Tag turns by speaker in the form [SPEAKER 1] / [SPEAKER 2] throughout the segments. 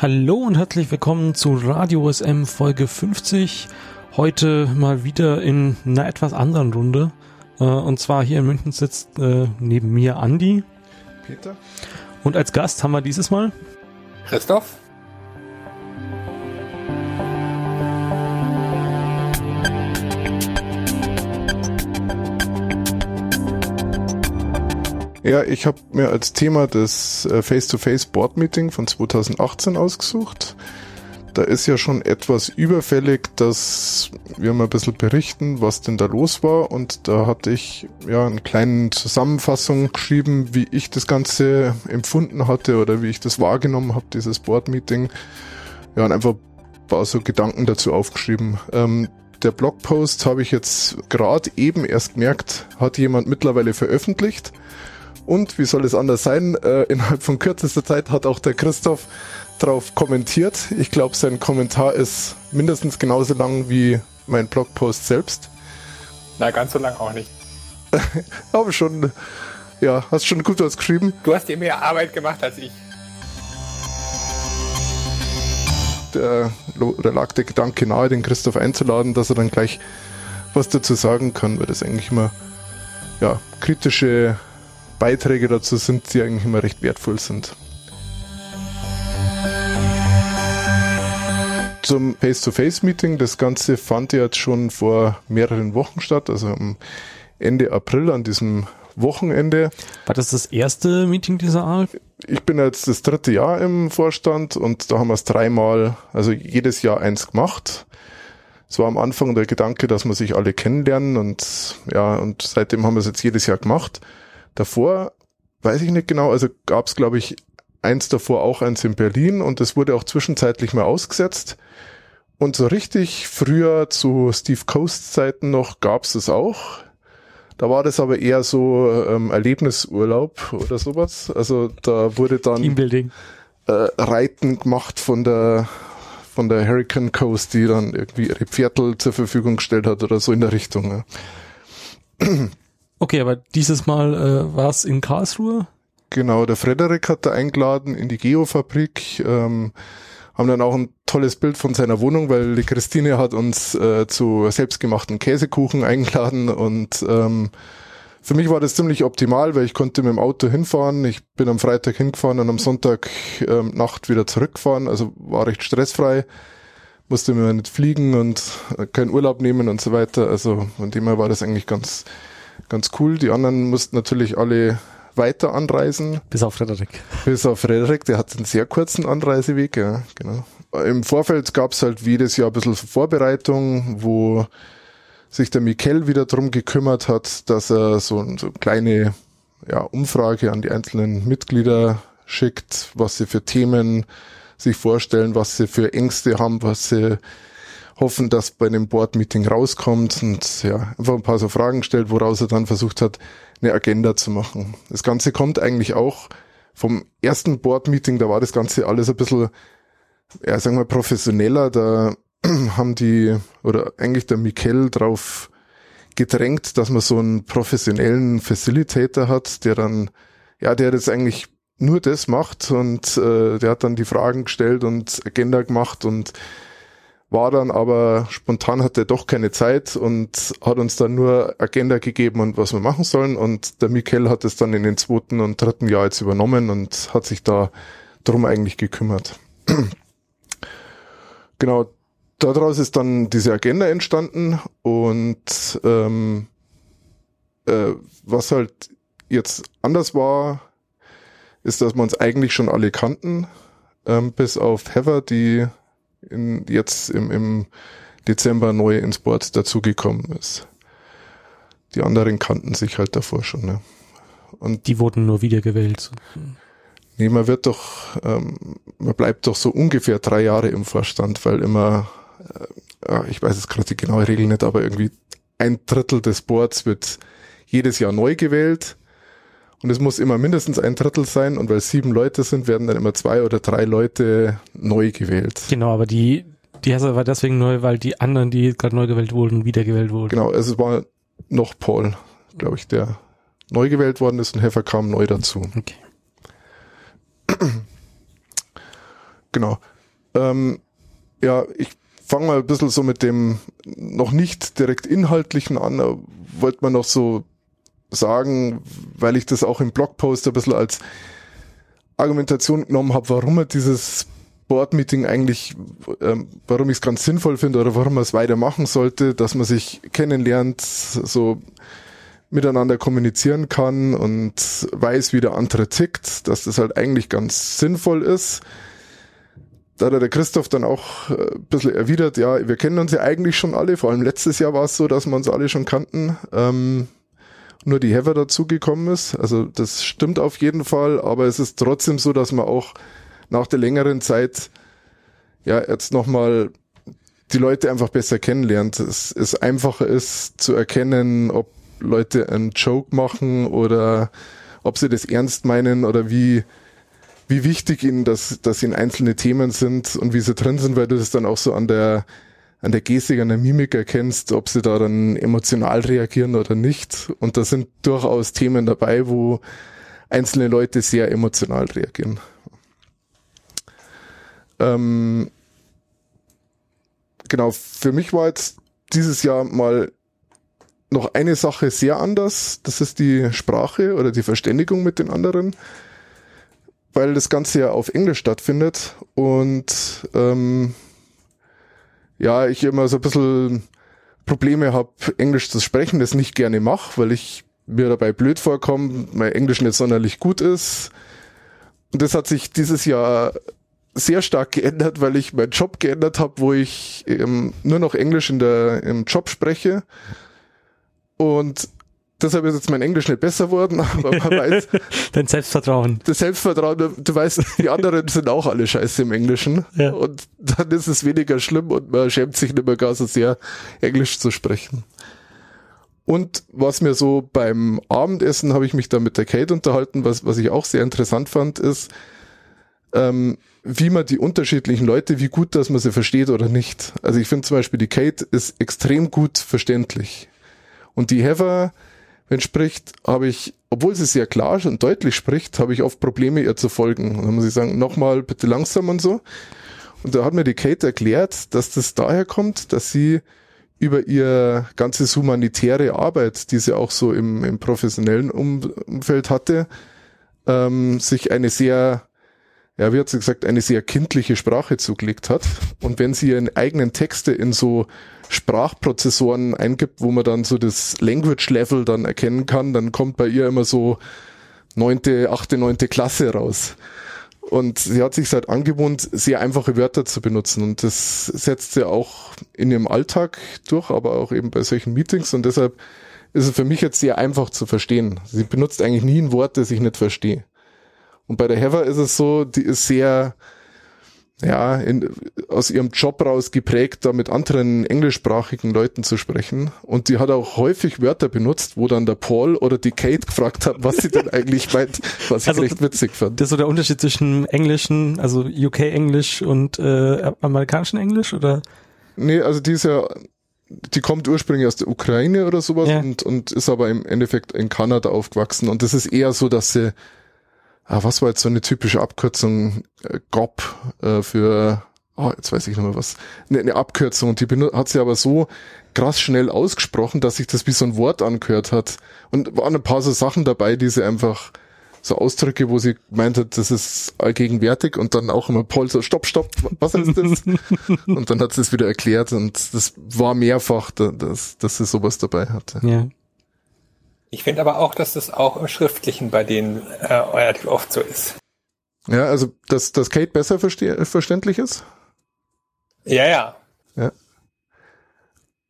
[SPEAKER 1] Hallo und herzlich willkommen zu Radio SM Folge 50. Heute mal wieder in einer etwas anderen Runde. Äh, und zwar hier in München sitzt äh, neben mir Andi.
[SPEAKER 2] Peter.
[SPEAKER 1] Und als Gast haben wir dieses Mal
[SPEAKER 3] Christoph.
[SPEAKER 2] Ja, ich habe mir als Thema das äh, Face-to-Face Board Meeting von 2018 ausgesucht. Da ist ja schon etwas überfällig, dass wir mal ein bisschen berichten, was denn da los war. Und da hatte ich ja eine kleine Zusammenfassung geschrieben, wie ich das Ganze empfunden hatte oder wie ich das wahrgenommen habe, dieses Board Meeting. Ja, und einfach ein paar so Gedanken dazu aufgeschrieben. Ähm, der Blogpost habe ich jetzt gerade eben erst gemerkt, hat jemand mittlerweile veröffentlicht. Und wie soll es anders sein? Äh, innerhalb von kürzester Zeit hat auch der Christoph drauf kommentiert. Ich glaube, sein Kommentar ist mindestens genauso lang wie mein Blogpost selbst.
[SPEAKER 3] Na, ganz so lang auch nicht.
[SPEAKER 2] Aber schon, ja, hast schon gut was geschrieben.
[SPEAKER 3] Du hast dir mehr Arbeit gemacht als ich.
[SPEAKER 2] Der, da lag der Gedanke nahe, den Christoph einzuladen, dass er dann gleich was dazu sagen kann, weil das eigentlich immer ja, kritische Beiträge dazu sind, die eigentlich immer recht wertvoll sind. Zum Face-to-Face-Meeting, das Ganze fand ja jetzt schon vor mehreren Wochen statt, also am Ende April an diesem Wochenende.
[SPEAKER 1] War das das erste Meeting dieser Art?
[SPEAKER 2] Ich bin jetzt das dritte Jahr im Vorstand und da haben wir es dreimal, also jedes Jahr eins gemacht. Es war am Anfang der Gedanke, dass man sich alle kennenlernen und ja, und seitdem haben wir es jetzt jedes Jahr gemacht. Davor weiß ich nicht genau, also gab es, glaube ich, eins davor auch eins in Berlin und es wurde auch zwischenzeitlich mal ausgesetzt. Und so richtig früher zu Steve Coast Zeiten noch gab es es auch. Da war das aber eher so ähm, Erlebnisurlaub oder sowas. Also da wurde dann
[SPEAKER 1] Teambuilding.
[SPEAKER 2] Äh, Reiten gemacht von der von der Hurricane Coast, die dann irgendwie ihre Pferdel zur Verfügung gestellt hat oder so in der Richtung.
[SPEAKER 1] Ja. Okay, aber dieses Mal äh, war es in Karlsruhe?
[SPEAKER 2] Genau, der Frederik hat da eingeladen in die Geofabrik. Ähm, haben dann auch ein tolles Bild von seiner Wohnung, weil die Christine hat uns äh, zu selbstgemachten Käsekuchen eingeladen und ähm, für mich war das ziemlich optimal, weil ich konnte mit dem Auto hinfahren. Ich bin am Freitag hingefahren und am Sonntag ähm, Nacht wieder zurückfahren, also war recht stressfrei. Musste mir nicht fliegen und äh, keinen Urlaub nehmen und so weiter. Also von dem her war das eigentlich ganz ganz cool. Die anderen mussten natürlich alle weiter anreisen.
[SPEAKER 1] Bis auf Frederik.
[SPEAKER 2] Bis auf Frederik, der hat einen sehr kurzen Anreiseweg, ja, genau. Im Vorfeld gab es halt jedes Jahr ein bisschen Vorbereitung, wo sich der Mikel wieder drum gekümmert hat, dass er so, so eine kleine ja, Umfrage an die einzelnen Mitglieder schickt, was sie für Themen sich vorstellen, was sie für Ängste haben, was sie hoffen, dass bei einem Board-Meeting rauskommt und ja, einfach ein paar so Fragen stellt, woraus er dann versucht hat, eine Agenda zu machen. Das Ganze kommt eigentlich auch vom ersten Board-Meeting, da war das Ganze alles ein bisschen, ja, sagen wir professioneller, da haben die, oder eigentlich der Mikel drauf gedrängt, dass man so einen professionellen Facilitator hat, der dann, ja, der das eigentlich nur das macht und äh, der hat dann die Fragen gestellt und Agenda gemacht und war dann aber spontan hat er doch keine Zeit und hat uns dann nur Agenda gegeben und was wir machen sollen und der Mikel hat es dann in den zweiten und dritten Jahr jetzt übernommen und hat sich da drum eigentlich gekümmert. genau, daraus ist dann diese Agenda entstanden und ähm, äh, was halt jetzt anders war, ist, dass wir uns eigentlich schon alle kannten, ähm, bis auf Heather, die in, jetzt im, im Dezember neu ins Board dazugekommen ist. Die anderen kannten sich halt davor schon. Ne?
[SPEAKER 1] Und die wurden nur wiedergewählt.
[SPEAKER 2] Nee, man wird doch, ähm, man bleibt doch so ungefähr drei Jahre im Vorstand, weil immer, äh, ja, ich weiß jetzt gerade die genaue Regel nicht, aber irgendwie ein Drittel des Boards wird jedes Jahr neu gewählt Und es muss immer mindestens ein Drittel sein und weil sieben Leute sind, werden dann immer zwei oder drei Leute neu gewählt.
[SPEAKER 1] Genau, aber die, die Hesse war deswegen neu, weil die anderen, die gerade neu gewählt wurden, wiedergewählt wurden.
[SPEAKER 2] Genau, also es war noch Paul, glaube ich, der neu gewählt worden ist und Heffer kam neu dazu.
[SPEAKER 1] Okay.
[SPEAKER 2] Genau. Ähm, ja, ich fange mal ein bisschen so mit dem noch nicht direkt inhaltlichen an. Wollte man noch so sagen, weil ich das auch im Blogpost ein bisschen als Argumentation genommen habe, warum man dieses Board-Meeting eigentlich, ähm, warum ich es ganz sinnvoll finde oder warum man es weitermachen sollte, dass man sich kennenlernt, so miteinander kommunizieren kann und weiß, wie der andere tickt, dass das halt eigentlich ganz sinnvoll ist. Da hat der Christoph dann auch äh, ein bisschen erwidert, ja, wir kennen uns ja eigentlich schon alle, vor allem letztes Jahr war es so, dass wir uns alle schon kannten. Ähm, nur die Heather dazugekommen ist. Also das stimmt auf jeden Fall, aber es ist trotzdem so, dass man auch nach der längeren Zeit ja jetzt nochmal die Leute einfach besser kennenlernt. Es, es einfacher ist zu erkennen, ob Leute einen Joke machen oder ob sie das ernst meinen oder wie, wie wichtig ihnen das, dass ihnen einzelne Themen sind und wie sie drin sind, weil du das dann auch so an der, an der Gestik, an der Mimik erkennst, ob sie da dann emotional reagieren oder nicht. Und da sind durchaus Themen dabei, wo einzelne Leute sehr emotional reagieren. Ähm, genau, für mich war jetzt dieses Jahr mal noch eine Sache sehr anders. Das ist die Sprache oder die Verständigung mit den anderen, weil das Ganze ja auf Englisch stattfindet und ähm, ja, ich immer so ein bisschen Probleme habe, Englisch zu sprechen, das nicht gerne mache, weil ich mir dabei blöd vorkomme, mein Englisch nicht sonderlich gut ist. Und das hat sich dieses Jahr sehr stark geändert, weil ich meinen Job geändert habe, wo ich ähm, nur noch Englisch in der, im Job spreche. Und deshalb ist jetzt mein Englisch nicht besser worden, aber man weiß.
[SPEAKER 1] Dein Selbstvertrauen.
[SPEAKER 2] Das Selbstvertrauen, du weißt, die anderen sind auch alle scheiße im Englischen. Ja. Und dann ist es weniger schlimm und man schämt sich nicht mehr gar so sehr, Englisch zu sprechen. Und was mir so beim Abendessen habe ich mich da mit der Kate unterhalten, was, was ich auch sehr interessant fand, ist, ähm, wie man die unterschiedlichen Leute, wie gut, dass man sie versteht oder nicht. Also ich finde zum Beispiel, die Kate ist extrem gut verständlich. Und die Heather, wenn spricht, habe ich, obwohl sie sehr klar und deutlich spricht, habe ich oft Probleme, ihr zu folgen. Und dann muss ich sagen, nochmal bitte langsam und so. Und da hat mir die Kate erklärt, dass das daher kommt, dass sie über ihr ganzes humanitäre Arbeit, die sie auch so im, im professionellen Umfeld hatte, ähm, sich eine sehr ja, wie hat sie gesagt, eine sehr kindliche Sprache zugelegt hat. Und wenn sie ihren eigenen Texte in so Sprachprozessoren eingibt, wo man dann so das Language Level dann erkennen kann, dann kommt bei ihr immer so neunte, achte, neunte Klasse raus. Und sie hat sich seit angewohnt, sehr einfache Wörter zu benutzen. Und das setzt sie auch in ihrem Alltag durch, aber auch eben bei solchen Meetings. Und deshalb ist es für mich jetzt sehr einfach zu verstehen. Sie benutzt eigentlich nie ein Wort, das ich nicht verstehe. Und bei der Heather ist es so, die ist sehr, ja, in, aus ihrem Job raus geprägt, da mit anderen englischsprachigen Leuten zu sprechen. Und die hat auch häufig Wörter benutzt, wo dann der Paul oder die Kate gefragt hat, was sie denn eigentlich meint, was ich also, recht witzig fand.
[SPEAKER 1] Das ist so der Unterschied zwischen Englischen, also UK-Englisch und äh, amerikanischen Englisch, oder?
[SPEAKER 2] Nee, also die ist ja, die kommt ursprünglich aus der Ukraine oder sowas ja. und, und ist aber im Endeffekt in Kanada aufgewachsen. Und das ist eher so, dass sie ah, was war jetzt so eine typische Abkürzung? Äh, GOP äh, für, oh, jetzt weiß ich nicht mehr was, eine, eine Abkürzung. Und die hat sie aber so krass schnell ausgesprochen, dass sich das wie so ein Wort angehört hat. Und waren ein paar so Sachen dabei, die sie einfach so Ausdrücke, wo sie gemeint hat, das ist allgegenwärtig und dann auch immer Paul so, stopp, stopp, was ist das? und dann hat sie es wieder erklärt und das war mehrfach, dass, dass sie sowas dabei hatte.
[SPEAKER 1] Ja.
[SPEAKER 3] Ich finde aber auch, dass das auch im Schriftlichen bei denen äh, relativ oft so ist.
[SPEAKER 2] Ja, also dass, dass Kate besser verständlich ist?
[SPEAKER 3] Ja, ja.
[SPEAKER 2] Ja.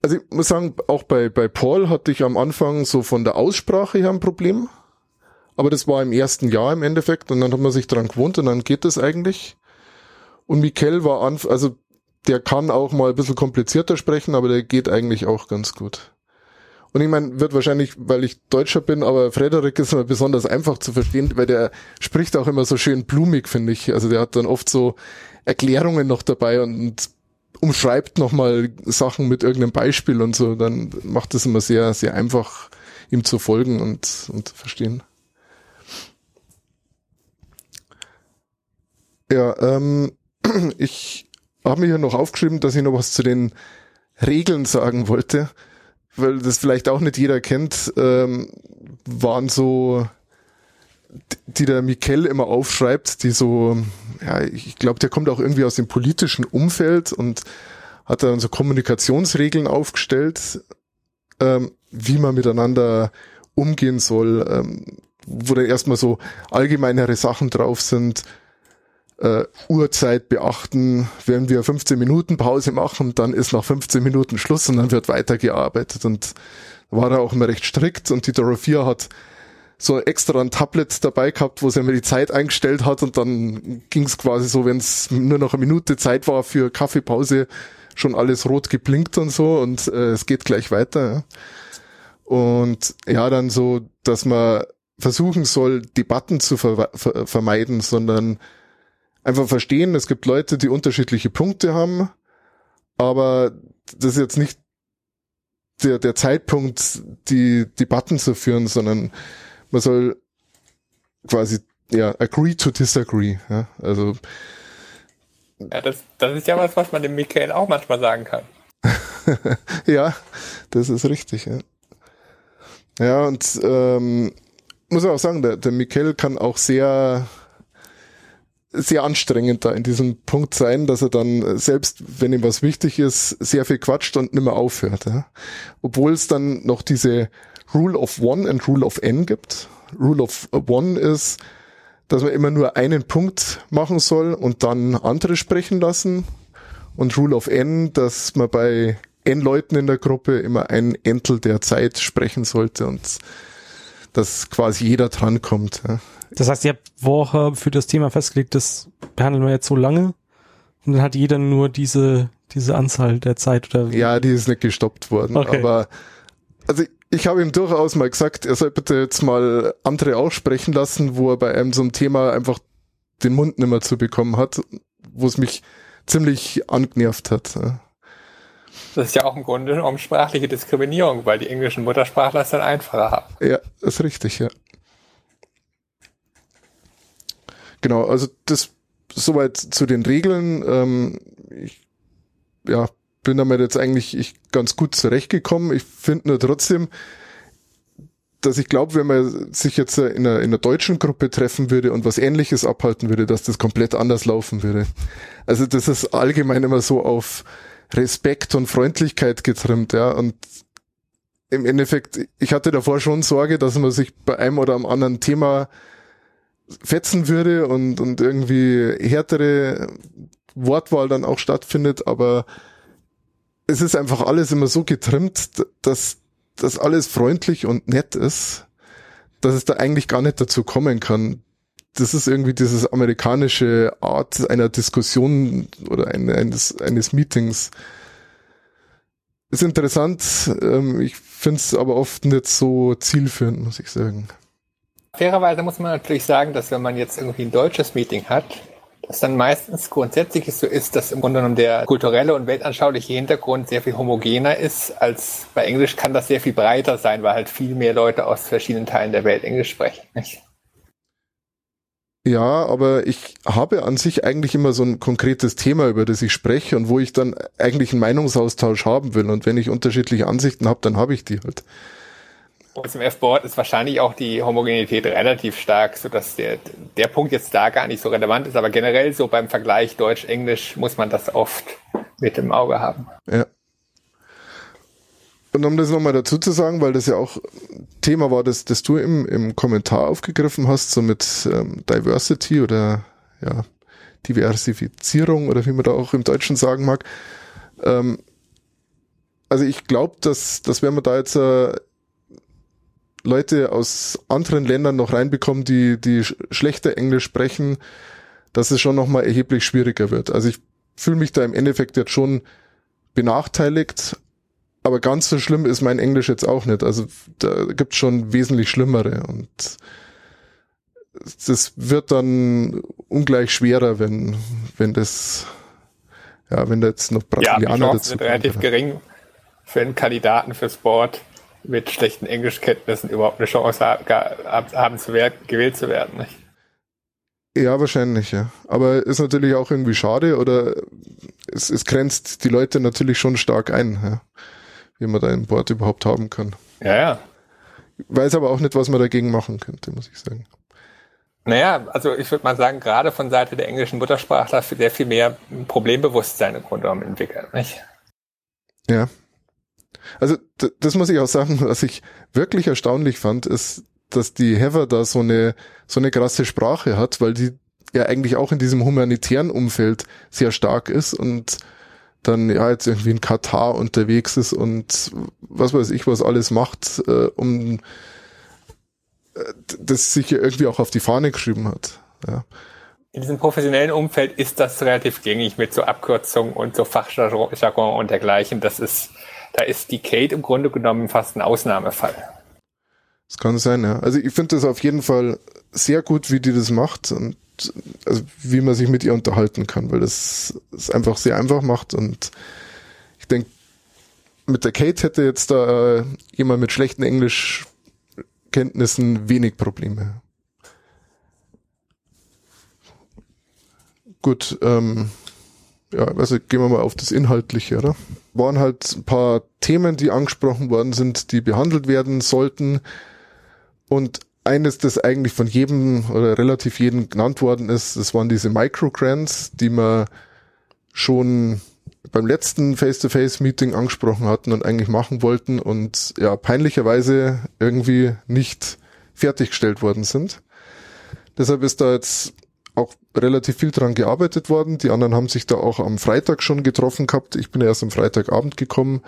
[SPEAKER 2] Also ich muss sagen, auch bei, bei Paul hatte ich am Anfang so von der Aussprache her ein Problem. Aber das war im ersten Jahr im Endeffekt und dann hat man sich dran gewohnt und dann geht das eigentlich. Und Mikel war an, also der kann auch mal ein bisschen komplizierter sprechen, aber der geht eigentlich auch ganz gut. Und ich meine, wird wahrscheinlich, weil ich Deutscher bin, aber Frederik ist immer besonders einfach zu verstehen, weil der spricht auch immer so schön blumig, finde ich. Also der hat dann oft so Erklärungen noch dabei und umschreibt nochmal Sachen mit irgendeinem Beispiel und so. Dann macht es immer sehr, sehr einfach, ihm zu folgen und, und zu verstehen. Ja, ähm, ich habe mir hier noch aufgeschrieben, dass ich noch was zu den Regeln sagen wollte, weil das vielleicht auch nicht jeder kennt, ähm, waren so, die der Mikel immer aufschreibt, die so, ja, ich glaube, der kommt auch irgendwie aus dem politischen Umfeld und hat dann so Kommunikationsregeln aufgestellt, ähm, wie man miteinander umgehen soll, ähm, wo dann erstmal so allgemeinere Sachen drauf sind, äh, Uhrzeit beachten. Wenn wir 15 Minuten Pause machen, dann ist nach 15 Minuten Schluss und dann wird weitergearbeitet. Und war er auch immer recht strikt und die Dorothea hat so extra ein Tablet dabei gehabt, wo sie mir die Zeit eingestellt hat und dann ging es quasi so, wenn es nur noch eine Minute Zeit war für Kaffeepause, schon alles rot geblinkt und so und äh, es geht gleich weiter. Und ja, dann so, dass man versuchen soll, Debatten zu ver ver vermeiden, sondern einfach verstehen, es gibt Leute, die unterschiedliche Punkte haben, aber das ist jetzt nicht der, der Zeitpunkt, die Debatten zu führen, sondern man soll quasi ja agree to disagree. Ja? Also
[SPEAKER 3] ja, das, das ist ja was, was man dem Michael auch manchmal sagen kann.
[SPEAKER 2] ja, das ist richtig. Ja, ja und ähm, muss auch sagen, der, der Michael kann auch sehr sehr anstrengend da in diesem Punkt sein, dass er dann, selbst wenn ihm was wichtig ist, sehr viel quatscht und nimmer aufhört. Ja? Obwohl es dann noch diese Rule of One und Rule of N gibt. Rule of One ist, dass man immer nur einen Punkt machen soll und dann andere sprechen lassen. Und Rule of N, dass man bei N Leuten in der Gruppe immer ein Entel der Zeit sprechen sollte und dass quasi jeder drankommt. Ja.
[SPEAKER 1] Das heißt, ihr habt Woche für das Thema festgelegt, das behandeln wir jetzt so lange und dann hat jeder nur diese, diese Anzahl der Zeit oder
[SPEAKER 2] wie? Ja, die ist nicht gestoppt worden, okay. aber also ich habe ihm durchaus mal gesagt, er soll bitte jetzt mal andere aussprechen lassen, wo er bei einem so einem Thema einfach den Mund nicht mehr zu bekommen hat, wo es mich ziemlich angenervt hat.
[SPEAKER 3] Das ist ja auch im Grunde genommen sprachliche Diskriminierung, weil die englischen Muttersprachler es dann einfacher haben.
[SPEAKER 2] Ja, das ist richtig, ja. Genau, also das soweit zu den Regeln. Ähm, ich, ja, bin damit jetzt eigentlich ich ganz gut zurechtgekommen. Ich finde nur trotzdem, dass ich glaube, wenn man sich jetzt in einer, in einer deutschen Gruppe treffen würde und was ähnliches abhalten würde, dass das komplett anders laufen würde. Also das ist allgemein immer so auf Respekt und Freundlichkeit getrimmt, ja. Und im Endeffekt, ich hatte davor schon Sorge, dass man sich bei einem oder am anderen Thema fetzen würde und, und irgendwie härtere Wortwahl dann auch stattfindet, aber es ist einfach alles immer so getrimmt, dass das alles freundlich und nett ist, dass es da eigentlich gar nicht dazu kommen kann. Das ist irgendwie dieses amerikanische Art einer Diskussion oder eines, eines Meetings. Ist interessant, ähm, ich finde es aber oft nicht so zielführend, muss ich sagen.
[SPEAKER 3] Fairerweise muss man natürlich sagen, dass wenn man jetzt irgendwie ein deutsches Meeting hat, dass dann meistens grundsätzlich so ist, dass im Grunde genommen der kulturelle und weltanschauliche Hintergrund sehr viel homogener ist, als bei Englisch kann das sehr viel breiter sein, weil halt viel mehr Leute aus verschiedenen Teilen der Welt Englisch sprechen. Nicht?
[SPEAKER 2] Ja, aber ich habe an sich eigentlich immer so ein konkretes Thema, über das ich spreche und wo ich dann eigentlich einen Meinungsaustausch haben will. Und wenn ich unterschiedliche Ansichten habe, dann habe ich die halt.
[SPEAKER 3] Und im F-Board ist wahrscheinlich auch die Homogenität relativ stark, sodass der, der Punkt jetzt da gar nicht so relevant ist. Aber generell so beim Vergleich Deutsch-Englisch muss man das oft mit im Auge haben.
[SPEAKER 2] Ja. Und um das nochmal dazu zu sagen, weil das ja auch Thema war, das, das du im, im Kommentar aufgegriffen hast, so mit ähm, Diversity oder ja, Diversifizierung oder wie man da auch im Deutschen sagen mag. Ähm, also ich glaube, dass, dass wenn man da jetzt äh, Leute aus anderen Ländern noch reinbekommen, die, die schlechter Englisch sprechen, dass es schon nochmal erheblich schwieriger wird. Also ich fühle mich da im Endeffekt jetzt schon benachteiligt, aber ganz so schlimm ist mein Englisch jetzt auch nicht. Also da gibt's schon wesentlich schlimmere und das wird dann ungleich schwerer, wenn, wenn das, ja, wenn da jetzt noch
[SPEAKER 3] Brasilianer ja, die dazu sind relativ gering für einen Kandidaten für Sport mit schlechten Englischkenntnissen überhaupt eine Chance haben zu werden, gewählt zu werden. Nicht?
[SPEAKER 2] Ja, wahrscheinlich, ja. Aber ist natürlich auch irgendwie schade oder es, es grenzt die Leute natürlich schon stark ein, ja, wie man da ein Board überhaupt haben kann.
[SPEAKER 3] Ja, ja.
[SPEAKER 2] Weiß aber auch nicht, was man dagegen machen könnte, muss ich sagen.
[SPEAKER 3] Naja, also ich würde mal sagen, gerade von Seite der englischen Muttersprachler sehr viel mehr Problembewusstsein im Grunde genommen entwickelt, nicht?
[SPEAKER 2] Ja. Also das muss ich auch sagen, was ich wirklich erstaunlich fand, ist, dass die Heather da so eine so eine krasse Sprache hat, weil die ja eigentlich auch in diesem humanitären Umfeld sehr stark ist und dann ja jetzt irgendwie in Katar unterwegs ist und was weiß ich was alles macht, äh, um äh, das sich irgendwie auch auf die Fahne geschrieben hat. Ja.
[SPEAKER 3] In diesem professionellen Umfeld ist das relativ gängig mit so Abkürzungen und so Fachjargon und dergleichen. Das ist, da ist die Kate im Grunde genommen fast ein Ausnahmefall.
[SPEAKER 2] Das kann sein, ja. Also ich finde das auf jeden Fall sehr gut, wie die das macht und also wie man sich mit ihr unterhalten kann, weil das es einfach sehr einfach macht und ich denke, mit der Kate hätte jetzt da äh, jemand mit schlechten Englischkenntnissen wenig Probleme. Gut, ähm, ja, also gehen wir mal auf das Inhaltliche, oder? Waren halt ein paar Themen, die angesprochen worden sind, die behandelt werden sollten. Und eines, das eigentlich von jedem oder relativ jedem genannt worden ist, das waren diese Microgrants, die wir schon beim letzten Face-to-Face-Meeting angesprochen hatten und eigentlich machen wollten und ja, peinlicherweise irgendwie nicht fertiggestellt worden sind. Deshalb ist da jetzt auch relativ viel dran gearbeitet worden. Die anderen haben sich da auch am Freitag schon getroffen gehabt. Ich bin erst am Freitagabend gekommen,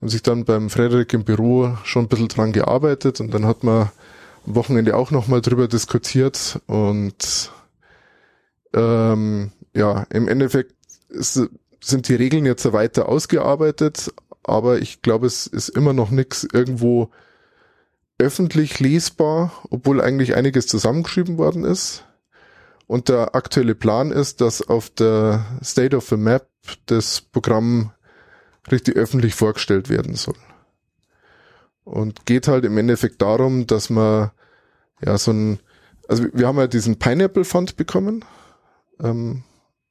[SPEAKER 2] haben sich dann beim Frederik im Büro schon ein bisschen dran gearbeitet und dann hat man am Wochenende auch nochmal drüber diskutiert und ähm, ja, im Endeffekt ist, sind die Regeln jetzt weiter ausgearbeitet, aber ich glaube, es ist immer noch nichts irgendwo öffentlich lesbar, obwohl eigentlich einiges zusammengeschrieben worden ist. Und der aktuelle Plan ist, dass auf der State of the Map das Programm richtig öffentlich vorgestellt werden soll. Und geht halt im Endeffekt darum, dass man ja so ein, also wir haben ja diesen Pineapple Fund bekommen. Ähm,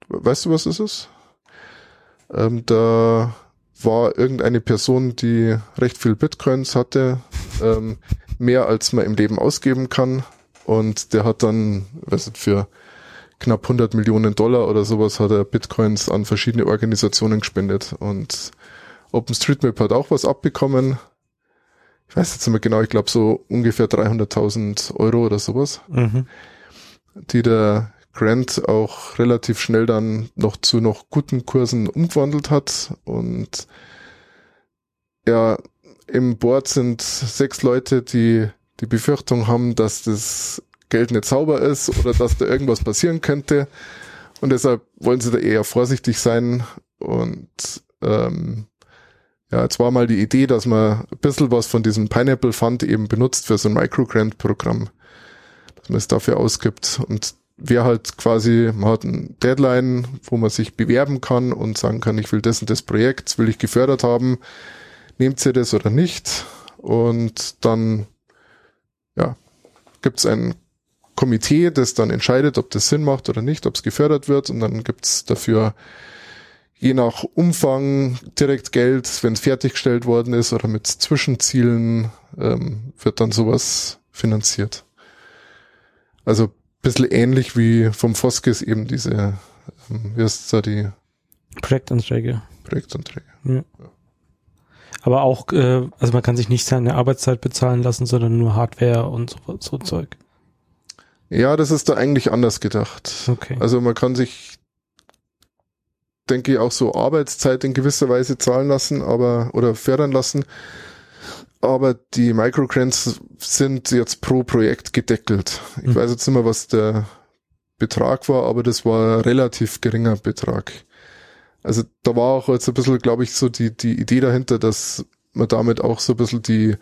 [SPEAKER 2] weißt du, was das ist? Ähm, da war irgendeine Person, die recht viel Bitcoins hatte, ähm, mehr als man im Leben ausgeben kann. Und der hat dann, weiß nicht, für knapp 100 Millionen Dollar oder sowas hat er Bitcoins an verschiedene Organisationen gespendet. Und OpenStreetMap hat auch was abbekommen ich weiß jetzt nicht mehr genau, ich glaube so ungefähr 300.000 Euro oder sowas, mhm. die der Grant auch relativ schnell dann noch zu noch guten Kursen umgewandelt hat und ja, im Board sind sechs Leute, die die Befürchtung haben, dass das Geld nicht sauber ist oder dass da irgendwas passieren könnte. Und deshalb wollen sie da eher vorsichtig sein. Und ähm, ja, jetzt war mal die Idee, dass man ein bisschen was von diesem Pineapple Fund eben benutzt für so ein Microgrant-Programm, dass man es dafür ausgibt. Und wer halt quasi, man hat ein Deadline, wo man sich bewerben kann und sagen kann, ich will das und das Projekt, will ich gefördert haben, nehmt ihr das oder nicht? Und dann, ja, gibt's ein Komitee, das dann entscheidet, ob das Sinn macht oder nicht, ob es gefördert wird und dann gibt's dafür je nach Umfang direkt Geld, wenn es fertiggestellt worden ist oder mit Zwischenzielen, ähm, wird dann sowas finanziert. Also bisschen ähnlich wie vom Foskis eben diese, ähm, wie heißt da die
[SPEAKER 1] Projektanträge.
[SPEAKER 2] Projektanträge.
[SPEAKER 1] Ja. Aber auch, äh, also man kann sich nicht seine Arbeitszeit bezahlen lassen, sondern nur Hardware und so, so Zeug.
[SPEAKER 2] Ja, das ist da eigentlich anders gedacht.
[SPEAKER 1] Okay.
[SPEAKER 2] Also man kann sich denke ich, auch so Arbeitszeit in gewisser Weise zahlen lassen, aber oder fördern lassen. Aber die Microgrants sind jetzt pro Projekt gedeckelt. Ich mhm. weiß jetzt nicht mehr, was der Betrag war, aber das war ein relativ geringer Betrag. Also da war auch jetzt ein bisschen, glaube ich, so die, die Idee dahinter, dass man damit auch so ein bisschen die,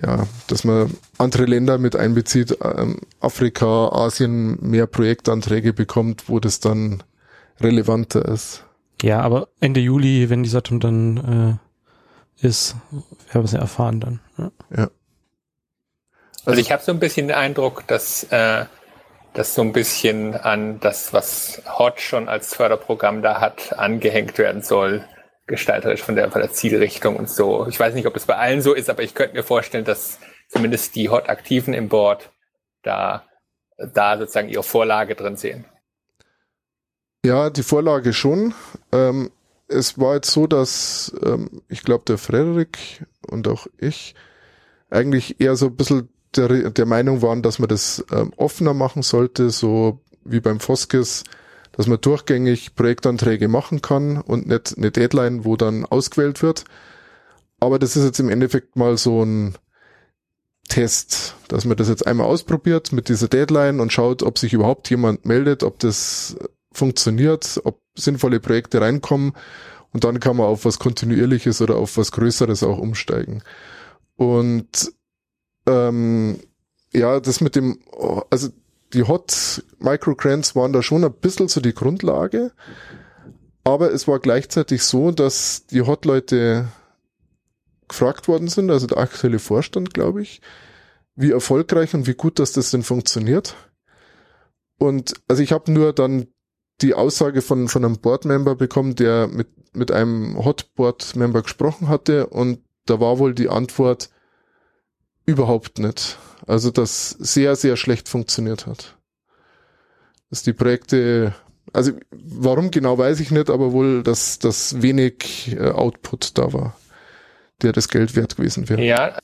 [SPEAKER 2] ja, dass man andere Länder mit einbezieht, ähm, Afrika, Asien mehr Projektanträge bekommt, wo das dann relevanter ist.
[SPEAKER 1] Ja, aber Ende Juli, wenn die Saturn dann äh, ist, werden wir es ja erfahren dann. Ja.
[SPEAKER 3] ja. Also, also ich habe so ein bisschen den Eindruck, dass äh, das so ein bisschen an das, was Hot schon als Förderprogramm da hat, angehängt werden soll, gestalterisch von der, von der Zielrichtung und so. Ich weiß nicht, ob es bei allen so ist, aber ich könnte mir vorstellen, dass zumindest die Hot-Aktiven im Board da, da sozusagen ihre Vorlage drin sehen.
[SPEAKER 2] Ja, die Vorlage schon. Ähm, es war jetzt so, dass ähm, ich glaube, der Frederik und auch ich eigentlich eher so ein bisschen der, der Meinung waren, dass man das ähm, offener machen sollte, so wie beim Foskes, dass man durchgängig Projektanträge machen kann und nicht eine Deadline, wo dann ausgewählt wird. Aber das ist jetzt im Endeffekt mal so ein Test, dass man das jetzt einmal ausprobiert mit dieser Deadline und schaut, ob sich überhaupt jemand meldet, ob das funktioniert, ob sinnvolle Projekte reinkommen und dann kann man auf was Kontinuierliches oder auf was Größeres auch umsteigen. Und ähm, ja, das mit dem, also die Hot Microgrants waren da schon ein bisschen so die Grundlage, aber es war gleichzeitig so, dass die Hot-Leute gefragt worden sind, also der aktuelle Vorstand, glaube ich, wie erfolgreich und wie gut, dass das denn funktioniert. Und also ich habe nur dann die Aussage von, von einem Board-Member bekommen, der mit, mit einem Hot-Board-Member gesprochen hatte und da war wohl die Antwort, Überhaupt nicht. Also das sehr, sehr schlecht funktioniert hat. Dass die Projekte, also warum genau weiß ich nicht, aber wohl, dass das wenig äh, Output da war, der das Geld wert gewesen wäre.
[SPEAKER 3] Ja,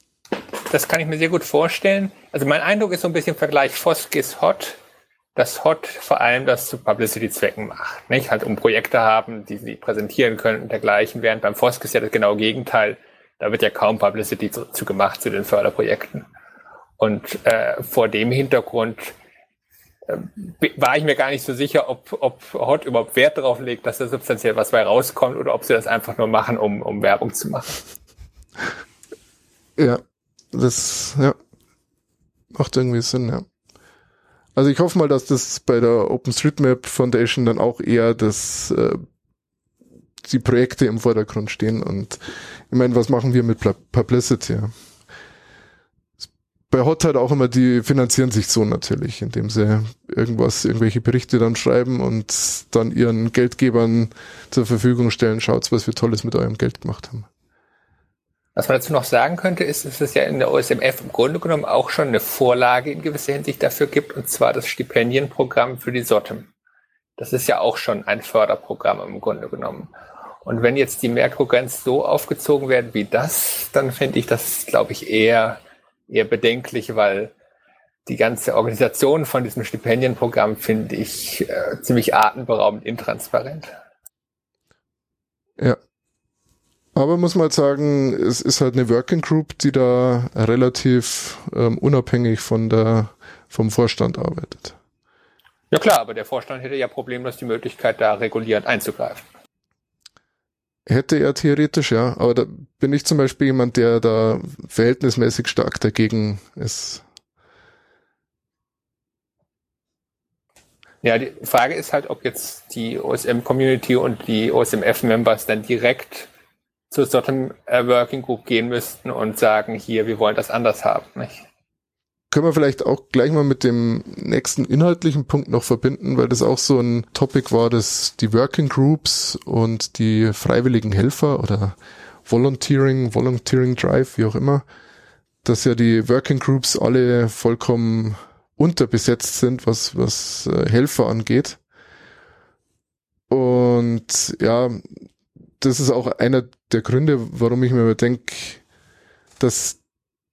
[SPEAKER 3] das kann ich mir sehr gut vorstellen. Also mein Eindruck ist so ein bisschen im Vergleich Foskis Hot, dass Hot vor allem das zu Publicity-Zwecken macht. Nicht? Halt um Projekte haben, die sie präsentieren können und dergleichen, während beim Foskis ja das genaue Gegenteil da wird ja kaum Publicity zu, zu gemacht zu den Förderprojekten. Und äh, vor dem Hintergrund äh, war ich mir gar nicht so sicher, ob, ob Hot überhaupt Wert darauf legt, dass da substanziell was bei rauskommt oder ob sie das einfach nur machen, um, um Werbung zu machen.
[SPEAKER 2] Ja, das ja, macht irgendwie Sinn, ja. Also ich hoffe mal, dass das bei der OpenStreetMap Foundation dann auch eher das äh, die Projekte im Vordergrund stehen und ich meine, was machen wir mit Publicity? Ja? Bei Hot halt auch immer, die finanzieren sich so natürlich, indem sie irgendwas, irgendwelche Berichte dann schreiben und dann ihren Geldgebern zur Verfügung stellen, schaut, was wir Tolles mit eurem Geld gemacht haben.
[SPEAKER 3] Was man dazu noch sagen könnte, ist, dass es ja in der OSMF im Grunde genommen auch schon eine Vorlage in gewisser Hinsicht dafür gibt, und zwar das Stipendienprogramm für die SOTEM. Das ist ja auch schon ein Förderprogramm im Grunde genommen. Und wenn jetzt die Merkogrenz so aufgezogen werden wie das, dann finde ich das, glaube ich, eher, eher bedenklich, weil die ganze Organisation von diesem Stipendienprogramm finde ich äh, ziemlich atemberaubend intransparent.
[SPEAKER 2] Ja. Aber muss man halt sagen, es ist halt eine Working Group, die da relativ ähm, unabhängig von der, vom Vorstand arbeitet.
[SPEAKER 3] Ja klar, aber der Vorstand hätte ja problemlos die Möglichkeit, da regulierend einzugreifen.
[SPEAKER 2] Hätte er theoretisch, ja. Aber da bin ich zum Beispiel jemand, der da verhältnismäßig stark dagegen ist.
[SPEAKER 3] Ja, die Frage ist halt, ob jetzt die OSM-Community und die OSMF-Members dann direkt zur Sotem Working Group gehen müssten und sagen, hier, wir wollen das anders haben, nicht?
[SPEAKER 2] Können wir vielleicht auch gleich mal mit dem nächsten inhaltlichen Punkt noch verbinden, weil das auch so ein Topic war, dass die Working Groups und die freiwilligen Helfer oder Volunteering, Volunteering Drive, wie auch immer, dass ja die Working Groups alle vollkommen unterbesetzt sind, was, was äh, Helfer angeht. Und ja, das ist auch einer der Gründe, warum ich mir denke, dass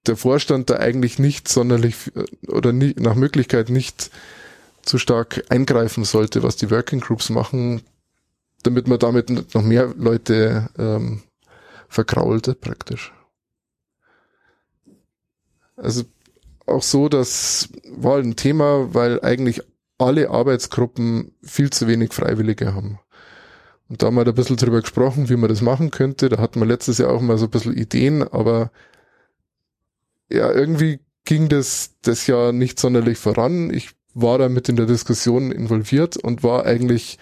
[SPEAKER 2] der Vorstand da eigentlich nicht sonderlich oder nie, nach Möglichkeit nicht zu stark eingreifen sollte, was die Working Groups machen, damit man damit noch mehr Leute ähm, verkrault praktisch. Also auch so, das war ein Thema, weil eigentlich alle Arbeitsgruppen viel zu wenig Freiwillige haben. Und da haben wir da ein bisschen drüber gesprochen, wie man das machen könnte. Da hatten wir letztes Jahr auch mal so ein bisschen Ideen, aber ja, irgendwie ging das, das ja nicht sonderlich voran. Ich war da mit in der Diskussion involviert und war eigentlich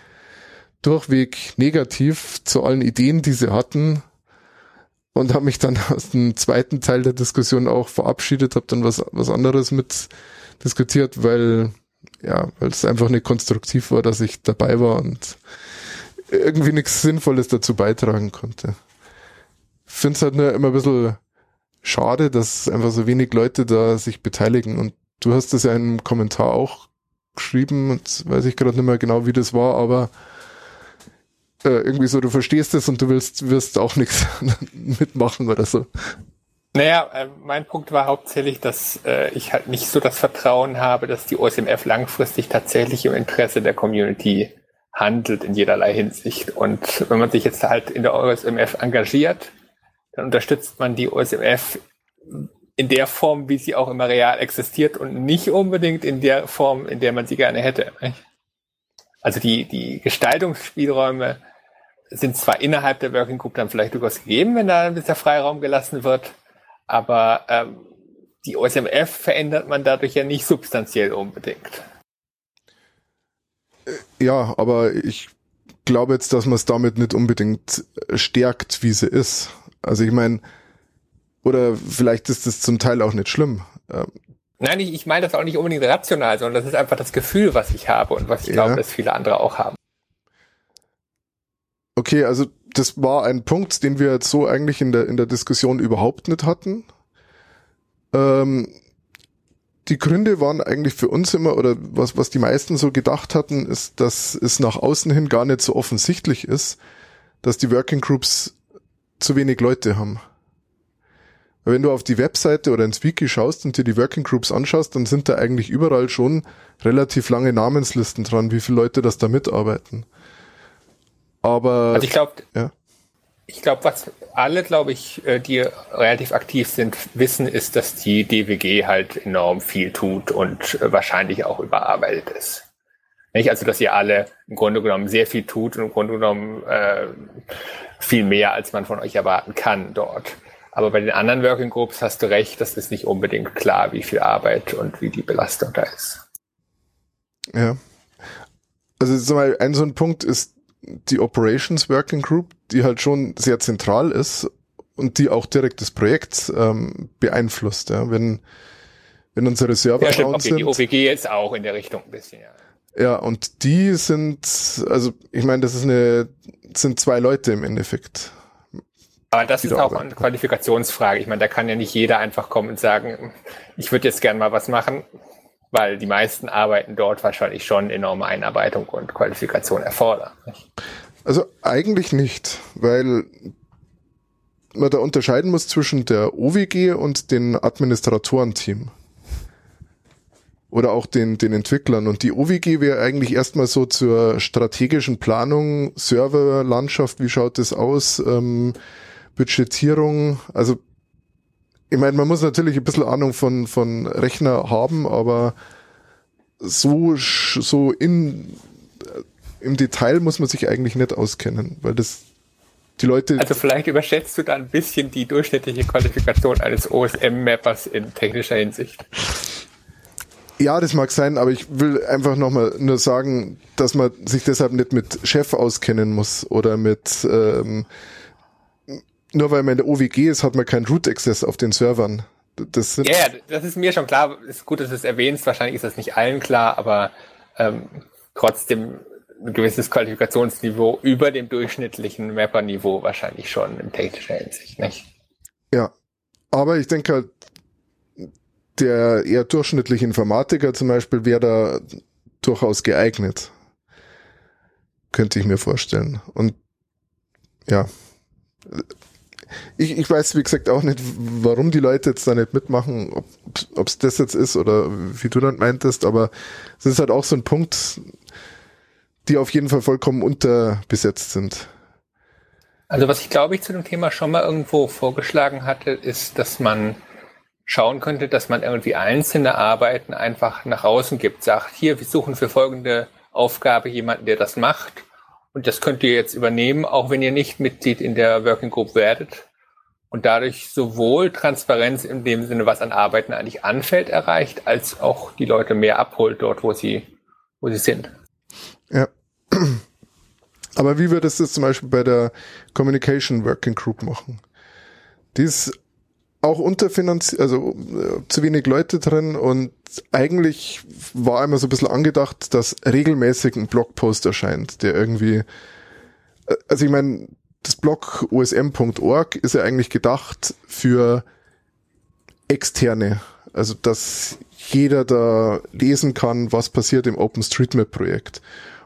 [SPEAKER 2] durchweg negativ zu allen Ideen, die sie hatten und habe mich dann aus dem zweiten Teil der Diskussion auch verabschiedet, habe dann was, was anderes mit diskutiert, weil ja, weil es einfach nicht konstruktiv war, dass ich dabei war und irgendwie nichts Sinnvolles dazu beitragen konnte. Es halt nur immer ein bisschen schade, dass einfach so wenig Leute da sich beteiligen und du hast das ja einem Kommentar auch geschrieben und weiß ich gerade nicht mehr genau, wie das war, aber äh, irgendwie so, du verstehst es und du willst, wirst auch nichts mitmachen oder so.
[SPEAKER 3] Naja, äh, mein Punkt war hauptsächlich, dass äh, ich halt nicht so das Vertrauen habe, dass die OSMF langfristig tatsächlich im Interesse der Community handelt in jederlei Hinsicht. Und wenn man sich jetzt halt in der OSMF engagiert, dann unterstützt man die OSMF in der Form, wie sie auch immer real existiert und nicht unbedingt in der Form, in der man sie gerne hätte. Also die, die Gestaltungsspielräume sind zwar innerhalb der Working Group dann vielleicht durchaus gegeben, wenn da ein bisschen Freiraum gelassen wird, aber ähm, die OSMF verändert man dadurch ja nicht substanziell unbedingt.
[SPEAKER 2] Äh, ja, aber ich glaube jetzt, dass man es damit nicht unbedingt stärkt, wie sie ist. Also ich meine, oder vielleicht ist das zum Teil auch nicht schlimm. Ähm,
[SPEAKER 3] Nein, ich, ich meine das auch nicht unbedingt rational, sondern das ist einfach das Gefühl, was ich habe und was ich ja. glaube, dass viele andere auch haben.
[SPEAKER 2] Okay, also das war ein Punkt, den wir jetzt so eigentlich in der, in der Diskussion überhaupt nicht hatten. Ähm, die Gründe waren eigentlich für uns immer, oder was, was die meisten so gedacht hatten, ist, dass es nach außen hin gar nicht so offensichtlich ist, dass die Working Groups zu wenig Leute haben. Wenn du auf die Webseite oder ins Wiki schaust und dir die Working Groups anschaust, dann sind da eigentlich überall schon relativ lange Namenslisten dran, wie viele Leute das da mitarbeiten. Aber
[SPEAKER 3] also ich glaube, ja. ich glaube, was alle, glaube ich, äh, die relativ aktiv sind, wissen, ist, dass die DWG halt enorm viel tut und äh, wahrscheinlich auch überarbeitet ist. Nicht? Also, dass ihr alle im Grunde genommen sehr viel tut und im Grunde genommen äh, viel mehr, als man von euch erwarten kann dort. Aber bei den anderen Working Groups hast du recht, das ist nicht unbedingt klar, wie viel Arbeit und wie die Belastung da ist.
[SPEAKER 2] Ja. Also, so ein so ein Punkt ist die Operations Working Group, die halt schon sehr zentral ist und die auch direkt das Projekt ähm, beeinflusst. Ja. Wenn, wenn unsere Server
[SPEAKER 3] ja, stimmt, okay, sind. Die OWG ist auch in der Richtung ein bisschen, ja.
[SPEAKER 2] Ja, und die sind, also ich meine, das ist eine, sind zwei Leute im Endeffekt.
[SPEAKER 3] Aber das ist auch eine Qualifikationsfrage. Ich meine, da kann ja nicht jeder einfach kommen und sagen, ich würde jetzt gern mal was machen weil die meisten Arbeiten dort wahrscheinlich schon enorme Einarbeitung und Qualifikation erfordern.
[SPEAKER 2] Also eigentlich nicht, weil man da unterscheiden muss zwischen der OWG und den Administratorenteam. Oder auch den, den Entwicklern. Und die OWG wäre eigentlich erstmal so zur strategischen Planung, Serverlandschaft, wie schaut das aus, ähm, Budgetierung, also ich meine, man muss natürlich ein bisschen Ahnung von, von Rechner haben, aber so, so in, im Detail muss man sich eigentlich nicht auskennen, weil das die Leute.
[SPEAKER 3] Also vielleicht überschätzt du da ein bisschen die durchschnittliche Qualifikation eines OSM-Mappers in technischer Hinsicht.
[SPEAKER 2] Ja, das mag sein, aber ich will einfach nochmal nur sagen, dass man sich deshalb nicht mit Chef auskennen muss oder mit ähm, nur weil man in der OWG ist, hat man keinen Root Access auf den Servern.
[SPEAKER 3] Das ja, yeah, das ist mir schon klar. Ist gut, dass du es erwähnst. Wahrscheinlich ist das nicht allen klar, aber ähm, trotzdem ein gewisses Qualifikationsniveau über dem durchschnittlichen Mapper-Niveau wahrscheinlich schon in technischer Hinsicht, nicht?
[SPEAKER 2] Ja, aber ich denke halt, der eher durchschnittliche Informatiker zum Beispiel wäre da durchaus geeignet. Könnte ich mir vorstellen. Und ja, ich, ich weiß, wie gesagt, auch nicht, warum die Leute jetzt da nicht mitmachen, ob es das jetzt ist oder wie du dann meintest, aber es ist halt auch so ein Punkt, die auf jeden Fall vollkommen unterbesetzt sind.
[SPEAKER 3] Also was ich glaube ich zu dem Thema schon mal irgendwo vorgeschlagen hatte, ist, dass man schauen könnte, dass man irgendwie einzelne Arbeiten einfach nach außen gibt, sagt, hier, wir suchen für folgende Aufgabe jemanden, der das macht Und das könnt ihr jetzt übernehmen, auch wenn ihr nicht Mitglied in der Working Group werdet. Und dadurch sowohl Transparenz in dem Sinne, was an Arbeiten eigentlich anfällt, erreicht, als auch die Leute mehr abholt dort, wo sie, wo sie sind.
[SPEAKER 2] Ja. Aber wie würdest du es zum Beispiel bei der Communication Working Group machen? Die ist auch unterfinanziert, also äh, zu wenig Leute drin und eigentlich war immer so ein bisschen angedacht, dass regelmäßig ein Blogpost erscheint, der irgendwie, äh, also ich meine, das Blog osm.org ist ja eigentlich gedacht für externe, also dass jeder da lesen kann, was passiert im OpenStreetMap-Projekt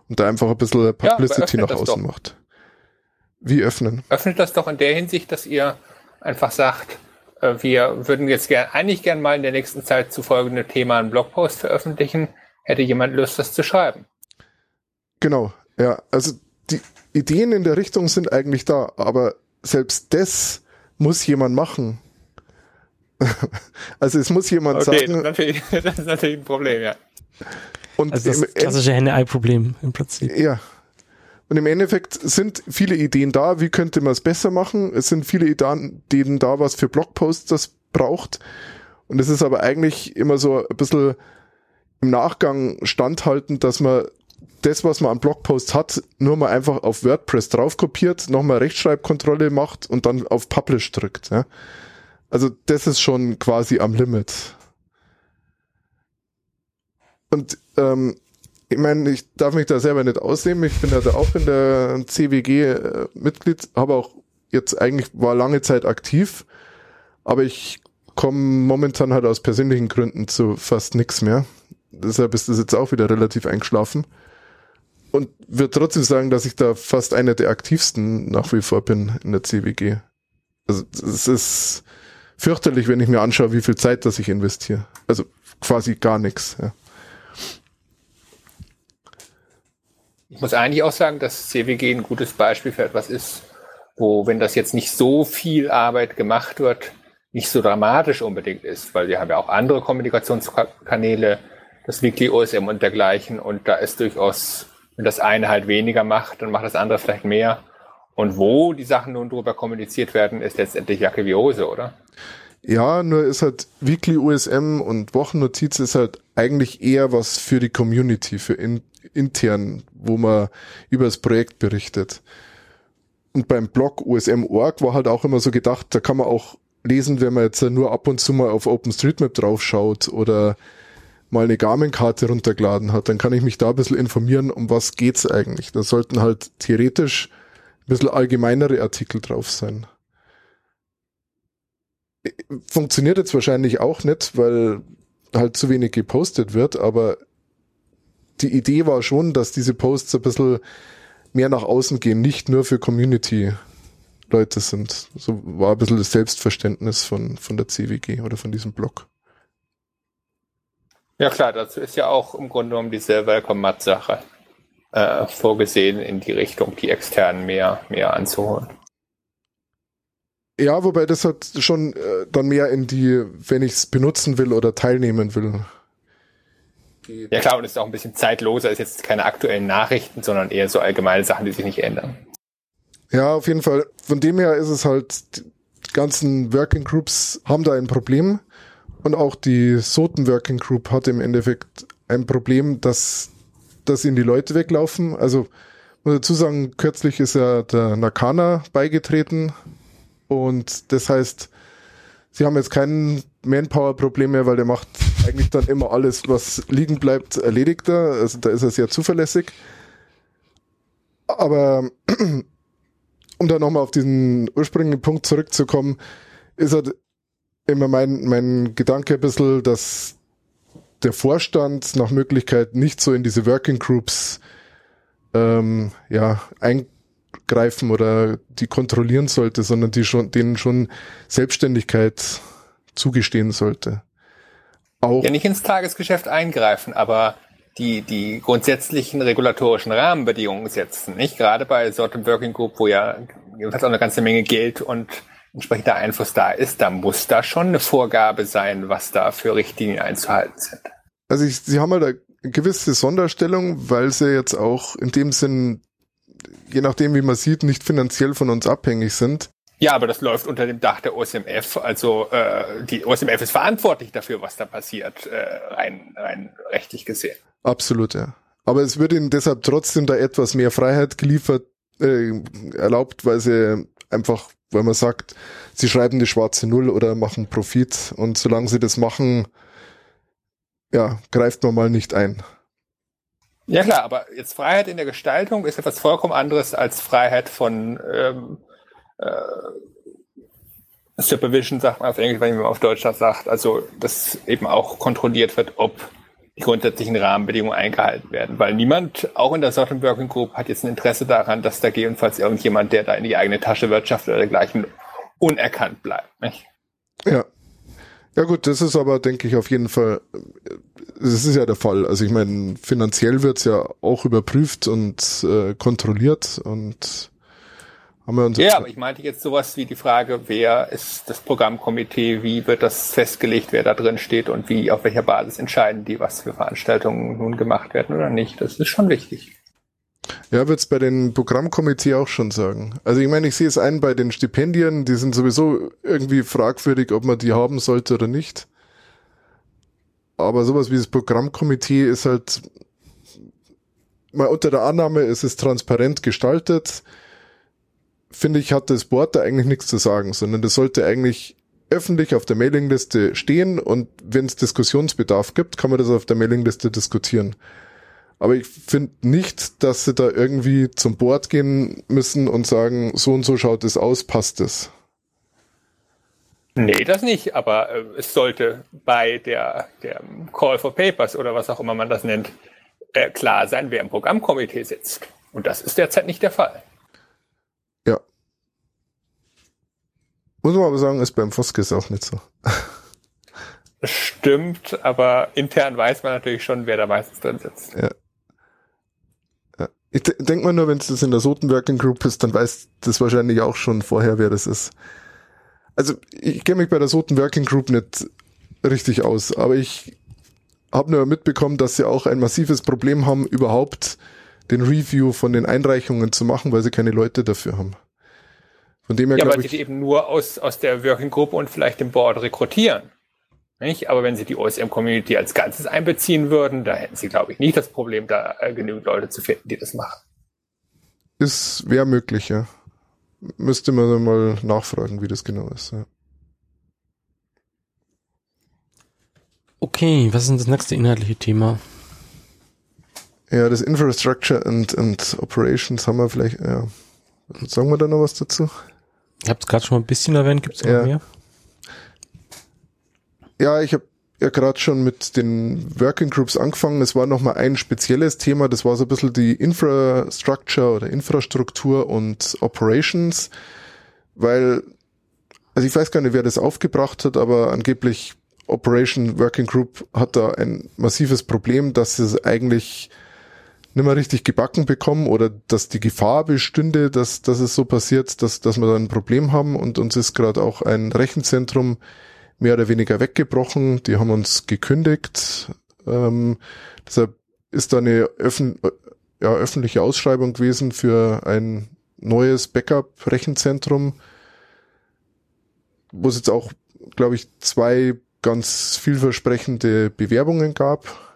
[SPEAKER 2] und da einfach ein bisschen Publicity ja, nach außen doch. macht. Wie öffnen?
[SPEAKER 3] Öffnet das doch in der Hinsicht, dass ihr einfach sagt, wir würden jetzt gern, eigentlich gern mal in der nächsten Zeit zu folgendem Thema einen Blogpost veröffentlichen. Hätte jemand Lust, das zu schreiben?
[SPEAKER 2] Genau, ja. Also die Ideen in der Richtung sind eigentlich da, aber selbst das muss jemand machen. also es muss jemand okay, sagen.
[SPEAKER 3] Das ist, das ist natürlich ein Problem, ja.
[SPEAKER 1] Und also das klassische Henne-Ei-Problem im Prinzip.
[SPEAKER 2] Ja, und im Endeffekt sind viele Ideen da, wie könnte man es besser machen. Es sind viele Ideen da, was für Blogposts das braucht. Und es ist aber eigentlich immer so ein bisschen im Nachgang standhaltend, dass man das, was man an Blogposts hat, nur mal einfach auf WordPress draufkopiert, nochmal Rechtschreibkontrolle macht und dann auf Publish drückt. Ja. Also das ist schon quasi am Limit. Und ähm, ich meine, ich darf mich da selber nicht ausnehmen. Ich bin da auch in der CWG äh, Mitglied, habe auch jetzt eigentlich war lange Zeit aktiv, aber ich komme momentan halt aus persönlichen Gründen zu fast nichts mehr. Deshalb ist das jetzt auch wieder relativ eingeschlafen. Und würde trotzdem sagen, dass ich da fast einer der aktivsten nach wie vor bin in der CWG. Also es ist fürchterlich, wenn ich mir anschaue, wie viel Zeit das ich investiere. Also quasi gar nichts. Ja.
[SPEAKER 3] Ich muss eigentlich auch sagen, dass CWG ein gutes Beispiel für etwas ist, wo, wenn das jetzt nicht so viel Arbeit gemacht wird, nicht so dramatisch unbedingt ist, weil wir haben ja auch andere Kommunikationskanäle, das Weekly OSM und dergleichen, und da ist durchaus, wenn das eine halt weniger macht, dann macht das andere vielleicht mehr. Und wo die Sachen nun drüber kommuniziert werden, ist letztendlich Jacke wie Hose, oder?
[SPEAKER 2] Ja, nur ist halt Weekly USM und Wochennotiz ist halt eigentlich eher was für die Community, für in, intern, wo man über das Projekt berichtet. Und beim Blog USM.org war halt auch immer so gedacht, da kann man auch lesen, wenn man jetzt nur ab und zu mal auf OpenStreetMap draufschaut oder mal eine Garmin-Karte runtergeladen hat, dann kann ich mich da ein bisschen informieren, um was geht's eigentlich. Da sollten halt theoretisch ein bisschen allgemeinere Artikel drauf sein. Funktioniert jetzt wahrscheinlich auch nicht, weil halt zu wenig gepostet wird, aber die Idee war schon, dass diese Posts ein bisschen mehr nach außen gehen, nicht nur für Community-Leute sind. So war ein bisschen das Selbstverständnis von, von der CWG oder von diesem Blog.
[SPEAKER 3] Ja klar, dazu ist ja auch im Grunde genommen diese Welcome-Mat-Sache äh, vorgesehen, in die Richtung, die externen mehr, mehr anzuholen.
[SPEAKER 2] Ja, wobei das hat schon äh, dann mehr in die, wenn ich es benutzen will oder teilnehmen will,
[SPEAKER 3] geht. Ja klar, und es ist auch ein bisschen zeitloser, ist jetzt keine aktuellen Nachrichten, sondern eher so allgemeine Sachen, die sich nicht ändern.
[SPEAKER 2] Ja, auf jeden Fall. Von dem her ist es halt, die ganzen Working Groups haben da ein Problem. Und auch die Soten Working Group hat im Endeffekt ein Problem, dass, dass ihnen die Leute weglaufen. Also, muss dazu sagen, kürzlich ist ja der Nakana beigetreten. Und das heißt, sie haben jetzt kein Manpower-Problem mehr, weil der macht eigentlich dann immer alles, was liegen bleibt, erledigt er. Also da ist er sehr zuverlässig. Aber um da nochmal auf diesen ursprünglichen Punkt zurückzukommen, ist halt immer mein, mein Gedanke ein bisschen, dass der Vorstand nach Möglichkeit nicht so in diese Working Groups ähm, ja, eingreifen oder die kontrollieren sollte, sondern die schon, denen schon Selbstständigkeit zugestehen sollte.
[SPEAKER 3] Auch ja, nicht ins Tagesgeschäft eingreifen, aber die, die grundsätzlichen regulatorischen Rahmenbedingungen setzen. Nicht gerade bei so einem Working Group, wo ja jedenfalls auch eine ganze Menge Geld und entsprechender Einfluss da ist, da muss da schon eine Vorgabe sein, was da für Richtlinien einzuhalten sind.
[SPEAKER 2] Also ich, sie haben halt eine gewisse Sonderstellung, weil sie jetzt auch in dem Sinn je nachdem, wie man sieht, nicht finanziell von uns abhängig sind.
[SPEAKER 3] Ja, aber das läuft unter dem Dach der OSMF. Also äh, die OSMF ist verantwortlich dafür, was da passiert, äh, rein, rein rechtlich gesehen.
[SPEAKER 2] Absolut, ja. Aber es wird ihnen deshalb trotzdem da etwas mehr Freiheit geliefert, äh, erlaubt, weil sie einfach, weil man sagt, sie schreiben die schwarze Null oder machen Profit und solange sie das machen, ja, greift man mal nicht ein.
[SPEAKER 3] Ja klar, aber jetzt Freiheit in der Gestaltung ist etwas vollkommen anderes als Freiheit von ähm, äh, Supervision, sagt man auf Englisch, wenn man auf Deutsch das sagt. Also, dass eben auch kontrolliert wird, ob die grundsätzlichen Rahmenbedingungen eingehalten werden. Weil niemand, auch in der Southern Working Group, hat jetzt ein Interesse daran, dass da gegebenenfalls irgendjemand, der da in die eigene Tasche wirtschaftet oder dergleichen, unerkannt bleibt. Nicht?
[SPEAKER 2] Ja. Ja gut, das ist aber, denke ich, auf jeden Fall, das ist ja der Fall. Also ich meine, finanziell wird's ja auch überprüft und äh, kontrolliert und
[SPEAKER 3] haben wir uns ja, aber ich meinte jetzt sowas wie die Frage, wer ist das Programmkomitee, wie wird das festgelegt, wer da drin steht und wie, auf welcher Basis entscheiden die, was für Veranstaltungen nun gemacht werden oder nicht. Das ist schon wichtig.
[SPEAKER 2] Ja, wird's bei den Programmkomitee auch schon sagen. Also ich meine, ich sehe es ein bei den Stipendien, die sind sowieso irgendwie fragwürdig, ob man die haben sollte oder nicht. Aber sowas wie das Programmkomitee ist halt mal unter der Annahme, es ist transparent gestaltet finde ich, hat das Board da eigentlich nichts zu sagen, sondern das sollte eigentlich öffentlich auf der Mailingliste stehen und wenn es Diskussionsbedarf gibt, kann man das auf der Mailingliste diskutieren. Aber ich finde nicht, dass sie da irgendwie zum Board gehen müssen und sagen, so und so schaut es aus, passt es.
[SPEAKER 3] Nee, das nicht, aber äh, es sollte bei der, der Call for Papers oder was auch immer man das nennt, äh, klar sein, wer im Programmkomitee sitzt. Und das ist derzeit nicht der Fall.
[SPEAKER 2] Muss man aber sagen, ist beim Foskis auch nicht so.
[SPEAKER 3] Stimmt, aber intern weiß man natürlich schon, wer da meistens drin sitzt.
[SPEAKER 2] Ja. ja. Ich denke mal nur, wenn es das in der Soten Working Group ist, dann weiß das wahrscheinlich auch schon vorher, wer das ist. Also ich kenne mich bei der Soten Working Group nicht richtig aus, aber ich habe nur mitbekommen, dass sie auch ein massives Problem haben, überhaupt den Review von den Einreichungen zu machen, weil sie keine Leute dafür haben.
[SPEAKER 3] Von dem her, ja, weil ich, sie eben nur aus, aus der Working Group und vielleicht dem Board rekrutieren. Nicht? Aber wenn sie die OSM-Community als Ganzes einbeziehen würden, da hätten sie, glaube ich, nicht das Problem, da äh, genügend Leute zu finden, die das machen.
[SPEAKER 2] Ist, wäre möglich, ja. Müsste man mal nachfragen, wie das genau ist, ja.
[SPEAKER 1] Okay, was ist denn das nächste inhaltliche Thema?
[SPEAKER 2] Ja, das Infrastructure and, and Operations haben wir vielleicht, ja. Sagen wir da noch was dazu?
[SPEAKER 1] Ihr habt es gerade schon mal ein bisschen erwähnt, gibt es
[SPEAKER 2] ja.
[SPEAKER 1] mehr?
[SPEAKER 2] Ja, ich habe ja gerade schon mit den Working Groups angefangen. Es war nochmal ein spezielles Thema, das war so ein bisschen die Infrastructure oder Infrastruktur und Operations, weil, also ich weiß gar nicht, wer das aufgebracht hat, aber angeblich Operation Working Group hat da ein massives Problem, dass es eigentlich nicht mehr richtig gebacken bekommen oder dass die Gefahr bestünde, dass, dass es so passiert, dass, dass wir da ein Problem haben und uns ist gerade auch ein Rechenzentrum mehr oder weniger weggebrochen. Die haben uns gekündigt. Ähm, deshalb ist da eine öffn ja, öffentliche Ausschreibung gewesen für ein neues Backup-Rechenzentrum, wo es jetzt auch, glaube ich, zwei ganz vielversprechende Bewerbungen gab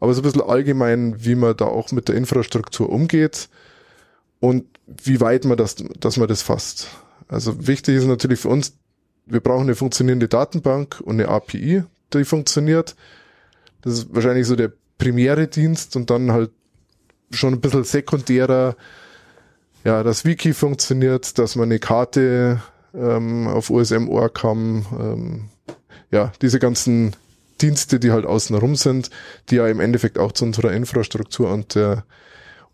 [SPEAKER 2] aber so ein bisschen allgemein, wie man da auch mit der Infrastruktur umgeht und wie weit man das, dass man das fasst. Also wichtig ist natürlich für uns, wir brauchen eine funktionierende Datenbank und eine API, die funktioniert. Das ist wahrscheinlich so der primäre Dienst und dann halt schon ein bisschen sekundärer, ja, das Wiki funktioniert, dass man eine Karte ähm, auf OSM.org haben, ähm, ja, diese ganzen Dienste, die halt außenrum sind, die ja im Endeffekt auch zu unserer Infrastruktur und der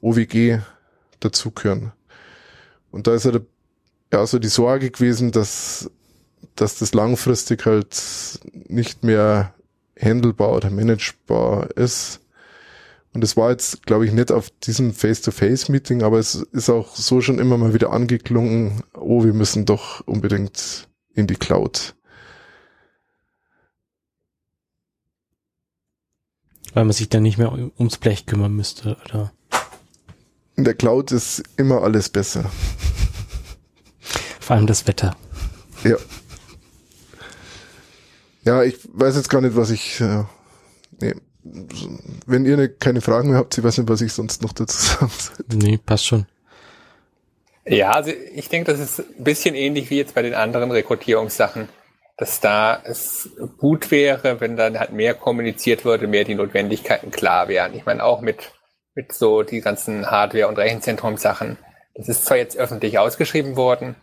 [SPEAKER 2] OWG dazugehören. Und da ist halt ja so die Sorge gewesen, dass, dass das langfristig halt nicht mehr handelbar oder managebar ist. Und es war jetzt, glaube ich, nicht auf diesem Face-to-Face-Meeting, aber es ist auch so schon immer mal wieder angeklungen, oh, wir müssen doch unbedingt in die Cloud.
[SPEAKER 1] Weil man sich dann nicht mehr ums Blech kümmern müsste, oder?
[SPEAKER 2] in der Cloud ist immer alles besser.
[SPEAKER 1] Vor allem das Wetter.
[SPEAKER 2] Ja. Ja, ich weiß jetzt gar nicht, was ich. Äh, nee. Wenn ihr ne, keine Fragen mehr habt, ich weiß nicht, was ich sonst noch dazu sagen soll.
[SPEAKER 1] Nee, passt schon.
[SPEAKER 3] Ja, also ich denke, das ist ein bisschen ähnlich wie jetzt bei den anderen Rekrutierungssachen, dass da es gut wäre, wenn dann halt mehr kommuniziert würde, mehr die Notwendigkeiten klar wären. Ich meine, auch mit, mit so die ganzen Hardware- und Rechenzentrum-Sachen. Das ist zwar jetzt öffentlich ausgeschrieben worden,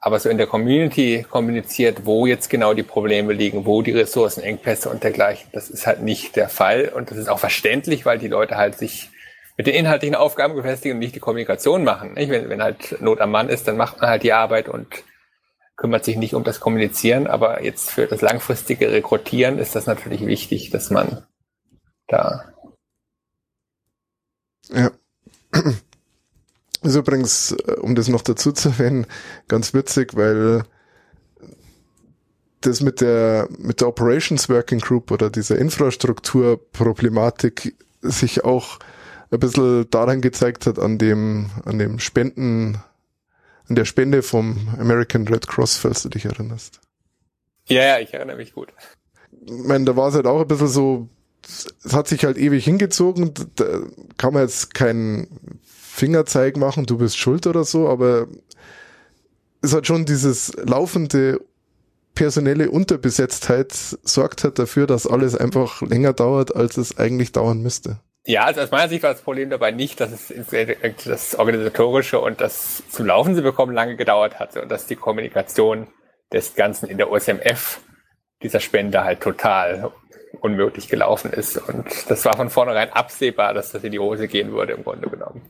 [SPEAKER 3] aber so in der Community kommuniziert, wo jetzt genau die Probleme liegen, wo die Ressourcenengpässe und dergleichen. Das ist halt nicht der Fall und das ist auch verständlich, weil die Leute halt sich mit den inhaltlichen Aufgaben befestigen und nicht die Kommunikation machen. Wenn, wenn halt Not am Mann ist, dann macht man halt die Arbeit und kümmert sich nicht um das Kommunizieren. Aber jetzt für das langfristige Rekrutieren ist das natürlich wichtig, dass man da.
[SPEAKER 2] Ja. Ist übrigens, äh, um das noch dazu zu erwähnen, ganz witzig, weil das mit der, mit der Operations Working Group oder dieser Infrastrukturproblematik sich auch ein bisschen daran gezeigt hat, an dem, an dem Spenden, an der Spende vom American Red Cross, falls du dich erinnerst.
[SPEAKER 3] Ja, ja, ich erinnere mich gut.
[SPEAKER 2] Ich meine, da war es halt auch ein bisschen so, es hat sich halt ewig hingezogen, da kann man jetzt keinen Fingerzeig machen, du bist schuld oder so, aber es hat schon dieses laufende personelle Unterbesetztheit sorgt halt dafür, dass alles einfach länger dauert, als es eigentlich dauern müsste.
[SPEAKER 3] Ja, also aus meiner Sicht war das Problem dabei nicht, dass es das Organisatorische und das zum Laufen zu bekommen lange gedauert hat, sondern dass die Kommunikation des Ganzen in der OSMF dieser Spende halt total unmöglich gelaufen ist. Und das war von vornherein absehbar, dass das in die Hose gehen würde, im Grunde genommen.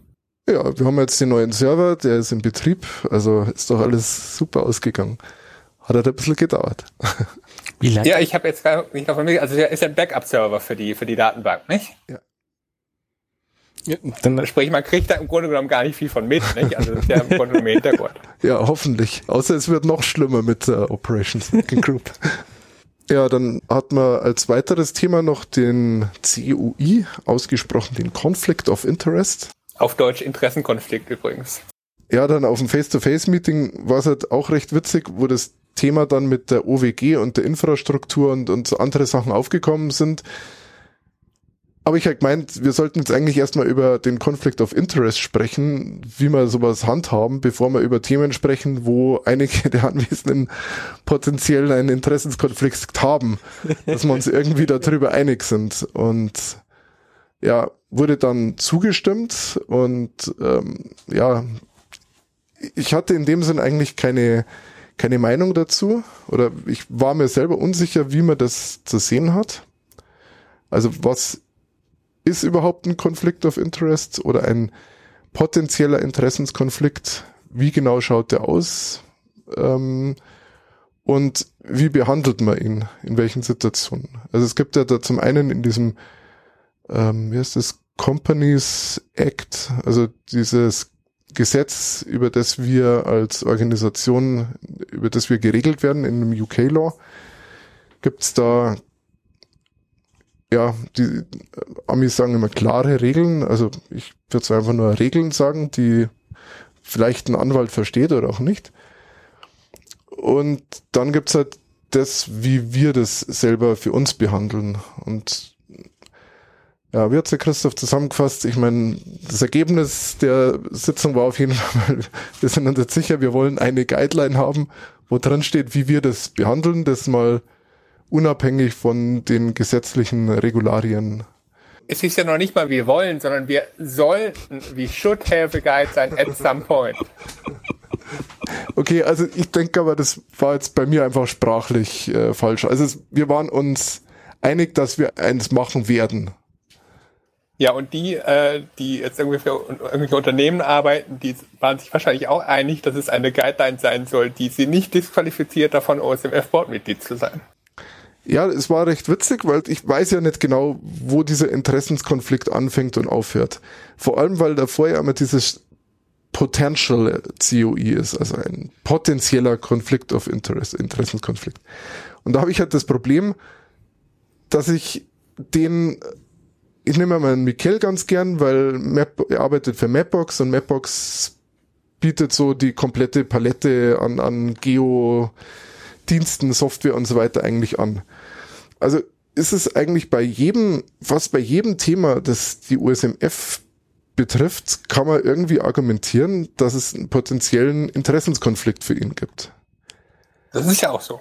[SPEAKER 2] Ja, wir haben jetzt den neuen Server, der ist in Betrieb, also ist doch alles super ausgegangen. Hat halt ein bisschen gedauert.
[SPEAKER 3] Wie lange? Ja, ich habe jetzt gar nicht davon also der ist ein Backup-Server für die, für die Datenbank, nicht?
[SPEAKER 2] Ja.
[SPEAKER 3] Dann Sprich, man kriegt da im Grunde genommen gar nicht viel von mit, nicht? Also das ist ja im Grunde genommen Hintergrund.
[SPEAKER 2] Ja, hoffentlich. Außer es wird noch schlimmer mit der Operations Group. ja, dann hat man als weiteres Thema noch den CUI, ausgesprochen den Conflict of Interest.
[SPEAKER 3] Auf Deutsch Interessenkonflikt übrigens.
[SPEAKER 2] Ja, dann auf dem Face-to-Face-Meeting war es halt auch recht witzig, wo das Thema dann mit der OWG und der Infrastruktur und, und so andere Sachen aufgekommen sind aber ich halt gemeint, wir sollten jetzt eigentlich erstmal über den Conflict of Interest sprechen, wie wir sowas handhaben, bevor wir über Themen sprechen, wo einige der Anwesenden potenziell einen Interessenskonflikt haben, dass wir uns irgendwie darüber einig sind. Und ja, wurde dann zugestimmt und ähm, ja, ich hatte in dem Sinn eigentlich keine, keine Meinung dazu oder ich war mir selber unsicher, wie man das zu sehen hat. Also was ist überhaupt ein Conflict of Interest oder ein potenzieller Interessenskonflikt? Wie genau schaut der aus? Ähm, und wie behandelt man ihn? In welchen Situationen? Also es gibt ja da zum einen in diesem, ähm, wie heißt das, Companies Act, also dieses Gesetz, über das wir als Organisation, über das wir geregelt werden in dem UK-Law, gibt es da ja, die Amis sagen immer klare Regeln. Also ich würde es einfach nur Regeln sagen, die vielleicht ein Anwalt versteht oder auch nicht. Und dann gibt's halt das, wie wir das selber für uns behandeln. Und ja, wie hat der Christoph zusammengefasst? Ich meine, das Ergebnis der Sitzung war auf jeden Fall, wir sind uns jetzt sicher, wir wollen eine Guideline haben, wo drin steht, wie wir das behandeln, das mal unabhängig von den gesetzlichen Regularien.
[SPEAKER 3] Es ist ja noch nicht mal wir wollen, sondern wir sollten, we should have a guideline at some point.
[SPEAKER 2] Okay, also ich denke aber, das war jetzt bei mir einfach sprachlich äh, falsch. Also es, wir waren uns einig, dass wir eins machen werden.
[SPEAKER 3] Ja, und die, äh, die jetzt irgendwie für irgendwelche Unternehmen arbeiten, die waren sich wahrscheinlich auch einig, dass es eine Guideline sein soll, die sie nicht disqualifiziert davon, OSMF-Boardmitglied zu sein.
[SPEAKER 2] Ja, es war recht witzig, weil ich weiß ja nicht genau, wo dieser Interessenskonflikt anfängt und aufhört. Vor allem, weil davor ja immer dieses Potential COE ist, also ein potenzieller Konflikt of Interest, Interessenskonflikt. Und da habe ich halt das Problem, dass ich den ich nehme mal Mikkel ganz gern, weil Map, er arbeitet für Mapbox und Mapbox bietet so die komplette Palette an, an Geo-Diensten, Software und so weiter eigentlich an. Also ist es eigentlich bei jedem, fast bei jedem Thema, das die USMF betrifft, kann man irgendwie argumentieren, dass es einen potenziellen Interessenskonflikt für ihn gibt.
[SPEAKER 3] Das ist ja auch so.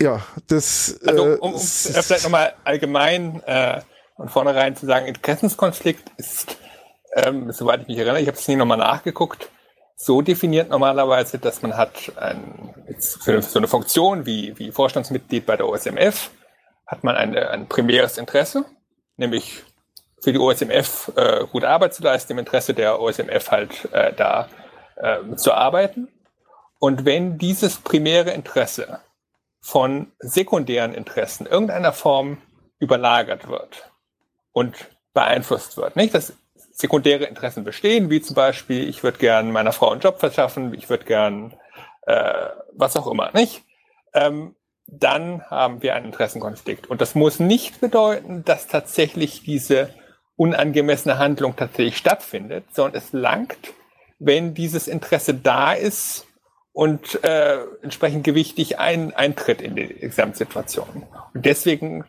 [SPEAKER 2] Ja, das.
[SPEAKER 3] Also, um, um, um vielleicht nochmal allgemein äh, von vornherein zu sagen, Interessenskonflikt ist, ähm, soweit ich mich erinnere, ich habe es nie nochmal nachgeguckt, so definiert normalerweise, dass man hat ein, für so eine Funktion wie, wie Vorstandsmitglied bei der OSMF, hat man eine, ein primäres Interesse, nämlich für die OSMF äh, gute Arbeit zu leisten, im Interesse der OSMF halt äh, da äh, zu arbeiten. Und wenn dieses primäre Interesse von sekundären Interessen irgendeiner Form überlagert wird und beeinflusst wird, nicht? Dass sekundäre Interessen bestehen, wie zum Beispiel, ich würde gern meiner Frau einen Job verschaffen, ich würde gern äh, was auch immer, nicht? Ähm, dann haben wir einen Interessenkonflikt. Und das muss nicht bedeuten, dass tatsächlich diese unangemessene Handlung tatsächlich stattfindet, sondern es langt, wenn dieses Interesse da ist und äh, entsprechend gewichtig ein, eintritt in die Gesamtsituation. Und deswegen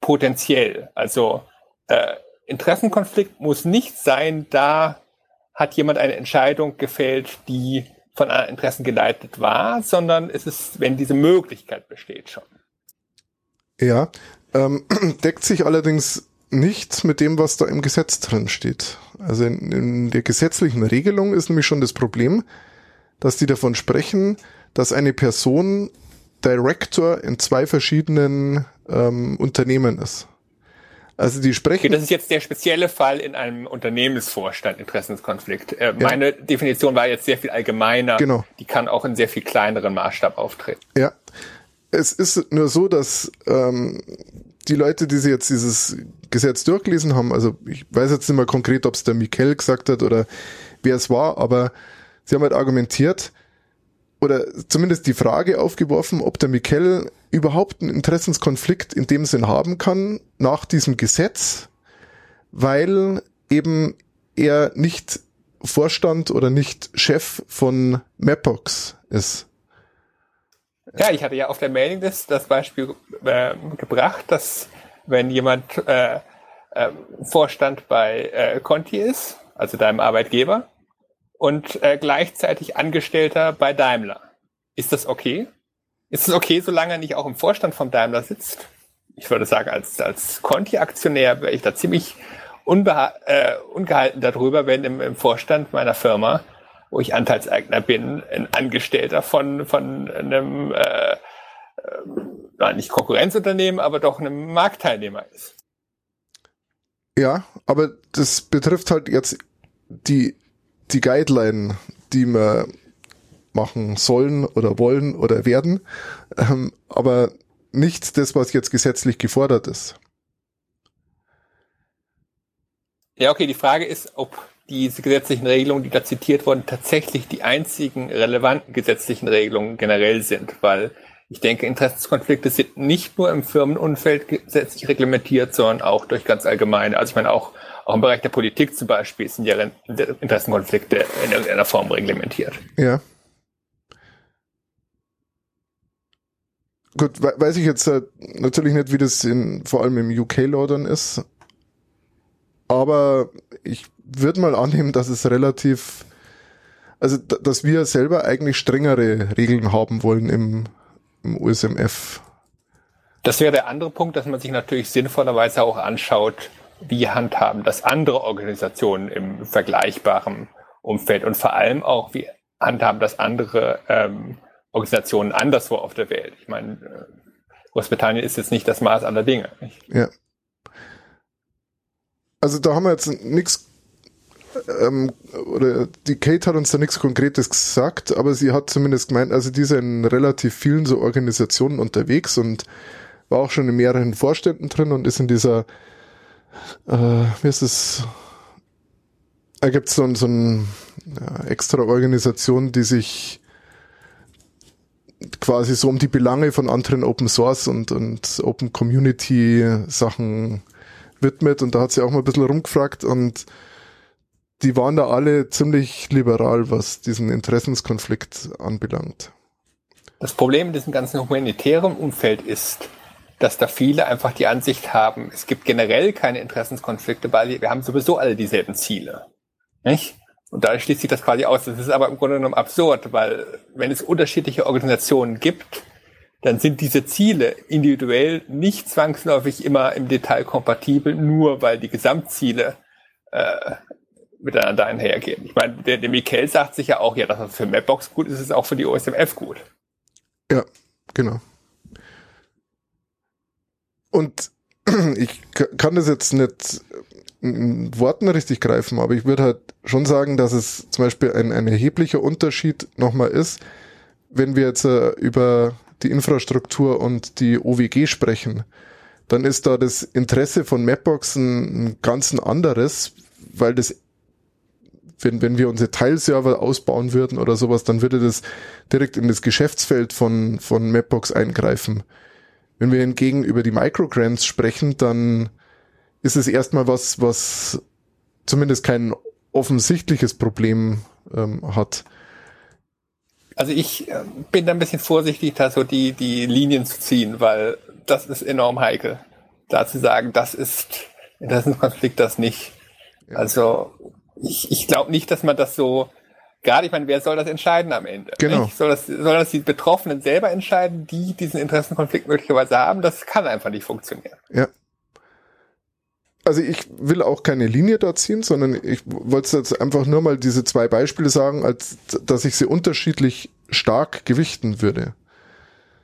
[SPEAKER 3] potenziell. Also äh, Interessenkonflikt muss nicht sein, da hat jemand eine Entscheidung gefällt, die von anderen Interessen geleitet war, sondern es ist, wenn diese Möglichkeit besteht schon.
[SPEAKER 2] Ja, ähm, deckt sich allerdings nicht mit dem, was da im Gesetz drin steht. Also in, in der gesetzlichen Regelung ist nämlich schon das Problem, dass die davon sprechen, dass eine Person Director in zwei verschiedenen ähm, Unternehmen ist. Also die sprechen.
[SPEAKER 3] Okay, das ist jetzt der spezielle Fall in einem Unternehmensvorstand, Interessenskonflikt. Äh, ja. Meine Definition war jetzt sehr viel allgemeiner.
[SPEAKER 2] Genau.
[SPEAKER 3] Die kann auch in sehr viel kleineren Maßstab auftreten.
[SPEAKER 2] Ja. Es ist nur so, dass ähm, die Leute, die sich jetzt dieses Gesetz durchgelesen haben, also ich weiß jetzt nicht mehr konkret, ob es der Mikel gesagt hat oder wer es war, aber sie haben halt argumentiert oder zumindest die Frage aufgeworfen, ob der Mikel überhaupt einen Interessenskonflikt in dem Sinn haben kann nach diesem Gesetz, weil eben er nicht Vorstand oder nicht Chef von Mapbox ist.
[SPEAKER 3] Ja, ich hatte ja auf der Mailing das, das Beispiel äh, gebracht, dass wenn jemand äh, äh, Vorstand bei äh, Conti ist, also deinem Arbeitgeber, und äh, gleichzeitig Angestellter bei Daimler, ist das okay? Ist es okay, solange er nicht auch im Vorstand von Daimler sitzt? Ich würde sagen, als, als Conti-Aktionär wäre ich da ziemlich äh, ungehalten darüber, wenn im, im Vorstand meiner Firma wo ich Anteilseigner bin, ein Angestellter von, von einem, äh, äh, nicht Konkurrenzunternehmen, aber doch einem Marktteilnehmer ist.
[SPEAKER 2] Ja, aber das betrifft halt jetzt die, die Guideline, die wir machen sollen oder wollen oder werden, ähm, aber nicht das, was jetzt gesetzlich gefordert ist.
[SPEAKER 3] Ja, okay, die Frage ist, ob diese gesetzlichen Regelungen, die da zitiert wurden, tatsächlich die einzigen relevanten gesetzlichen Regelungen generell sind, weil ich denke, Interessenskonflikte sind nicht nur im Firmenumfeld gesetzlich reglementiert, sondern auch durch ganz allgemeine. Also ich meine auch, auch im Bereich der Politik zum Beispiel sind ja Interessenkonflikte in irgendeiner Form reglementiert.
[SPEAKER 2] Ja. Gut, weiß ich jetzt natürlich nicht, wie das in, vor allem im UK-Law dann ist. Aber ich würde mal annehmen, dass es relativ, also dass wir selber eigentlich strengere Regeln haben wollen im, im USMF.
[SPEAKER 3] Das wäre der andere Punkt, dass man sich natürlich sinnvollerweise auch anschaut, wie handhaben das andere Organisationen im vergleichbaren Umfeld und vor allem auch, wie handhaben das andere ähm, Organisationen anderswo auf der Welt. Ich meine, äh, Großbritannien ist jetzt nicht das Maß aller Dinge.
[SPEAKER 2] Ja. Also da haben wir jetzt nichts ähm, oder die Kate hat uns da nichts Konkretes gesagt, aber sie hat zumindest gemeint, also die sind in relativ vielen so Organisationen unterwegs und war auch schon in mehreren Vorständen drin und ist in dieser, äh, wie ist es, da gibt es so, so eine ja, extra Organisation, die sich quasi so um die Belange von anderen Open Source und, und Open Community Sachen widmet und da hat sie auch mal ein bisschen rumgefragt und die waren da alle ziemlich liberal, was diesen Interessenskonflikt anbelangt.
[SPEAKER 3] Das Problem in diesem ganzen humanitären Umfeld ist, dass da viele einfach die Ansicht haben, es gibt generell keine Interessenskonflikte, weil wir haben sowieso alle dieselben Ziele. Nicht? Und da schließt sich das quasi aus. Das ist aber im Grunde genommen absurd, weil wenn es unterschiedliche Organisationen gibt, dann sind diese Ziele individuell nicht zwangsläufig immer im Detail kompatibel, nur weil die Gesamtziele äh, miteinander einhergehen. Ich meine, der, der Mikel sagt sich ja auch, ja, das ist für Mapbox gut ist, ist auch für die OSMF gut.
[SPEAKER 2] Ja, genau. Und ich kann das jetzt nicht Worten richtig greifen, aber ich würde halt schon sagen, dass es zum Beispiel ein, ein erheblicher Unterschied nochmal ist, wenn wir jetzt äh, über die Infrastruktur und die OWG sprechen, dann ist da das Interesse von Mapbox ein, ganz anderes, weil das, wenn, wenn wir unsere Teilserver ausbauen würden oder sowas, dann würde das direkt in das Geschäftsfeld von, von Mapbox eingreifen. Wenn wir hingegen über die Microgrants sprechen, dann ist es erstmal was, was zumindest kein offensichtliches Problem ähm, hat.
[SPEAKER 3] Also ich äh, bin da ein bisschen vorsichtig, da so die, die Linien zu ziehen, weil das ist enorm heikel. Da zu sagen, das ist Interessenskonflikt, das nicht. Ja. Also ich, ich glaube nicht, dass man das so, gerade, ich meine, wer soll das entscheiden am Ende?
[SPEAKER 2] Genau.
[SPEAKER 3] Soll das, soll das die Betroffenen selber entscheiden, die diesen Interessenkonflikt möglicherweise haben? Das kann einfach nicht funktionieren.
[SPEAKER 2] Ja. Also ich will auch keine Linie da ziehen, sondern ich wollte jetzt einfach nur mal diese zwei Beispiele sagen, als dass ich sie unterschiedlich stark gewichten würde.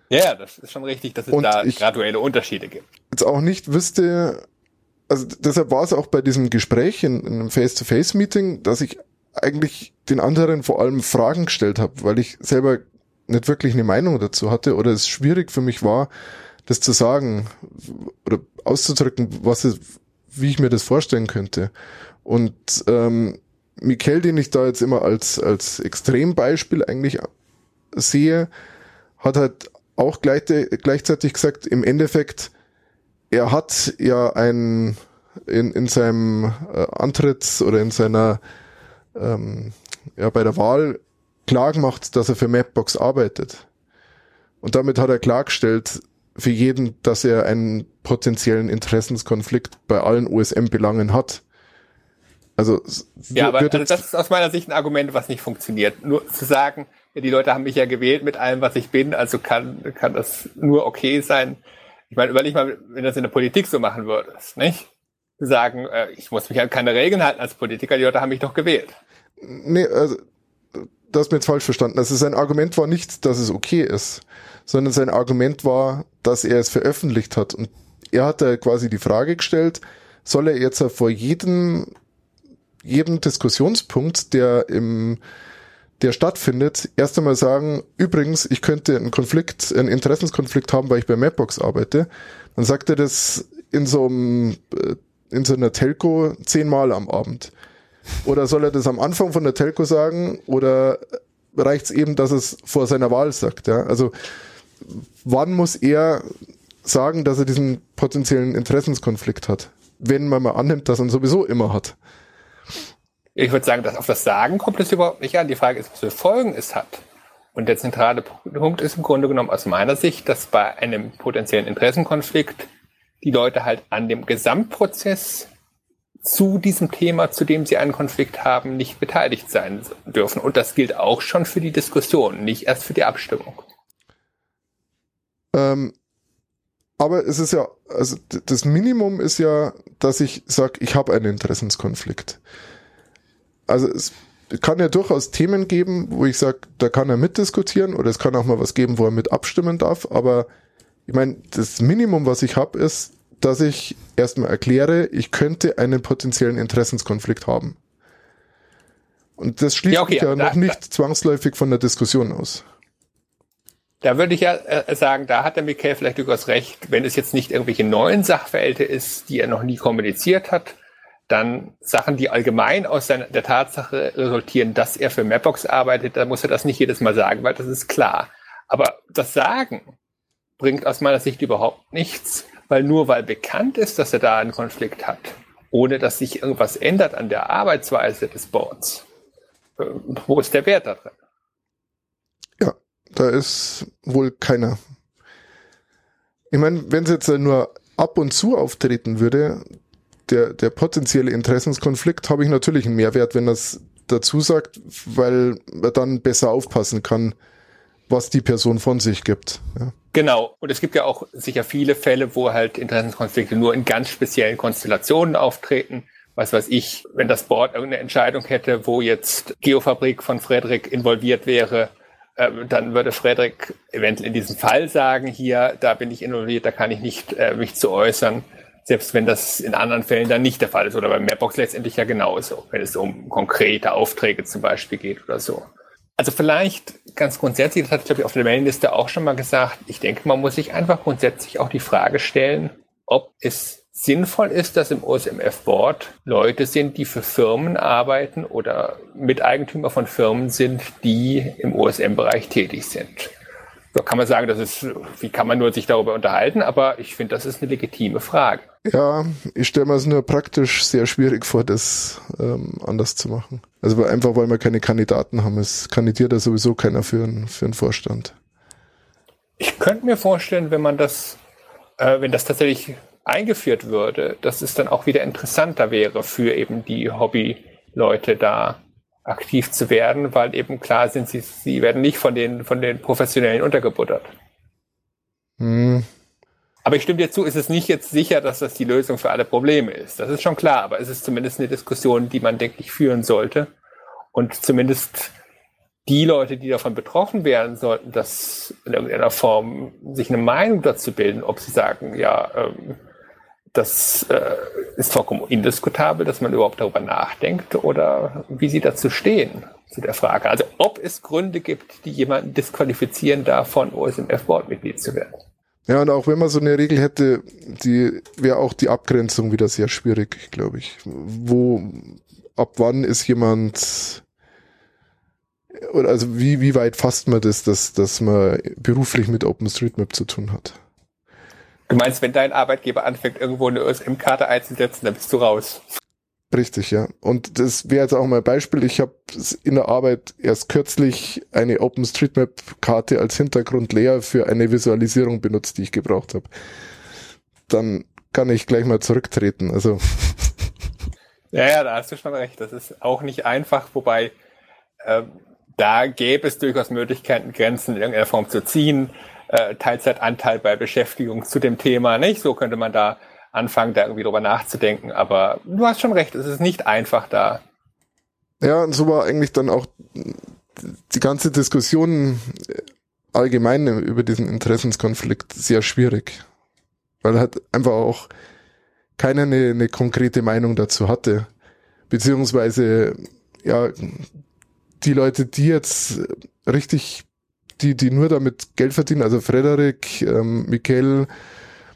[SPEAKER 3] Ja, das ist schon richtig, dass es Und da graduelle Unterschiede gibt.
[SPEAKER 2] Jetzt auch nicht wüsste, also deshalb war es auch bei diesem Gespräch in, in einem Face-to-Face-Meeting, dass ich eigentlich den anderen vor allem Fragen gestellt habe, weil ich selber nicht wirklich eine Meinung dazu hatte oder es schwierig für mich war, das zu sagen oder auszudrücken, was es, wie ich mir das vorstellen könnte. Und ähm, Mikel, den ich da jetzt immer als, als Extrembeispiel eigentlich sehe, hat halt auch gleich, gleichzeitig gesagt, im Endeffekt, er hat ja ein in, in seinem äh, Antritt oder in seiner ähm, ja, bei der Wahl klar gemacht, dass er für Mapbox arbeitet. Und damit hat er klargestellt für jeden, dass er einen potenziellen Interessenskonflikt bei allen USM-Belangen hat. Also,
[SPEAKER 3] ja, aber also das ist aus meiner Sicht ein Argument, was nicht funktioniert. Nur zu sagen, die Leute haben mich ja gewählt mit allem, was ich bin, also kann, kann das nur okay sein. Ich meine, überleg mal, wenn du das in der Politik so machen würdest, nicht? Sagen, äh, ich muss mich an keine Regeln halten als Politiker, die Leute haben mich doch gewählt.
[SPEAKER 2] Nee, also, das ist mir jetzt falsch verstanden. Also sein Argument war nicht, dass es okay ist, sondern sein Argument war, dass er es veröffentlicht hat. Und er hat da quasi die Frage gestellt, soll er jetzt vor jedem, jedem Diskussionspunkt, der im, der stattfindet, erst einmal sagen, übrigens, ich könnte einen Konflikt, einen Interessenskonflikt haben, weil ich bei Mapbox arbeite. Dann sagt er das in so einem, äh, in so einer Telco zehnmal am Abend. Oder soll er das am Anfang von der Telco sagen? Oder reicht es eben, dass es vor seiner Wahl sagt? Ja? Also wann muss er sagen, dass er diesen potenziellen Interessenskonflikt hat? Wenn man mal annimmt, dass er ihn sowieso immer hat.
[SPEAKER 3] Ich würde sagen, dass auf das Sagen kommt es überhaupt nicht an. Die Frage ist, was für Folgen es hat. Und der zentrale Punkt ist im Grunde genommen aus meiner Sicht, dass bei einem potenziellen Interessenkonflikt die Leute halt an dem Gesamtprozess zu diesem Thema, zu dem sie einen Konflikt haben, nicht beteiligt sein dürfen. Und das gilt auch schon für die Diskussion, nicht erst für die Abstimmung.
[SPEAKER 2] Ähm, aber es ist ja, also das Minimum ist ja, dass ich sage, ich habe einen Interessenskonflikt. Also es kann ja durchaus Themen geben, wo ich sage, da kann er mitdiskutieren oder es kann auch mal was geben, wo er mit abstimmen darf. Aber ich meine, das Minimum, was ich habe, ist, dass ich erstmal erkläre, ich könnte einen potenziellen Interessenskonflikt haben. Und das schließt ja, okay, ja noch nicht da, zwangsläufig von der Diskussion aus.
[SPEAKER 3] Da würde ich ja äh, sagen, da hat der Michael vielleicht durchaus recht, wenn es jetzt nicht irgendwelche neuen Sachverhalte ist, die er noch nie kommuniziert hat, dann Sachen, die allgemein aus der Tatsache resultieren, dass er für Mapbox arbeitet, dann muss er das nicht jedes Mal sagen, weil das ist klar. Aber das Sagen bringt aus meiner Sicht überhaupt nichts, weil nur weil bekannt ist, dass er da einen Konflikt hat, ohne dass sich irgendwas ändert an der Arbeitsweise des Boards, äh, wo ist der Wert da drin?
[SPEAKER 2] Da ist wohl keiner. Ich meine, wenn es jetzt nur ab und zu auftreten würde, der, der potenzielle Interessenskonflikt, habe ich natürlich einen Mehrwert, wenn das dazu sagt, weil man dann besser aufpassen kann, was die Person von sich gibt. Ja.
[SPEAKER 3] Genau. Und es gibt ja auch sicher viele Fälle, wo halt Interessenskonflikte nur in ganz speziellen Konstellationen auftreten. Was weiß ich, wenn das Board irgendeine Entscheidung hätte, wo jetzt Geofabrik von Frederik involviert wäre, dann würde Frederik eventuell in diesem Fall sagen, hier, da bin ich involviert, da kann ich nicht äh, mich zu äußern selbst wenn das in anderen Fällen dann nicht der Fall ist oder bei Mapbox letztendlich ja genauso, wenn es um konkrete Aufträge zum Beispiel geht oder so. Also vielleicht ganz grundsätzlich, das hatte ich glaube ich auf der Mailingliste auch schon mal gesagt, ich denke, man muss sich einfach grundsätzlich auch die Frage stellen, ob es sinnvoll ist, dass im OSMF-Board Leute sind, die für Firmen arbeiten oder Miteigentümer von Firmen sind, die im OSM-Bereich tätig sind. Da kann man sagen, das ist, wie kann man nur sich darüber unterhalten, aber ich finde, das ist eine legitime Frage.
[SPEAKER 2] Ja, ich stelle mir es nur praktisch sehr schwierig vor, das ähm, anders zu machen. Also einfach, weil wir keine Kandidaten haben. Es kandidiert ja sowieso keiner für, einen für einen Vorstand.
[SPEAKER 3] Ich könnte mir vorstellen, wenn man das, äh, wenn das tatsächlich eingeführt würde, dass es dann auch wieder interessanter wäre für eben die Hobbyleute da aktiv zu werden, weil eben klar sind, sie, sie werden nicht von den, von den Professionellen untergebuttert. Hm. Aber ich stimme dir zu, ist es nicht jetzt sicher, dass das die Lösung für alle Probleme ist. Das ist schon klar, aber es ist zumindest eine Diskussion, die man, denke ich, führen sollte. Und zumindest die Leute, die davon betroffen werden, sollten das in irgendeiner Form sich eine Meinung dazu bilden, ob sie sagen, ja, ähm, das äh, ist vollkommen indiskutabel, dass man überhaupt darüber nachdenkt oder wie sie dazu stehen zu der Frage. Also ob es Gründe gibt, die jemanden disqualifizieren davon, OSMF-Bordmitglied zu werden.
[SPEAKER 2] Ja, und auch wenn man so eine Regel hätte, die wäre auch die Abgrenzung wieder sehr schwierig, glaube ich. Wo, ab wann ist jemand, oder also wie, wie weit fasst man das, dass, dass man beruflich mit OpenStreetMap zu tun hat?
[SPEAKER 3] Du meinst, wenn dein Arbeitgeber anfängt, irgendwo eine OSM-Karte einzusetzen, dann bist du raus.
[SPEAKER 2] Richtig, ja. Und das wäre jetzt auch mal ein Beispiel. Ich habe in der Arbeit erst kürzlich eine OpenStreetMap-Karte als Hintergrundlayer für eine Visualisierung benutzt, die ich gebraucht habe. Dann kann ich gleich mal zurücktreten. Also.
[SPEAKER 3] Ja, ja, da hast du schon recht. Das ist auch nicht einfach, wobei äh, da gäbe es durchaus Möglichkeiten, Grenzen in irgendeiner Form zu ziehen äh, Teilzeitanteil bei Beschäftigung zu dem Thema, nicht? So könnte man da anfangen, da irgendwie drüber nachzudenken. Aber du hast schon recht, es ist nicht einfach da.
[SPEAKER 2] Ja, und so war eigentlich dann auch die ganze Diskussion allgemein über diesen Interessenskonflikt sehr schwierig. Weil halt einfach auch keiner eine, eine konkrete Meinung dazu hatte. Beziehungsweise, ja, die Leute, die jetzt richtig die, die nur damit Geld verdienen, also Frederik, ähm, Michael,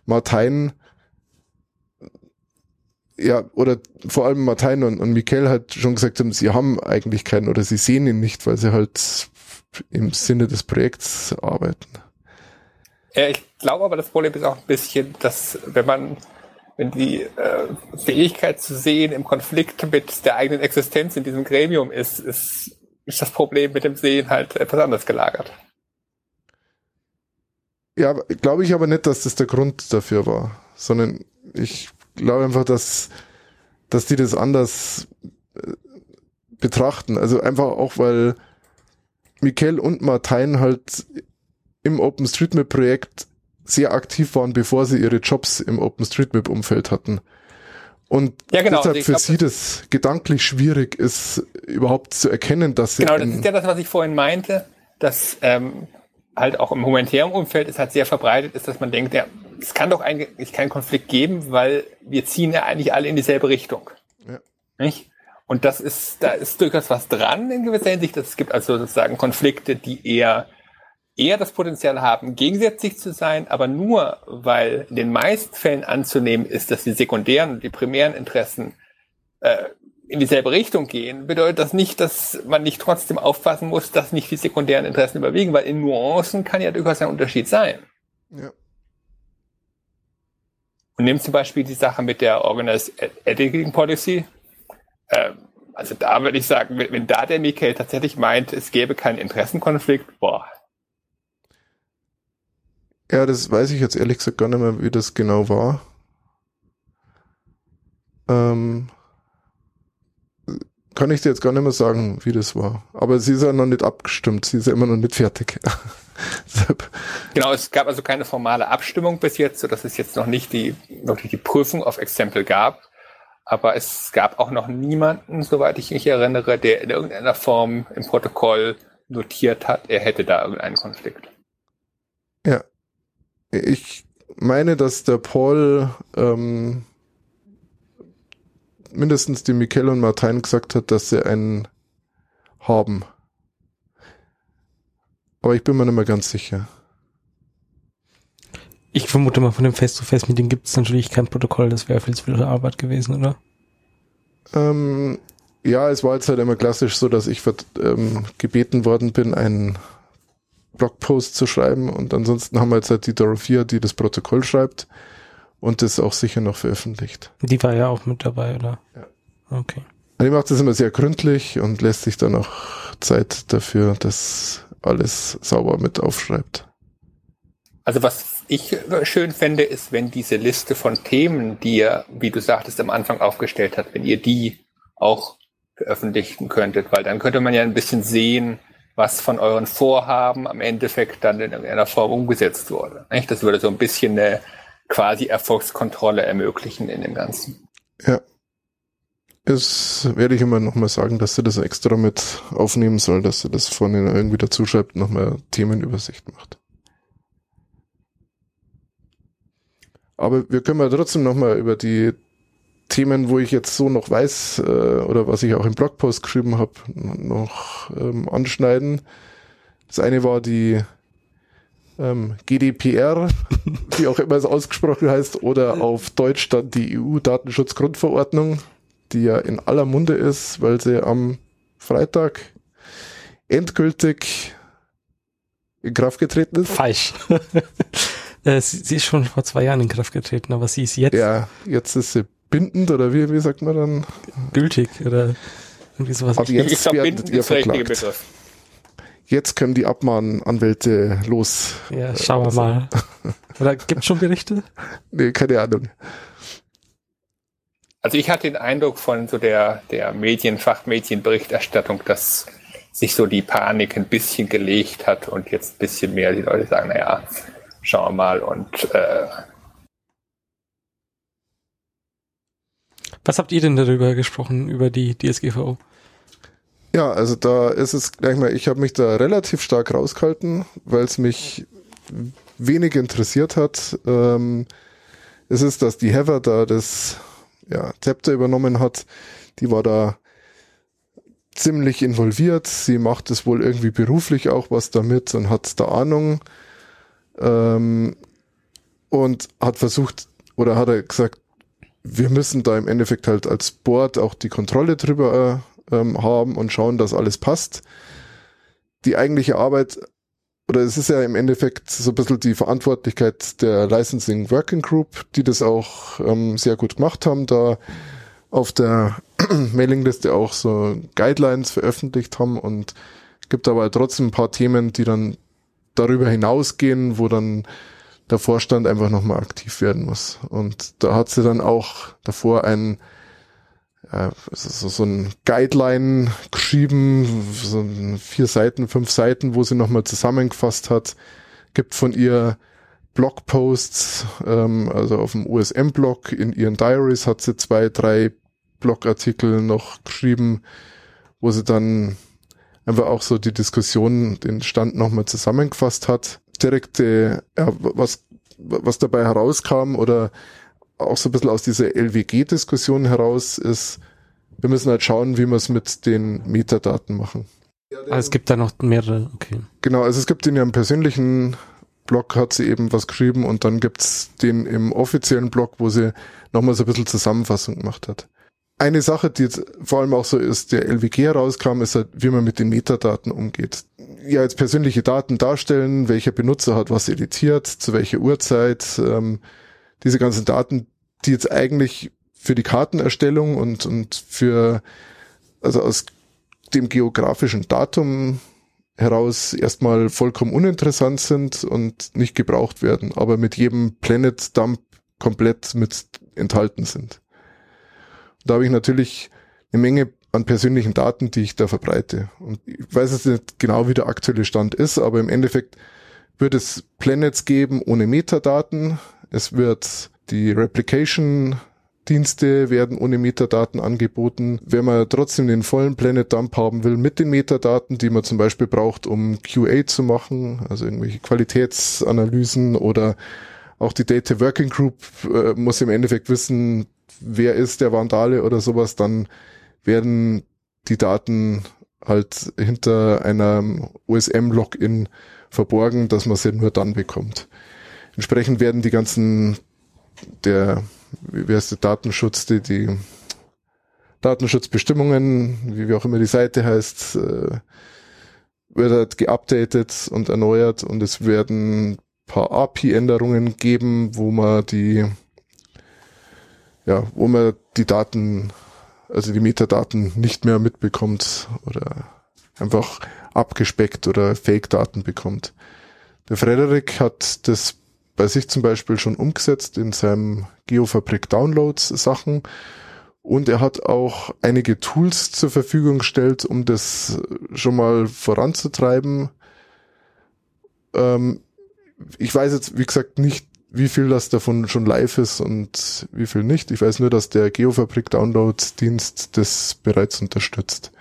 [SPEAKER 2] Martin, ja, oder vor allem Martin und, und Michael hat schon gesagt haben, sie haben eigentlich keinen oder sie sehen ihn nicht, weil sie halt im Sinne des Projekts arbeiten.
[SPEAKER 3] Ja, ich glaube aber, das Problem ist auch ein bisschen, dass wenn man, wenn die äh, Fähigkeit zu sehen im Konflikt mit der eigenen Existenz in diesem Gremium ist, ist, ist das Problem mit dem Sehen halt etwas anders gelagert.
[SPEAKER 2] Ja, glaube ich aber nicht, dass das der Grund dafür war, sondern ich glaube einfach, dass, dass die das anders äh, betrachten. Also einfach auch, weil Michael und Martin halt im OpenStreetMap-Projekt sehr aktiv waren, bevor sie ihre Jobs im OpenStreetMap-Umfeld hatten. Und ja, genau. deshalb also für glaub, sie das gedanklich schwierig ist, überhaupt zu erkennen, dass
[SPEAKER 3] sie. Genau, das ist ja das, was ich vorhin meinte, dass ähm, halt auch im humanitären Umfeld ist halt sehr verbreitet ist, dass man denkt, ja, es kann doch eigentlich keinen Konflikt geben, weil wir ziehen ja eigentlich alle in dieselbe Richtung. Ja. Nicht? Und das ist, da ist durchaus was dran in gewisser Hinsicht. Es gibt also sozusagen Konflikte, die eher, eher das Potenzial haben, gegensätzlich zu sein, aber nur, weil in den meisten Fällen anzunehmen ist, dass die sekundären und die primären Interessen äh, in dieselbe Richtung gehen, bedeutet das nicht, dass man nicht trotzdem aufpassen muss, dass nicht die sekundären Interessen überwiegen, weil in Nuancen kann ja durchaus ein Unterschied sein. Ja. Und nimm zum Beispiel die Sache mit der Organized Editing Policy. Ähm, also da würde ich sagen, wenn, wenn da der Michael tatsächlich meint, es gäbe keinen Interessenkonflikt, boah.
[SPEAKER 2] Ja, das weiß ich jetzt ehrlich gesagt gar nicht mehr, wie das genau war. Ähm, kann ich dir jetzt gar nicht mehr sagen, wie das war. Aber sie ist ja noch nicht abgestimmt, sie ist ja immer noch nicht fertig.
[SPEAKER 3] genau, es gab also keine formale Abstimmung bis jetzt, sodass es jetzt noch nicht die, wirklich die Prüfung auf Exempel gab. Aber es gab auch noch niemanden, soweit ich mich erinnere, der in irgendeiner Form im Protokoll notiert hat, er hätte da irgendeinen Konflikt.
[SPEAKER 2] Ja. Ich meine, dass der Paul ähm, mindestens die Michael und Martin gesagt hat, dass sie einen haben. Aber ich bin mir nicht mehr ganz sicher.
[SPEAKER 1] Ich vermute mal, von dem Face-to-Face-Meeting gibt es natürlich kein Protokoll, das wäre viel zu viel Arbeit gewesen, oder?
[SPEAKER 2] Ähm, ja, es war jetzt halt immer klassisch so, dass ich ähm, gebeten worden bin, einen Blogpost zu schreiben und ansonsten haben wir jetzt halt die Dorothea, die das Protokoll schreibt und das auch sicher noch veröffentlicht.
[SPEAKER 1] Die war ja auch mit dabei, oder?
[SPEAKER 2] Ja.
[SPEAKER 1] Okay.
[SPEAKER 2] Und die macht das immer sehr gründlich und lässt sich dann auch Zeit dafür, dass alles sauber mit aufschreibt.
[SPEAKER 3] Also was ich schön fände, ist, wenn diese Liste von Themen, die ihr, wie du sagtest, am Anfang aufgestellt habt, wenn ihr die auch veröffentlichen könntet, weil dann könnte man ja ein bisschen sehen, was von euren Vorhaben am Endeffekt dann in irgendeiner Form umgesetzt wurde. Das würde so ein bisschen eine quasi Erfolgskontrolle ermöglichen in dem Ganzen.
[SPEAKER 2] Ja. Das werde ich immer nochmal sagen, dass sie das extra mit aufnehmen soll, dass sie das vorne irgendwie dazu schreibt, nochmal Themenübersicht macht. Aber wir können ja trotzdem nochmal über die Themen, wo ich jetzt so noch weiß, äh, oder was ich auch im Blogpost geschrieben habe, noch ähm, anschneiden. Das eine war die ähm, GDPR, wie auch immer es ausgesprochen heißt, oder auf Deutsch dann die EU-Datenschutzgrundverordnung, die ja in aller Munde ist, weil sie am Freitag endgültig in Kraft getreten ist.
[SPEAKER 1] Falsch. Äh, sie, sie, ist schon vor zwei Jahren in Kraft getreten, aber sie ist jetzt.
[SPEAKER 2] Ja, jetzt ist sie bindend oder wie, wie sagt man dann?
[SPEAKER 1] Gültig oder irgendwie sowas.
[SPEAKER 2] Aber jetzt ich werden ihr verklagt. Jetzt können die Abmahnanwälte los.
[SPEAKER 1] Ja, schauen wir mal. Oder gibt es schon Berichte?
[SPEAKER 2] Nee, keine Ahnung.
[SPEAKER 3] Also ich hatte den Eindruck von so der, der Medien, Fachmedienberichterstattung, dass sich so die Panik ein bisschen gelegt hat und jetzt ein bisschen mehr die Leute sagen, naja, schauen wir mal und äh,
[SPEAKER 1] Was habt ihr denn darüber gesprochen, über die DSGVO?
[SPEAKER 2] Ja, also da ist es gleich mal, ich habe mich da relativ stark rausgehalten, weil es mich wenig interessiert hat. Ähm, es ist, dass die Heather da das ja, Zepter übernommen hat. Die war da ziemlich involviert. Sie macht es wohl irgendwie beruflich auch was damit und hat da Ahnung. Ähm, und hat versucht, oder hat er gesagt, wir müssen da im Endeffekt halt als Board auch die Kontrolle drüber ähm, haben und schauen, dass alles passt. Die eigentliche Arbeit, oder es ist ja im Endeffekt so ein bisschen die Verantwortlichkeit der Licensing Working Group, die das auch ähm, sehr gut gemacht haben, da auf der Mailingliste auch so Guidelines veröffentlicht haben und gibt aber trotzdem ein paar Themen, die dann darüber hinausgehen, wo dann der Vorstand einfach nochmal aktiv werden muss. Und da hat sie dann auch davor ein ja, so, so ein Guideline geschrieben, so vier Seiten, fünf Seiten, wo sie nochmal zusammengefasst hat. Gibt von ihr Blogposts, ähm, also auf dem USM-Blog, in ihren Diaries hat sie zwei, drei Blogartikel noch geschrieben, wo sie dann einfach auch so die Diskussion, den Stand nochmal zusammengefasst hat. Direkte, ja, was, was dabei herauskam oder auch so ein bisschen aus dieser LWG-Diskussion heraus ist, wir müssen halt schauen, wie wir es mit den Metadaten machen.
[SPEAKER 1] Ah, es gibt da noch mehrere, okay.
[SPEAKER 2] Genau, also es gibt in ihrem persönlichen Blog hat sie eben was geschrieben und dann gibt's den im offiziellen Blog, wo sie nochmal so ein bisschen Zusammenfassung gemacht hat. Eine Sache, die jetzt vor allem auch so ist, der LWG herauskam, ist halt, wie man mit den Metadaten umgeht. Ja, jetzt persönliche Daten darstellen, welcher Benutzer hat was editiert, zu welcher Uhrzeit, ähm, diese ganzen Daten, die jetzt eigentlich für die Kartenerstellung und, und für, also aus dem geografischen Datum heraus erstmal vollkommen uninteressant sind und nicht gebraucht werden, aber mit jedem Planet Dump komplett mit enthalten sind. Da habe ich natürlich eine Menge an persönlichen Daten, die ich da verbreite. Und ich weiß jetzt nicht genau, wie der aktuelle Stand ist, aber im Endeffekt wird es Planets geben ohne Metadaten. Es wird die Replication Dienste werden ohne Metadaten angeboten. Wenn man trotzdem den vollen Planet Dump haben will mit den Metadaten, die man zum Beispiel braucht, um QA zu machen, also irgendwelche Qualitätsanalysen oder auch die Data Working Group äh, muss im Endeffekt wissen, wer ist der Vandale oder sowas, dann werden die Daten halt hinter einem OSM-Login verborgen, dass man sie nur dann bekommt. Entsprechend werden die ganzen, der, wie heißt der Datenschutz, die, die Datenschutzbestimmungen, wie, wie auch immer die Seite heißt, äh, wird halt geupdatet und erneuert und es werden paar API-Änderungen geben, wo man die, ja, wo man die Daten also die Metadaten nicht mehr mitbekommt oder einfach abgespeckt oder Fake-Daten bekommt. Der Frederik hat das bei sich zum Beispiel schon umgesetzt in seinem Geofabrik Downloads Sachen und er hat auch einige Tools zur Verfügung gestellt, um das schon mal voranzutreiben. Ähm, ich weiß jetzt, wie gesagt, nicht, wie viel das davon schon live ist und wie viel nicht. Ich weiß nur, dass der Geofabrik Downloads-Dienst das bereits unterstützt.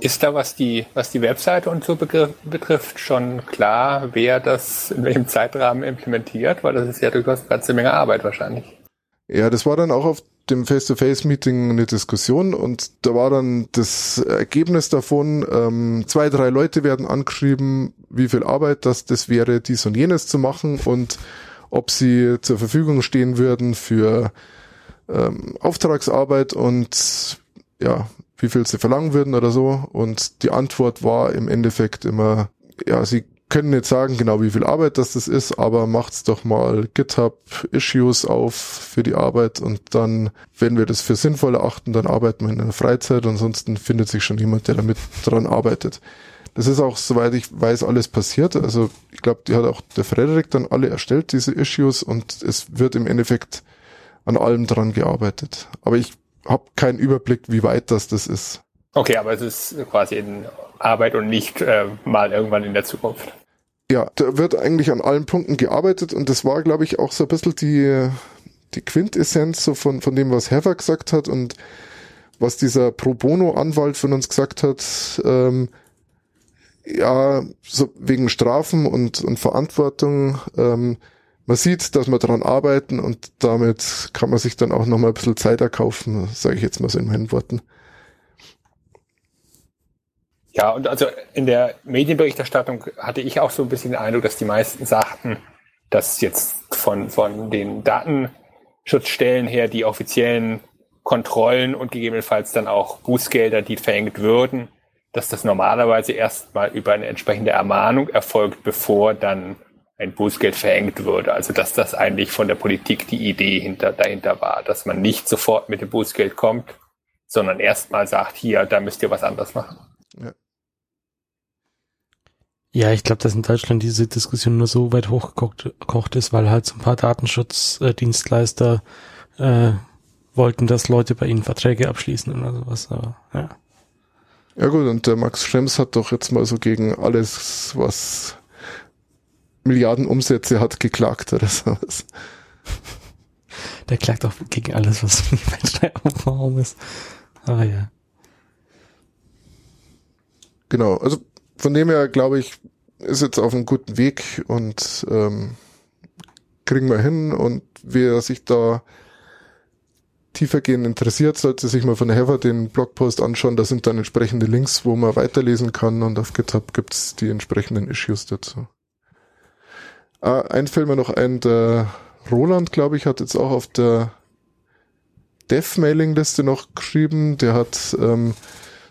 [SPEAKER 3] Ist da, was die, was die Webseite und so betrifft, schon klar, wer das in welchem Zeitrahmen implementiert? Weil das ist ja durchaus eine ganze Menge Arbeit wahrscheinlich.
[SPEAKER 2] Ja, das war dann auch auf dem Face-to-Face-Meeting eine Diskussion und da war dann das Ergebnis davon, ähm, zwei, drei Leute werden angeschrieben, wie viel Arbeit das, das wäre, dies und jenes zu machen und ob sie zur Verfügung stehen würden für ähm, Auftragsarbeit und ja, wie viel sie verlangen würden oder so. Und die Antwort war im Endeffekt immer, ja, sie können nicht sagen genau, wie viel Arbeit das, das ist, aber macht's doch mal GitHub-Issues auf für die Arbeit und dann, wenn wir das für sinnvoll erachten, dann arbeiten wir in der Freizeit, ansonsten findet sich schon jemand, der damit dran arbeitet. Das ist auch, soweit ich weiß, alles passiert. Also ich glaube, die hat auch der Frederik dann alle erstellt, diese Issues, und es wird im Endeffekt an allem dran gearbeitet. Aber ich habe keinen Überblick, wie weit das das ist.
[SPEAKER 3] Okay, aber es ist quasi in Arbeit und nicht äh, mal irgendwann in der Zukunft.
[SPEAKER 2] Ja, da wird eigentlich an allen Punkten gearbeitet und das war, glaube ich, auch so ein bisschen die, die Quintessenz so von, von dem, was Heather gesagt hat und was dieser Pro Bono-Anwalt von uns gesagt hat, ähm, ja, so wegen Strafen und, und Verantwortung, ähm, man sieht, dass wir daran arbeiten und damit kann man sich dann auch nochmal ein bisschen Zeit erkaufen, sage ich jetzt mal so in meinen Worten.
[SPEAKER 3] Ja, und also in der Medienberichterstattung hatte ich auch so ein bisschen den Eindruck, dass die meisten sagten, dass jetzt von, von den Datenschutzstellen her die offiziellen Kontrollen und gegebenenfalls dann auch Bußgelder, die verhängt würden, dass das normalerweise erstmal über eine entsprechende Ermahnung erfolgt, bevor dann ein Bußgeld verhängt würde. Also dass das eigentlich von der Politik die Idee hinter, dahinter war, dass man nicht sofort mit dem Bußgeld kommt, sondern erstmal sagt, hier, da müsst ihr was anderes machen.
[SPEAKER 1] Ja. Ja, ich glaube, dass in Deutschland diese Diskussion nur so weit hochgekocht ist, weil halt so ein paar Datenschutzdienstleister äh, wollten, dass Leute bei ihnen Verträge abschließen oder sowas. Aber, ja.
[SPEAKER 2] ja gut, und der Max Schrems hat doch jetzt mal so gegen alles, was Milliarden Umsätze hat, geklagt oder sowas.
[SPEAKER 1] Der klagt auch gegen alles, was nicht bei Steuerraum ist. Aber ja.
[SPEAKER 2] Genau, also von dem her glaube ich, ist jetzt auf einem guten Weg und ähm, kriegen wir hin und wer sich da tiefergehend interessiert, sollte sich mal von der Heather den Blogpost anschauen. Da sind dann entsprechende Links, wo man weiterlesen kann und auf GitHub gibt's die entsprechenden Issues dazu. Ah, ein mir noch ein, der Roland, glaube ich, hat jetzt auch auf der Dev-Mailing-Liste noch geschrieben. Der hat ähm,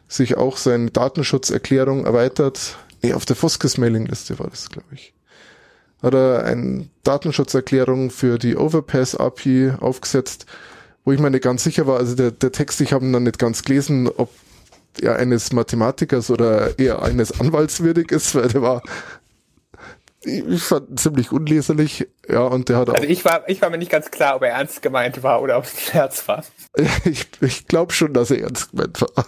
[SPEAKER 2] sich auch seine Datenschutzerklärung erweitert. Nee, auf der Foskes Mailingliste war das, glaube ich. hat er eine Datenschutzerklärung für die Overpass API aufgesetzt, wo ich mir nicht ganz sicher war, also der, der Text, ich habe ihn dann nicht ganz gelesen, ob er eines Mathematikers oder eher eines Anwalts würdig ist, weil der war ich fand ziemlich unleserlich, ja, und der hat
[SPEAKER 3] auch. Also ich war, ich war mir nicht ganz klar, ob er ernst gemeint war oder ob es ein Scherz war.
[SPEAKER 2] ich ich glaube schon, dass er ernst gemeint war.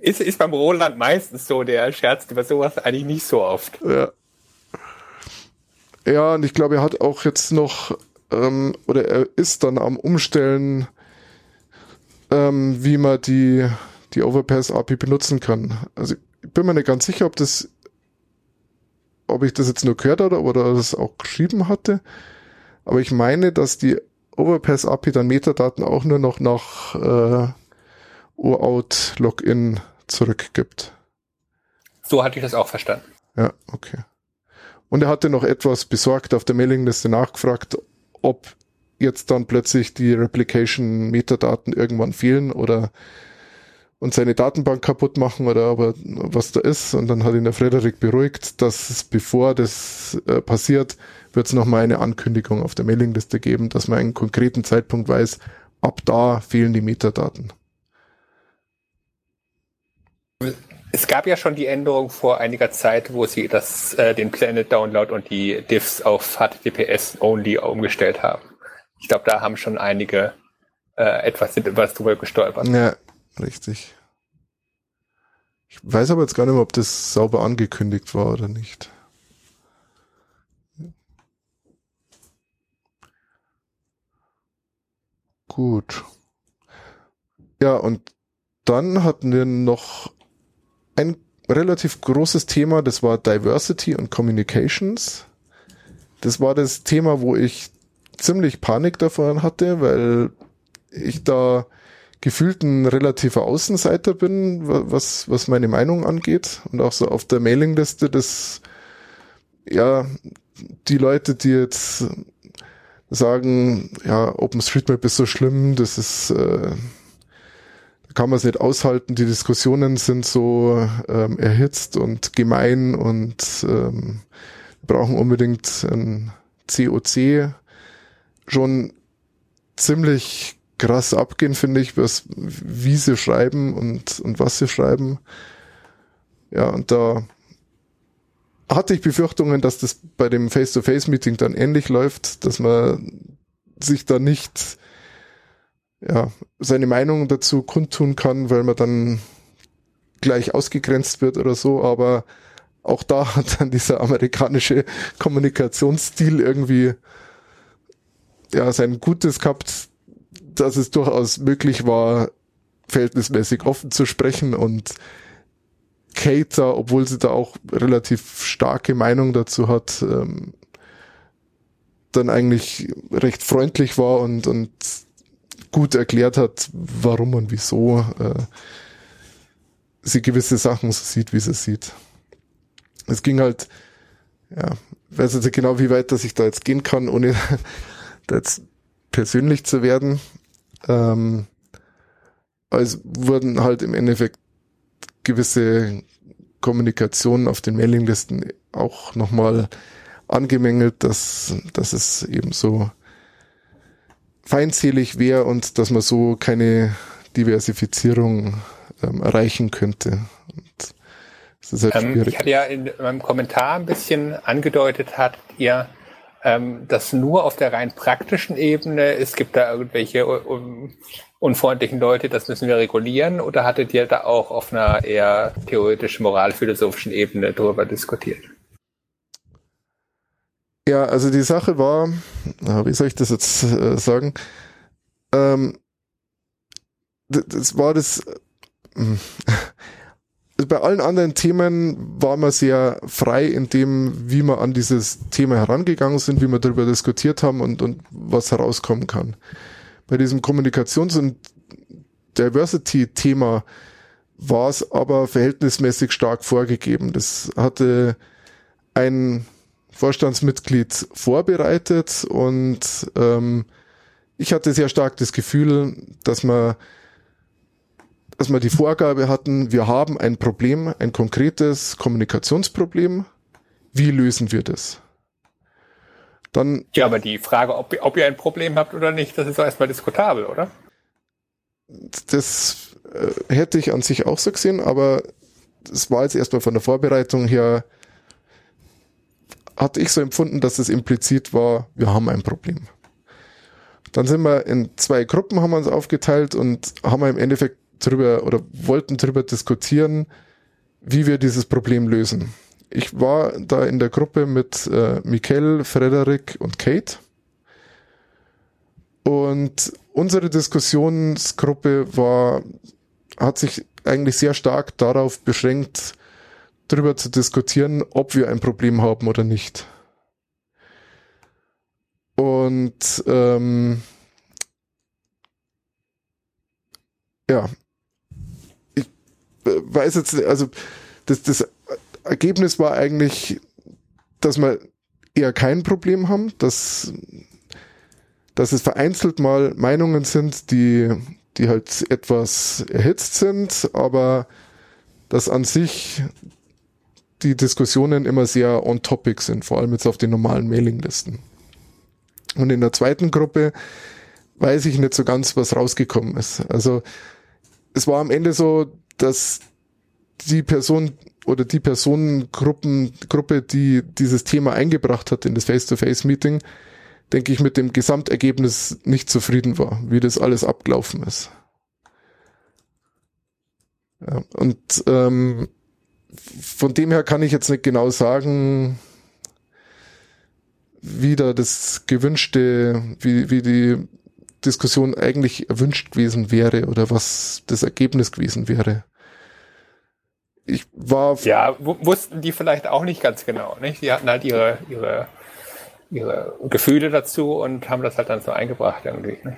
[SPEAKER 3] Ist, ist beim Roland meistens so, der scherzt über sowas eigentlich nicht so oft.
[SPEAKER 2] Ja. Ja, und ich glaube, er hat auch jetzt noch, ähm, oder er ist dann am Umstellen, ähm, wie man die, die Overpass API benutzen kann. Also ich bin mir nicht ganz sicher, ob das ob ich das jetzt nur gehört hatte oder das auch geschrieben hatte. Aber ich meine, dass die Overpass API dann Metadaten auch nur noch nach äh, OAuth Login zurückgibt.
[SPEAKER 3] So hatte ich das auch verstanden.
[SPEAKER 2] Ja, okay. Und er hatte noch etwas besorgt auf der Mailingliste nachgefragt, ob jetzt dann plötzlich die Replication Metadaten irgendwann fehlen oder und seine Datenbank kaputt machen oder aber was da ist. Und dann hat ihn der Frederik beruhigt, dass es, bevor das äh, passiert, wird es nochmal eine Ankündigung auf der Mailingliste geben, dass man einen konkreten Zeitpunkt weiß, ab da fehlen die Metadaten.
[SPEAKER 3] Es gab ja schon die Änderung vor einiger Zeit, wo sie das, äh, den Planet Download und die Diffs auf HTTPS only umgestellt haben. Ich glaube, da haben schon einige äh, etwas, sind etwas drüber gestolpert.
[SPEAKER 2] Ja, Richtig. Ich weiß aber jetzt gar nicht mehr, ob das sauber angekündigt war oder nicht. Gut. Ja, und dann hatten wir noch ein relativ großes Thema, das war Diversity und Communications. Das war das Thema, wo ich ziemlich Panik davon hatte, weil ich da gefühlt ein relativer Außenseiter bin, was, was meine Meinung angeht. Und auch so auf der Mailingliste das, ja, die Leute, die jetzt sagen, ja, OpenStreetMap ist so schlimm, das ist, äh, kann man es nicht aushalten, die Diskussionen sind so ähm, erhitzt und gemein und ähm, brauchen unbedingt ein COC schon ziemlich krass abgehen, finde ich, was, wie sie schreiben und, und was sie schreiben. Ja, und da hatte ich Befürchtungen, dass das bei dem Face-to-Face-Meeting dann ähnlich läuft, dass man sich da nicht ja, seine Meinung dazu kundtun kann, weil man dann gleich ausgegrenzt wird oder so, aber auch da hat dann dieser amerikanische Kommunikationsstil irgendwie ja sein Gutes gehabt, dass es durchaus möglich war, verhältnismäßig offen zu sprechen und Kate obwohl sie da auch relativ starke Meinung dazu hat, ähm, dann eigentlich recht freundlich war und, und gut erklärt hat, warum und wieso äh, sie gewisse Sachen so sieht, wie sie sieht. Es ging halt, ja, weiß nicht genau, wie weit dass ich da jetzt gehen kann, ohne da jetzt persönlich zu werden. Ähm, es wurden halt im Endeffekt gewisse Kommunikationen auf den Mailinglisten auch nochmal angemängelt, dass, dass es eben so feindselig wäre und dass man so keine Diversifizierung ähm, erreichen könnte. Und
[SPEAKER 3] das ist halt ähm, schwierig. Ich hatte ja in meinem Kommentar ein bisschen angedeutet, hat ihr ähm, das nur auf der rein praktischen Ebene, es gibt da irgendwelche um, unfreundlichen Leute, das müssen wir regulieren, oder hattet ihr da auch auf einer eher theoretisch moralphilosophischen Ebene darüber diskutiert?
[SPEAKER 2] Ja, also die Sache war, wie soll ich das jetzt äh, sagen? Ähm, das war das, äh, bei allen anderen Themen war man sehr frei in dem, wie man an dieses Thema herangegangen sind, wie wir darüber diskutiert haben und, und was herauskommen kann. Bei diesem Kommunikations- und Diversity-Thema war es aber verhältnismäßig stark vorgegeben. Das hatte ein Vorstandsmitglied vorbereitet und ähm, ich hatte sehr stark das Gefühl, dass man dass wir die Vorgabe hatten, wir haben ein Problem, ein konkretes Kommunikationsproblem. Wie lösen wir das?
[SPEAKER 3] Dann, ja, aber die Frage, ob, ob ihr ein Problem habt oder nicht, das ist doch erstmal diskutabel, oder?
[SPEAKER 2] Das äh, hätte ich an sich auch so gesehen, aber es war jetzt erstmal von der Vorbereitung her, hatte ich so empfunden, dass es implizit war, wir haben ein Problem. Dann sind wir in zwei Gruppen, haben wir uns aufgeteilt und haben wir im Endeffekt drüber oder wollten drüber diskutieren, wie wir dieses Problem lösen. Ich war da in der Gruppe mit äh, Michael, Frederik und Kate. Und unsere Diskussionsgruppe war, hat sich eigentlich sehr stark darauf beschränkt, darüber zu diskutieren, ob wir ein Problem haben oder nicht. Und ähm, ja, weiß jetzt, also das, das Ergebnis war eigentlich, dass wir eher kein Problem haben, dass, dass es vereinzelt mal Meinungen sind, die, die halt etwas erhitzt sind, aber dass an sich die Diskussionen immer sehr on topic sind, vor allem jetzt auf den normalen Mailinglisten. Und in der zweiten Gruppe weiß ich nicht so ganz, was rausgekommen ist. Also es war am Ende so, dass die Person oder die Personengruppen, Gruppe, die dieses Thema eingebracht hat in das Face-to-Face-Meeting, denke ich, mit dem Gesamtergebnis nicht zufrieden war, wie das alles abgelaufen ist. Ja, und ähm, von dem her kann ich jetzt nicht genau sagen, wie da das gewünschte, wie, wie die Diskussion eigentlich erwünscht gewesen wäre oder was das Ergebnis gewesen wäre. Ich war.
[SPEAKER 3] Ja, wussten die vielleicht auch nicht ganz genau, nicht? Die hatten halt ihre, ihre, ihre Gefühle dazu und haben das halt dann so eingebracht irgendwie. Ne?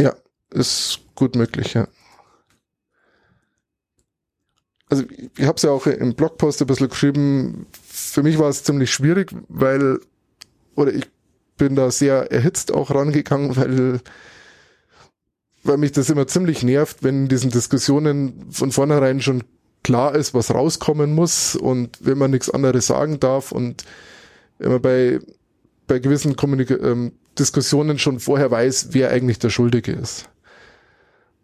[SPEAKER 2] Ja, ist gut möglich, ja. Also ich habe es ja auch im Blogpost ein bisschen geschrieben, für mich war es ziemlich schwierig, weil, oder ich bin da sehr erhitzt auch rangegangen, weil weil mich das immer ziemlich nervt, wenn in diesen Diskussionen von vornherein schon klar ist, was rauskommen muss und wenn man nichts anderes sagen darf und wenn man bei, bei gewissen Kommunika ähm, Diskussionen schon vorher weiß, wer eigentlich der Schuldige ist.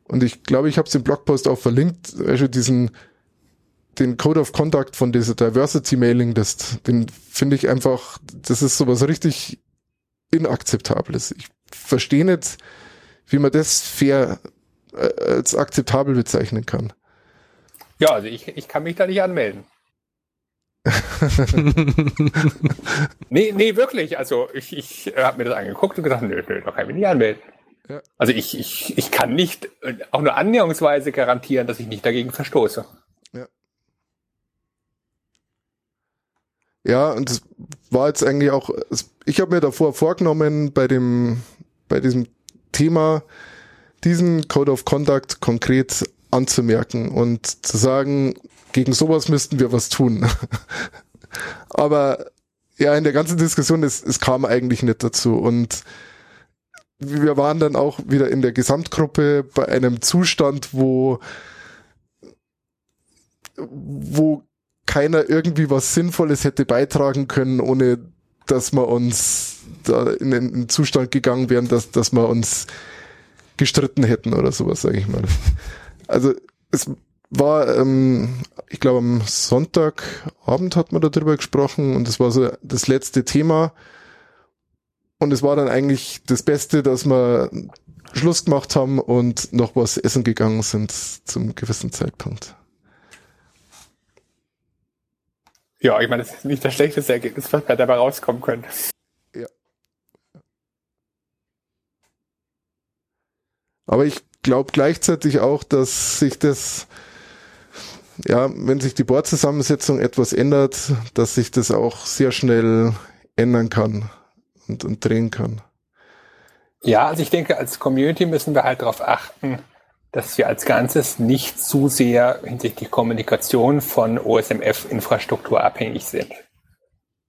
[SPEAKER 2] Und ich glaube, ich habe es im Blogpost auch verlinkt, also diesen den Code of Conduct von dieser Diversity Mailing List, den finde ich einfach, das ist sowas richtig inakzeptables. Ich verstehe nicht, wie man das fair äh, als akzeptabel bezeichnen kann.
[SPEAKER 3] Ja, also ich, ich kann mich da nicht anmelden. nee, nee, wirklich. Also ich, ich habe mir das angeguckt und gesagt, nö, nö, da kann ich mich nicht anmelden. Ja. Also ich, ich, ich kann nicht äh, auch nur annäherungsweise garantieren, dass ich nicht dagegen verstoße.
[SPEAKER 2] Ja. Ja, und es war jetzt eigentlich auch, ich habe mir davor vorgenommen, bei dem, bei diesem Thema diesen Code of Conduct konkret anzumerken und zu sagen, gegen sowas müssten wir was tun. Aber ja, in der ganzen Diskussion, es, es kam eigentlich nicht dazu. Und wir waren dann auch wieder in der Gesamtgruppe bei einem Zustand, wo, wo keiner irgendwie was Sinnvolles hätte beitragen können, ohne dass wir uns da in einen Zustand gegangen wären, dass, dass wir uns gestritten hätten oder sowas, sage ich mal. Also es war, ähm, ich glaube am Sonntagabend hat man darüber gesprochen und es war so das letzte Thema und es war dann eigentlich das Beste, dass wir Schluss gemacht haben und noch was essen gegangen sind zum gewissen Zeitpunkt.
[SPEAKER 3] Ja, ich meine, das ist nicht das schlechteste Ergebnis, was dabei rauskommen könnte.
[SPEAKER 2] Aber ich glaube gleichzeitig auch, dass sich das, ja, wenn sich die Bordzusammensetzung etwas ändert, dass sich das auch sehr schnell ändern kann und, und drehen kann.
[SPEAKER 3] Ja, also ich denke, als Community müssen wir halt darauf achten, dass wir als Ganzes nicht zu sehr hinsichtlich Kommunikation von OSMF-Infrastruktur abhängig sind.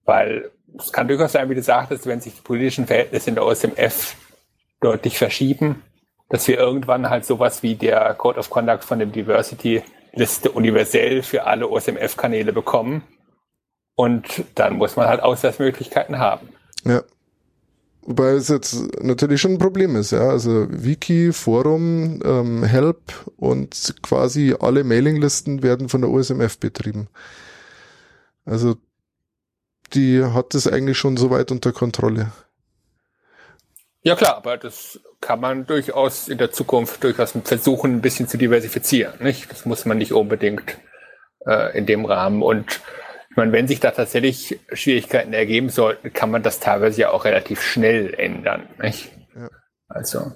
[SPEAKER 3] Weil es kann durchaus sein, wie du sagtest, wenn sich die politischen Verhältnisse in der OSMF deutlich verschieben, dass wir irgendwann halt sowas wie der Code of Conduct von dem Diversity-Liste universell für alle OSMF-Kanäle bekommen. Und dann muss man halt Ausweismöglichkeiten haben.
[SPEAKER 2] Ja. Wobei es jetzt natürlich schon ein Problem ist, ja. Also Wiki, Forum, ähm, Help und quasi alle Mailinglisten werden von der OSMF betrieben. Also die hat das eigentlich schon so weit unter Kontrolle.
[SPEAKER 3] Ja klar, aber das kann man durchaus in der Zukunft durchaus versuchen, ein bisschen zu diversifizieren. Nicht? Das muss man nicht unbedingt äh, in dem Rahmen. Und ich meine, wenn sich da tatsächlich Schwierigkeiten ergeben sollten, kann man das teilweise ja auch relativ schnell ändern. Nicht? Ja. Also.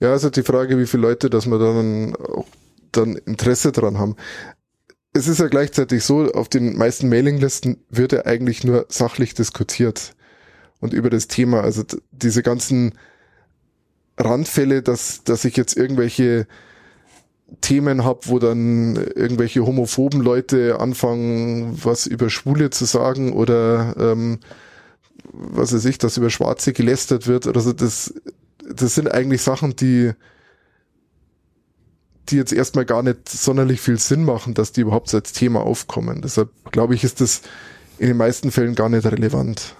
[SPEAKER 2] Ja, also die Frage, wie viele Leute, dass wir dann auch dann Interesse dran haben. Es ist ja gleichzeitig so, auf den meisten Mailinglisten wird ja eigentlich nur sachlich diskutiert und über das Thema. Also diese ganzen Randfälle, dass, dass ich jetzt irgendwelche Themen habe, wo dann irgendwelche homophoben Leute anfangen, was über Schwule zu sagen oder ähm, was weiß ich, dass über Schwarze gelästert wird. Also das, das sind eigentlich Sachen, die, die jetzt erstmal gar nicht sonderlich viel Sinn machen, dass die überhaupt als Thema aufkommen. Deshalb glaube ich, ist das in den meisten Fällen gar nicht relevant.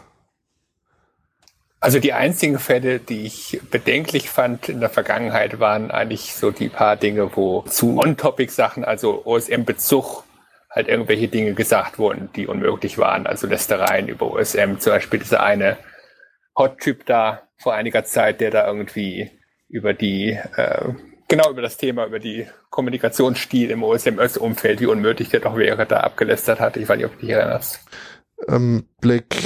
[SPEAKER 3] Also die einzigen Fälle, die ich bedenklich fand in der Vergangenheit, waren eigentlich so die paar Dinge, wo zu On-Topic-Sachen, also OSM-Bezug, halt irgendwelche Dinge gesagt wurden, die unmöglich waren. Also Lästereien über OSM, zum Beispiel dieser eine Hot-Typ da vor einiger Zeit, der da irgendwie über die, äh, genau über das Thema, über die Kommunikationsstil im OSM-Umfeld, wie unmöglich der doch wäre, da abgelästert hat. Ich weiß nicht, ob du dich erinnerst.
[SPEAKER 2] Ähm, Black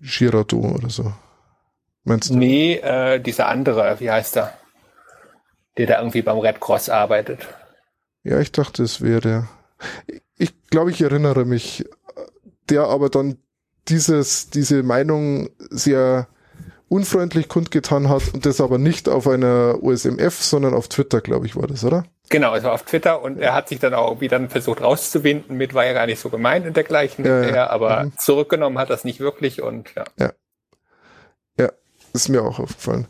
[SPEAKER 2] Girardeau oder so.
[SPEAKER 3] Meinst du? Nee, äh, dieser andere, wie heißt er? Der da irgendwie beim Red Cross arbeitet.
[SPEAKER 2] Ja, ich dachte, es wäre. Ich glaube, ich erinnere mich. Der aber dann dieses, diese Meinung sehr unfreundlich kundgetan hat und das aber nicht auf einer OSMF, sondern auf Twitter, glaube ich, war das, oder?
[SPEAKER 3] Genau, es war auf Twitter und er hat sich dann auch irgendwie dann versucht rauszuwinden mit, war ja gar nicht so gemeint und dergleichen, ja, ja. aber mhm. zurückgenommen hat das nicht wirklich und ja.
[SPEAKER 2] Ja, ist mir auch aufgefallen.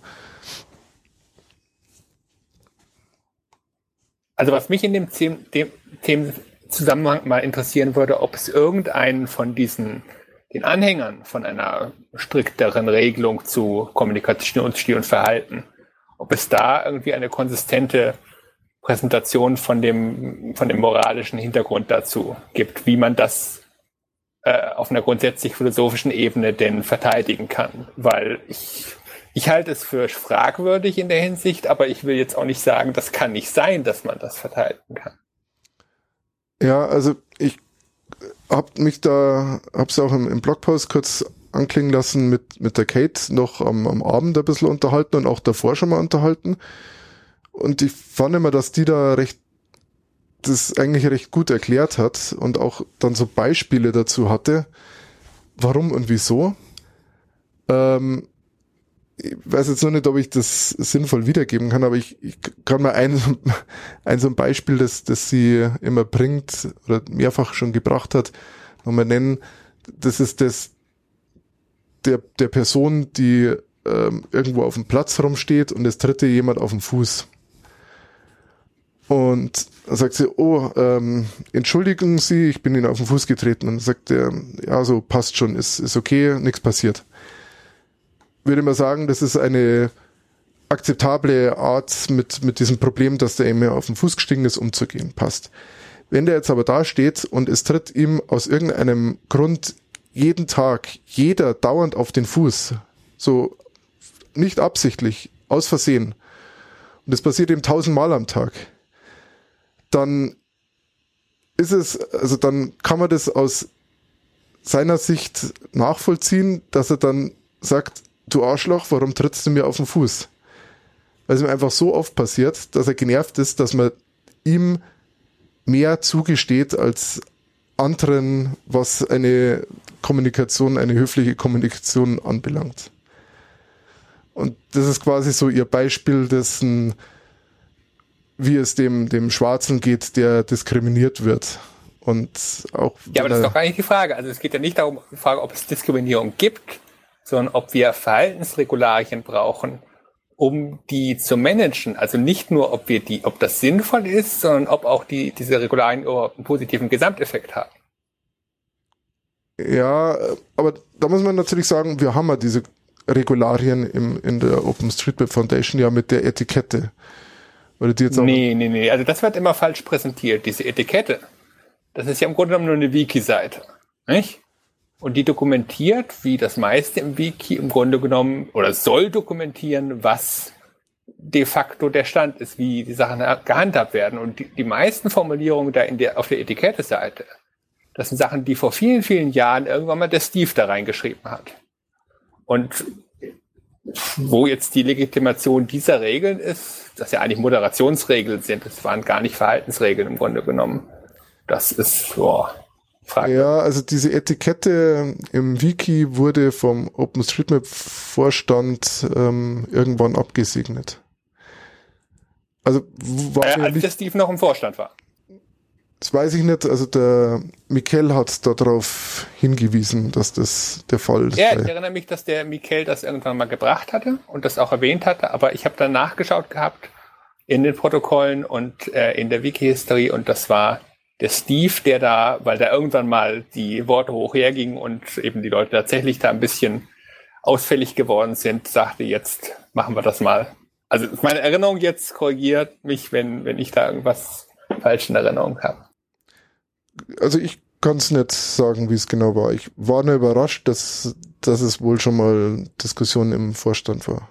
[SPEAKER 3] Also was mich in dem, dem, dem Zusammenhang mal interessieren würde, ob es irgendeinen von diesen den Anhängern von einer strikteren Regelung zu Kommunikationsstil und Verhalten, ob es da irgendwie eine konsistente Präsentation von dem, von dem moralischen Hintergrund dazu gibt, wie man das äh, auf einer grundsätzlich philosophischen Ebene denn verteidigen kann. Weil ich, ich halte es für fragwürdig in der Hinsicht, aber ich will jetzt auch nicht sagen, das kann nicht sein, dass man das verteidigen kann.
[SPEAKER 2] Ja, also ich habe mich da, habe es auch im, im, Blogpost kurz anklingen lassen mit, mit der Kate noch am, am Abend ein bisschen unterhalten und auch davor schon mal unterhalten. Und ich fand immer, dass die da recht das eigentlich recht gut erklärt hat und auch dann so Beispiele dazu hatte, warum und wieso. Ähm, ich weiß jetzt noch nicht, ob ich das sinnvoll wiedergeben kann, aber ich, ich kann mal ein, ein so ein Beispiel, das, das sie immer bringt oder mehrfach schon gebracht hat, nochmal nennen. Das ist das der, der Person, die ähm, irgendwo auf dem Platz rumsteht und es tritt jemand auf den Fuß. Und dann sagt sie, oh, ähm, entschuldigen Sie, ich bin Ihnen auf den Fuß getreten. Und dann sagt er, ja, so passt schon, ist, ist okay, nichts passiert. Würde mal sagen, das ist eine akzeptable Art, mit, mit diesem Problem, dass der eben auf den Fuß gestiegen ist, umzugehen. Passt. Wenn der jetzt aber da steht und es tritt ihm aus irgendeinem Grund jeden Tag jeder dauernd auf den Fuß, so nicht absichtlich, aus Versehen, und das passiert ihm tausendmal am Tag, dann ist es, also dann kann man das aus seiner Sicht nachvollziehen, dass er dann sagt, du Arschloch, warum trittst du mir auf den Fuß? Weil es ihm einfach so oft passiert, dass er genervt ist, dass man ihm mehr zugesteht als anderen, was eine Kommunikation, eine höfliche Kommunikation anbelangt. Und das ist quasi so ihr Beispiel dessen, wie es dem, dem Schwarzen geht, der diskriminiert wird. Und auch.
[SPEAKER 3] Ja, aber das ist doch gar nicht die Frage. Also es geht ja nicht darum, die Frage, ob es Diskriminierung gibt, sondern ob wir Verhaltensregularien brauchen, um die zu managen. Also nicht nur, ob wir die, ob das sinnvoll ist, sondern ob auch die, diese Regularien überhaupt einen positiven Gesamteffekt haben.
[SPEAKER 2] Ja, aber da muss man natürlich sagen, wir haben ja diese Regularien im, in der OpenStreetMap Foundation ja mit der Etikette.
[SPEAKER 3] Oder die jetzt auch nee, nee, nee. Also das wird immer falsch präsentiert. Diese Etikette, das ist ja im Grunde genommen nur eine Wiki-Seite. Nicht? Und die dokumentiert, wie das meiste im Wiki im Grunde genommen, oder soll dokumentieren, was de facto der Stand ist, wie die Sachen gehandhabt werden. Und die, die meisten Formulierungen da in der, auf der Etikette-Seite, das sind Sachen, die vor vielen, vielen Jahren irgendwann mal der Steve da reingeschrieben hat. Und wo jetzt die Legitimation dieser Regeln ist, dass ja eigentlich Moderationsregeln sind, das waren gar nicht Verhaltensregeln im Grunde genommen. Das ist, boah,
[SPEAKER 2] Frage. Ja, also diese Etikette im Wiki wurde vom OpenStreetMap-Vorstand ähm, irgendwann abgesegnet.
[SPEAKER 3] Also, war äh, als der Steve noch im Vorstand war.
[SPEAKER 2] Das weiß ich nicht. Also der Mikel hat darauf hingewiesen, dass das der Fall ist.
[SPEAKER 3] Ja, ich erinnere mich, dass der Mikel das irgendwann mal gebracht hatte und das auch erwähnt hatte, aber ich habe dann nachgeschaut gehabt in den Protokollen und äh, in der Wiki-History und das war der Steve, der da, weil da irgendwann mal die Worte hoch hergingen und eben die Leute tatsächlich da ein bisschen ausfällig geworden sind, sagte, jetzt machen wir das mal. Also meine Erinnerung jetzt korrigiert mich, wenn, wenn ich da irgendwas falsch in Erinnerung habe
[SPEAKER 2] also ich kann es nicht sagen, wie es genau war. Ich war nur überrascht, dass, dass es wohl schon mal Diskussionen im Vorstand war.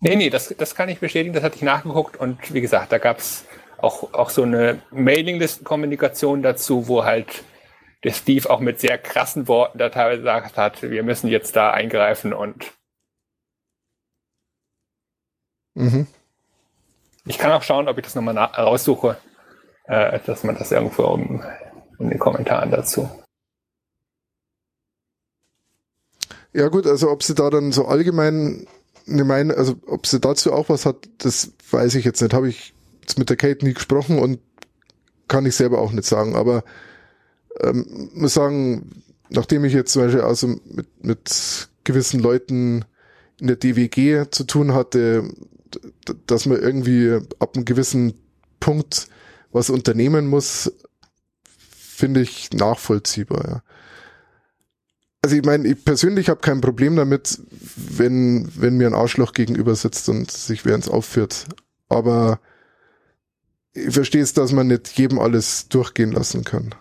[SPEAKER 3] Nee, nee, das, das kann ich bestätigen, das hatte ich nachgeguckt und wie gesagt, da gab es auch, auch so eine Mailinglisten-Kommunikation dazu, wo halt der Steve auch mit sehr krassen Worten da teilweise gesagt hat, wir müssen jetzt da eingreifen und mhm. ich kann auch schauen, ob ich das nochmal raussuche äh, dass man das irgendwo in, in den Kommentaren dazu.
[SPEAKER 2] Ja gut, also ob sie da dann so allgemein eine Meinung, also ob sie dazu auch was hat, das weiß ich jetzt nicht. Habe ich jetzt mit der Kate nie gesprochen und kann ich selber auch nicht sagen. Aber ähm, muss sagen, nachdem ich jetzt zum Beispiel also mit, mit gewissen Leuten in der DWG zu tun hatte, dass man irgendwie ab einem gewissen Punkt was unternehmen muss, finde ich nachvollziehbar. Ja. Also ich meine, ich persönlich habe kein Problem damit, wenn, wenn mir ein Arschloch gegenüber sitzt und sich während es aufführt. Aber ich verstehe es, dass man nicht jedem alles durchgehen lassen kann.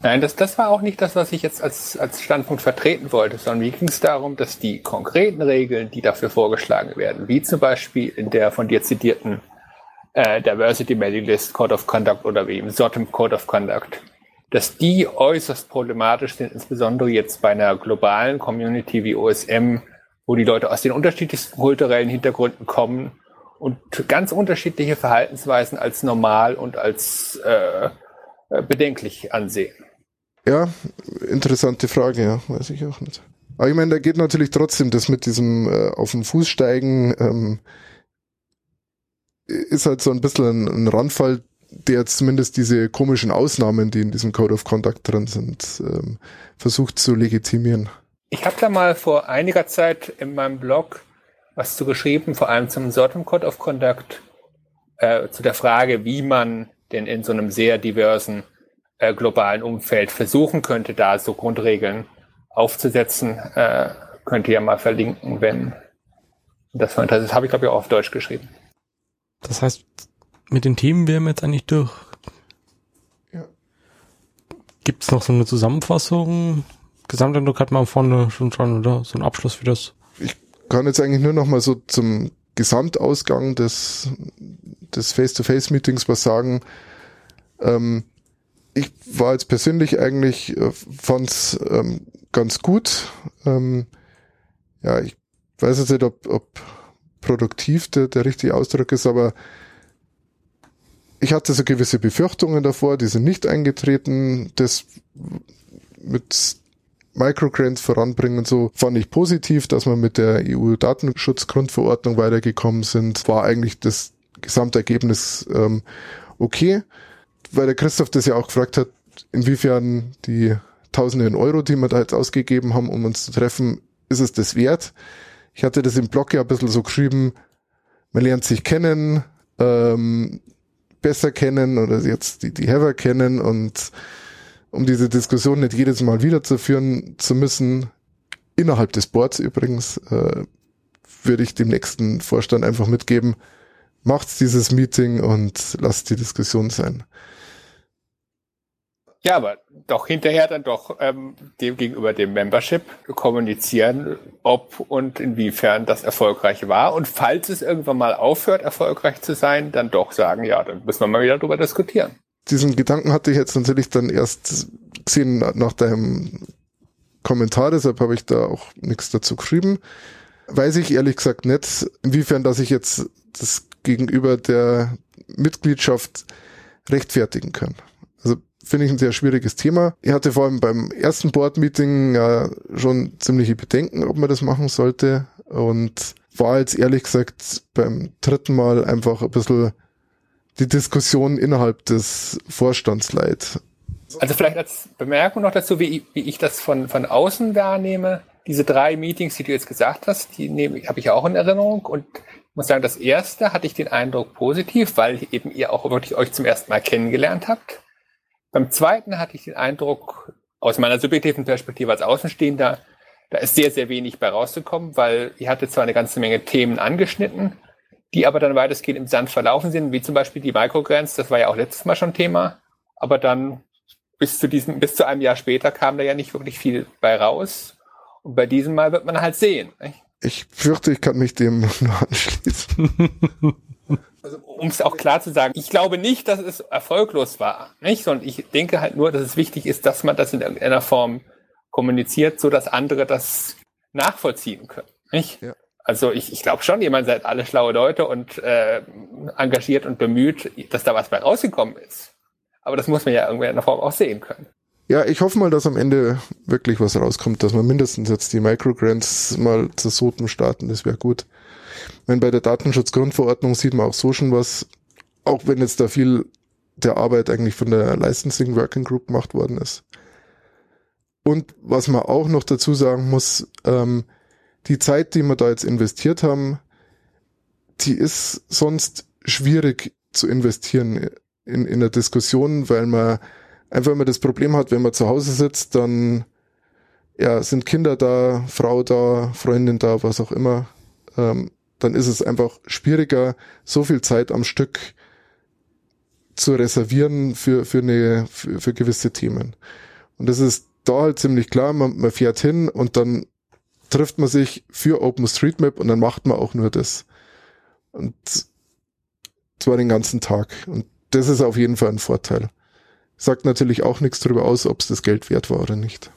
[SPEAKER 3] Nein, das, das war auch nicht das, was ich jetzt als, als Standpunkt vertreten wollte, sondern mir ging es darum, dass die konkreten Regeln, die dafür vorgeschlagen werden, wie zum Beispiel in der von dir zitierten äh, Diversity Mailing List Code of Conduct oder wie im SOTM Code of Conduct, dass die äußerst problematisch sind, insbesondere jetzt bei einer globalen Community wie OSM, wo die Leute aus den unterschiedlichsten kulturellen Hintergründen kommen und ganz unterschiedliche Verhaltensweisen als normal und als äh, bedenklich ansehen.
[SPEAKER 2] Ja, interessante Frage, ja, weiß ich auch nicht. Aber ich meine, da geht natürlich trotzdem das mit diesem äh, auf den Fuß steigen, ähm, ist halt so ein bisschen ein, ein Randfall, der zumindest diese komischen Ausnahmen, die in diesem Code of Conduct drin sind, ähm, versucht zu legitimieren.
[SPEAKER 3] Ich habe da mal vor einiger Zeit in meinem Blog was zu geschrieben, vor allem zum Sortem Code of Conduct, äh, zu der Frage, wie man denn in so einem sehr diversen äh, globalen Umfeld versuchen könnte, da so Grundregeln aufzusetzen. Äh, könnt ihr ja mal verlinken, wenn das war Das habe ich, glaube ich, auch auf Deutsch geschrieben.
[SPEAKER 1] Das heißt, mit den Themen wären wir jetzt eigentlich durch. Ja. Gibt es noch so eine Zusammenfassung? Gesamteindruck hat man vorne schon schon, oder? So ein Abschluss für das?
[SPEAKER 2] Kann jetzt eigentlich nur noch mal so zum Gesamtausgang des, des Face-to-Face-Meetings was sagen. Ähm, ich war jetzt persönlich eigentlich, äh, fand's ähm, ganz gut. Ähm, ja, ich weiß jetzt nicht, ob, ob produktiv der, der richtige Ausdruck ist, aber ich hatte so gewisse Befürchtungen davor, die sind nicht eingetreten. Das mit Microgrants voranbringen und so fand ich positiv, dass wir mit der EU-Datenschutzgrundverordnung weitergekommen sind. War eigentlich das Gesamtergebnis ähm, okay, weil der Christoph das ja auch gefragt hat, inwiefern die Tausende Euro, die wir da jetzt ausgegeben haben, um uns zu treffen, ist es das wert? Ich hatte das im Blog ja ein bisschen so geschrieben, man lernt sich kennen, ähm, besser kennen oder jetzt die, die Hever kennen und um diese Diskussion nicht jedes Mal wieder zu müssen, innerhalb des Boards übrigens, äh, würde ich dem nächsten Vorstand einfach mitgeben, macht dieses Meeting und lasst die Diskussion sein.
[SPEAKER 3] Ja, aber doch hinterher dann doch ähm, dem gegenüber dem Membership kommunizieren, ob und inwiefern das erfolgreich war. Und falls es irgendwann mal aufhört, erfolgreich zu sein, dann doch sagen, ja, dann müssen wir mal wieder drüber diskutieren.
[SPEAKER 2] Diesen Gedanken hatte ich jetzt natürlich dann erst gesehen nach deinem Kommentar, deshalb habe ich da auch nichts dazu geschrieben. Weiß ich ehrlich gesagt nicht, inwiefern, dass ich jetzt das gegenüber der Mitgliedschaft rechtfertigen kann. Also finde ich ein sehr schwieriges Thema. Ich hatte vor allem beim ersten Board-Meeting ja schon ziemliche Bedenken, ob man das machen sollte und war jetzt ehrlich gesagt beim dritten Mal einfach ein bisschen die Diskussion innerhalb des Vorstands leid.
[SPEAKER 3] Also vielleicht als Bemerkung noch dazu, wie, wie ich das von, von außen wahrnehme. Diese drei Meetings, die du jetzt gesagt hast, die nehme, habe ich auch in Erinnerung und muss sagen, das erste hatte ich den Eindruck positiv, weil eben ihr auch wirklich euch zum ersten Mal kennengelernt habt. Beim zweiten hatte ich den Eindruck, aus meiner subjektiven Perspektive als Außenstehender, da ist sehr, sehr wenig bei rausgekommen, weil ihr hattet zwar eine ganze Menge Themen angeschnitten, die aber dann weitestgehend im Sand verlaufen sind, wie zum Beispiel die Microgrants, das war ja auch letztes Mal schon Thema, aber dann bis zu diesem, bis zu einem Jahr später kam da ja nicht wirklich viel bei raus. Und bei diesem Mal wird man halt sehen. Nicht?
[SPEAKER 2] Ich fürchte, ich kann mich dem nur anschließen.
[SPEAKER 3] Also, um es auch klar zu sagen, ich glaube nicht, dass es erfolglos war, nicht? Sondern ich denke halt nur, dass es wichtig ist, dass man das in irgendeiner Form kommuniziert, so dass andere das nachvollziehen können, nicht? Ja. Also ich, ich glaube schon, jemand seid alle schlaue Leute und äh, engagiert und bemüht, dass da was bei rausgekommen ist. Aber das muss man ja irgendwie in einer Form auch sehen können.
[SPEAKER 2] Ja, ich hoffe mal, dass am Ende wirklich was rauskommt, dass wir mindestens jetzt die Microgrants mal zu Soten starten, das wäre gut. Wenn bei der Datenschutzgrundverordnung sieht man auch so schon was, auch wenn jetzt da viel der Arbeit eigentlich von der Licensing Working Group gemacht worden ist. Und was man auch noch dazu sagen muss, ähm, die Zeit, die wir da jetzt investiert haben, die ist sonst schwierig zu investieren in, in der Diskussion, weil man einfach immer das Problem hat, wenn man zu Hause sitzt, dann ja, sind Kinder da, Frau da, Freundin da, was auch immer, ähm, dann ist es einfach schwieriger, so viel Zeit am Stück zu reservieren für, für, eine, für, für gewisse Themen. Und das ist da halt ziemlich klar, man, man fährt hin und dann trifft man sich für OpenStreetMap und dann macht man auch nur das. Und zwar den ganzen Tag. Und das ist auf jeden Fall ein Vorteil. Sagt natürlich auch nichts darüber aus, ob es das Geld wert war oder nicht.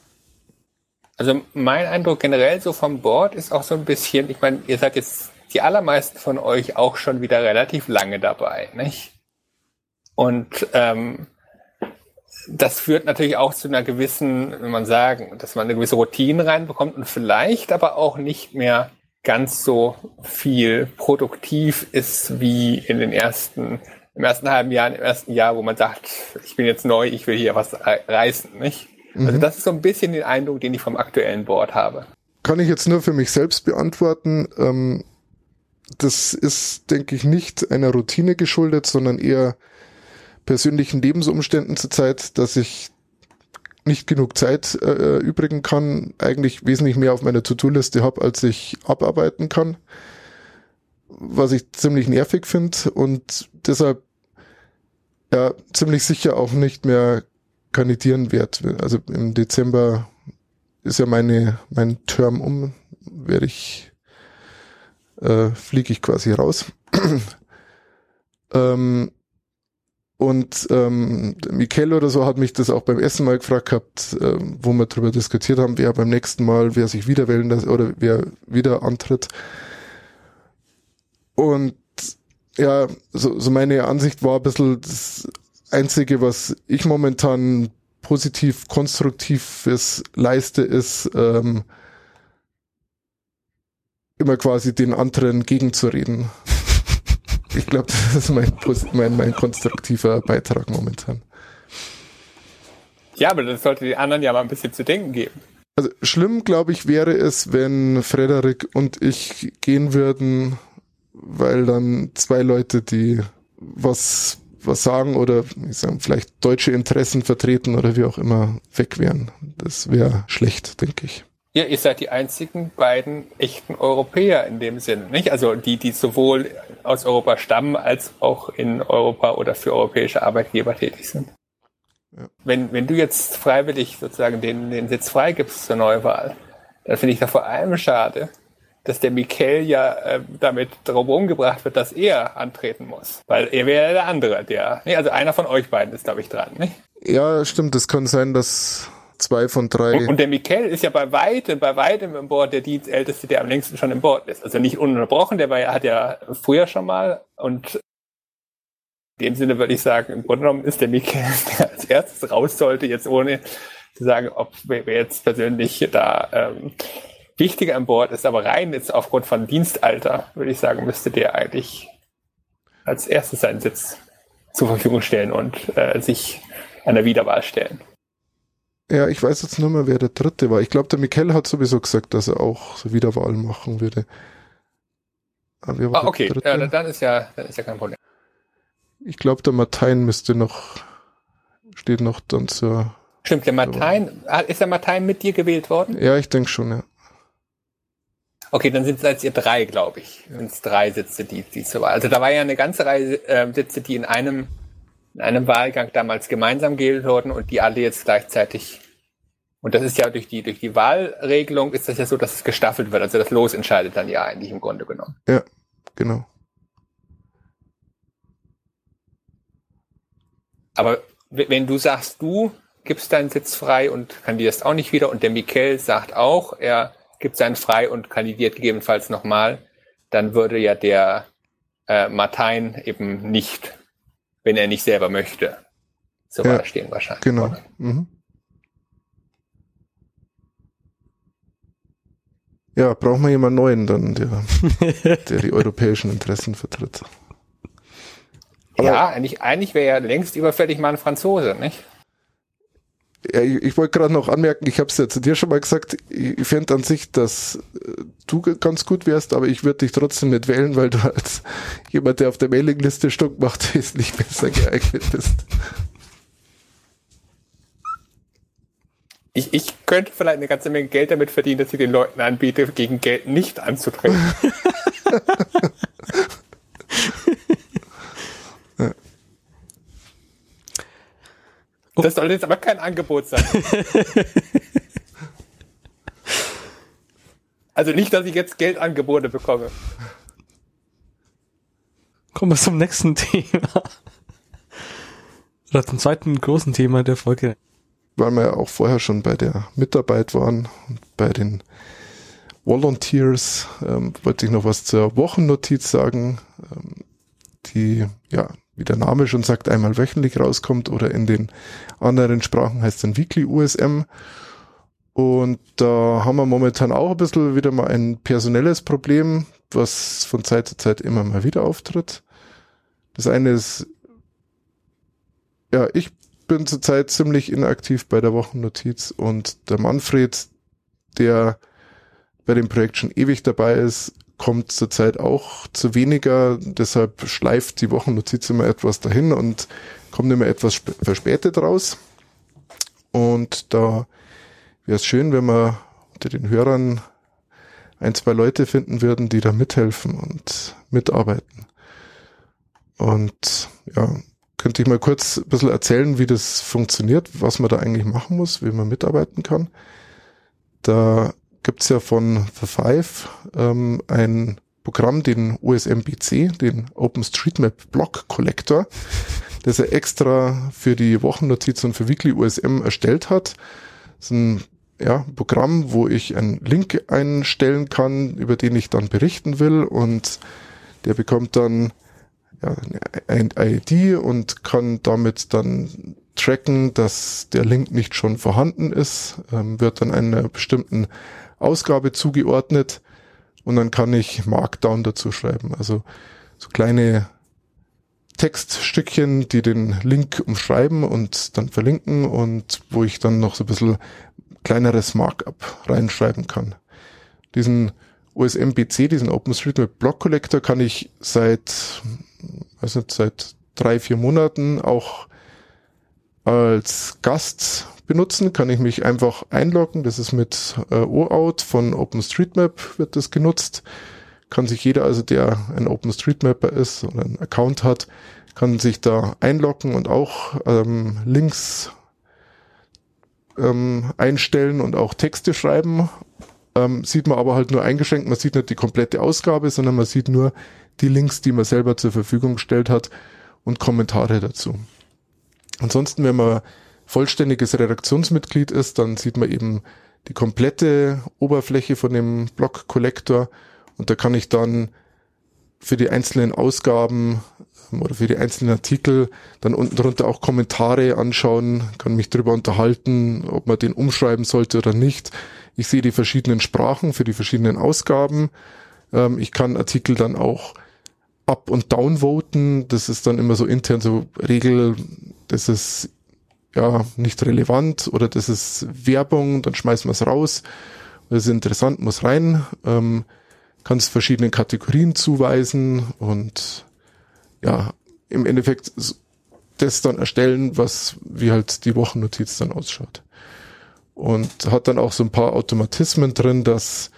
[SPEAKER 3] Also mein Eindruck generell so vom Board ist auch so ein bisschen, ich meine, ihr seid jetzt die allermeisten von euch auch schon wieder relativ lange dabei, nicht? Und ähm, das führt natürlich auch zu einer gewissen, wenn man sagen, dass man eine gewisse Routine reinbekommt und vielleicht aber auch nicht mehr ganz so viel produktiv ist wie in den ersten im ersten halben Jahr, im ersten Jahr, wo man sagt, ich bin jetzt neu, ich will hier was reißen, nicht? Also mhm. Also das ist so ein bisschen den Eindruck, den ich vom aktuellen Board habe.
[SPEAKER 2] Kann ich jetzt nur für mich selbst beantworten. Ähm, das ist, denke ich, nicht einer Routine geschuldet, sondern eher persönlichen Lebensumständen zur Zeit, dass ich nicht genug Zeit äh, übrigen kann, eigentlich wesentlich mehr auf meiner To-Do-Liste habe, als ich abarbeiten kann, was ich ziemlich nervig finde und deshalb ja ziemlich sicher auch nicht mehr kandidieren werde. Also im Dezember ist ja meine mein Term um, werde ich äh, fliege ich quasi raus. ähm, und ähm, Mikel oder so hat mich das auch beim ersten Mal gefragt gehabt, äh, wo wir darüber diskutiert haben, wer beim nächsten Mal, wer sich wieder wählen lässt oder wer wieder antritt. Und ja, so, so meine Ansicht war ein bisschen das Einzige, was ich momentan positiv, konstruktives leiste, ist ähm, immer quasi den anderen gegenzureden. Ich glaube, das ist mein, mein, mein konstruktiver Beitrag momentan.
[SPEAKER 3] Ja, aber das sollte die anderen ja mal ein bisschen zu denken geben.
[SPEAKER 2] Also schlimm, glaube ich, wäre es, wenn Frederik und ich gehen würden weil dann zwei Leute, die was was sagen oder ich sag, vielleicht deutsche Interessen vertreten oder wie auch immer weg wären. Das wäre schlecht, denke ich.
[SPEAKER 3] Ja, ihr seid die einzigen beiden echten Europäer in dem Sinne, nicht? Also die, die sowohl aus Europa stammen als auch in Europa oder für europäische Arbeitgeber tätig sind. Ja. Wenn, wenn du jetzt freiwillig sozusagen den, den Sitz freigibst zur Neuwahl, dann finde ich da vor allem schade, dass der Mikel ja äh, damit darum umgebracht wird, dass er antreten muss. Weil er wäre der andere, der. Nee, also einer von euch beiden ist, glaube ich, dran, nicht?
[SPEAKER 2] Ja, stimmt. Es kann sein, dass zwei von drei.
[SPEAKER 3] Und, und der Mikel ist ja bei weitem, bei weitem im Board der Dienstälteste, der am längsten schon im Board ist. Also nicht ununterbrochen, der war, hat ja früher schon mal und in dem Sinne würde ich sagen, im Grunde genommen ist der Mikel, der als erstes raus sollte, jetzt ohne zu sagen, ob wer jetzt persönlich da ähm, wichtiger an Bord ist, aber rein jetzt aufgrund von Dienstalter, würde ich sagen, müsste der eigentlich als erstes seinen Sitz zur Verfügung stellen und äh, sich einer Wiederwahl stellen.
[SPEAKER 2] Ja, ich weiß jetzt nur mal, wer der dritte war. Ich glaube, der Mikel hat sowieso gesagt, dass er auch so Wiederwahl machen würde.
[SPEAKER 3] ah, okay, ja, dann ist ja, dann ist ja kein Problem.
[SPEAKER 2] Ich glaube, der Martein müsste noch, steht noch dann zur.
[SPEAKER 3] Stimmt, der Martein, ist der Martein mit dir gewählt worden?
[SPEAKER 2] Ja, ich denke schon, ja.
[SPEAKER 3] Okay, dann sind es ihr drei, glaube ich. Ja. Sind es drei Sitze, die, die zur Wahl. Also da war ja eine ganze Reihe äh, Sitze, die in einem, in einem Wahlgang damals gemeinsam gewählt wurden und die alle jetzt gleichzeitig. Und das ist ja durch die, durch die Wahlregelung ist das ja so, dass es gestaffelt wird. Also das Los entscheidet dann ja eigentlich im Grunde genommen.
[SPEAKER 2] Ja, genau.
[SPEAKER 3] Aber wenn du sagst, du gibst deinen Sitz frei und kandidierst auch nicht wieder und der Mikel sagt auch, er gibt seinen frei und kandidiert gegebenenfalls nochmal, dann würde ja der äh, Martin eben nicht, wenn er nicht selber möchte, zur ja, Wahl stehen wahrscheinlich.
[SPEAKER 2] Genau. Mhm. Ja, brauchen wir jemanden neuen dann, der, der die europäischen Interessen vertritt.
[SPEAKER 3] Aber ja, eigentlich, eigentlich wäre ja längst überfällig mal ein Franzose, nicht?
[SPEAKER 2] Ja, ich, ich wollte gerade noch anmerken, ich habe es ja zu dir schon mal gesagt, ich, fände an sich, dass äh, du ganz gut wärst, aber ich würde dich trotzdem nicht wählen, weil du als jemand, der auf der Mailingliste Stuck macht, wesentlich besser geeignet bist.
[SPEAKER 3] Ich, ich könnte vielleicht eine ganze Menge Geld damit verdienen, dass ich den Leuten anbiete, gegen Geld nicht anzutreten. Das soll jetzt aber kein Angebot sein. also nicht, dass ich jetzt Geldangebote bekomme.
[SPEAKER 1] Kommen wir zum nächsten Thema. Oder zum zweiten großen Thema der Folge.
[SPEAKER 2] Weil wir ja auch vorher schon bei der Mitarbeit waren und bei den Volunteers, ähm, wollte ich noch was zur Wochennotiz sagen, ähm, die ja wie der Name schon sagt, einmal wöchentlich rauskommt oder in den anderen Sprachen heißt dann Weekly USM. Und da haben wir momentan auch ein bisschen wieder mal ein personelles Problem, was von Zeit zu Zeit immer mal wieder auftritt. Das eine ist, ja, ich bin zurzeit ziemlich inaktiv bei der Wochennotiz und der Manfred, der bei dem Projekt schon ewig dabei ist, kommt zurzeit auch zu weniger, deshalb schleift die Wochennotiz immer etwas dahin und kommt immer etwas verspätet raus. Und da wäre es schön, wenn wir unter den Hörern ein, zwei Leute finden würden, die da mithelfen und mitarbeiten. Und ja, könnte ich mal kurz ein bisschen erzählen, wie das funktioniert, was man da eigentlich machen muss, wie man mitarbeiten kann. Da gibt's ja von The Five ähm, ein Programm, den USMBC, den OpenStreetMap Block Collector, das er extra für die Wochennotiz und für Weekly USM erstellt hat. Das ist ein ja, Programm, wo ich einen Link einstellen kann, über den ich dann berichten will und der bekommt dann ja, ein ID und kann damit dann tracken, dass der Link nicht schon vorhanden ist, ähm, wird dann einer bestimmten Ausgabe zugeordnet und dann kann ich Markdown dazu schreiben. Also so kleine Textstückchen, die den Link umschreiben und dann verlinken und wo ich dann noch so ein bisschen kleineres Markup reinschreiben kann. Diesen OSMBC, diesen OpenStreetMap Block Collector kann ich seit, nicht, seit drei, vier Monaten auch als Gast benutzen, kann ich mich einfach einloggen. Das ist mit äh, OAuth von OpenStreetMap wird das genutzt. Kann sich jeder, also der ein OpenStreetMapper ist oder einen Account hat, kann sich da einloggen und auch ähm, Links ähm, einstellen und auch Texte schreiben. Ähm, sieht man aber halt nur eingeschränkt. Man sieht nicht die komplette Ausgabe, sondern man sieht nur die Links, die man selber zur Verfügung gestellt hat und Kommentare dazu. Ansonsten, wenn man vollständiges Redaktionsmitglied ist, dann sieht man eben die komplette Oberfläche von dem Block Collector und da kann ich dann für die einzelnen Ausgaben ähm, oder für die einzelnen Artikel dann unten drunter auch Kommentare anschauen, kann mich drüber unterhalten, ob man den umschreiben sollte oder nicht. Ich sehe die verschiedenen Sprachen für die verschiedenen Ausgaben. Ähm, ich kann Artikel dann auch up und down voten. Das ist dann immer so intern so Regel, das ist ja nicht relevant oder das ist Werbung, dann schmeißen wir es raus. Das ist interessant, muss rein. Ähm, kann es verschiedene Kategorien zuweisen und ja, im Endeffekt das dann erstellen, was wie halt die Wochennotiz dann ausschaut. Und hat dann auch so ein paar Automatismen drin, dass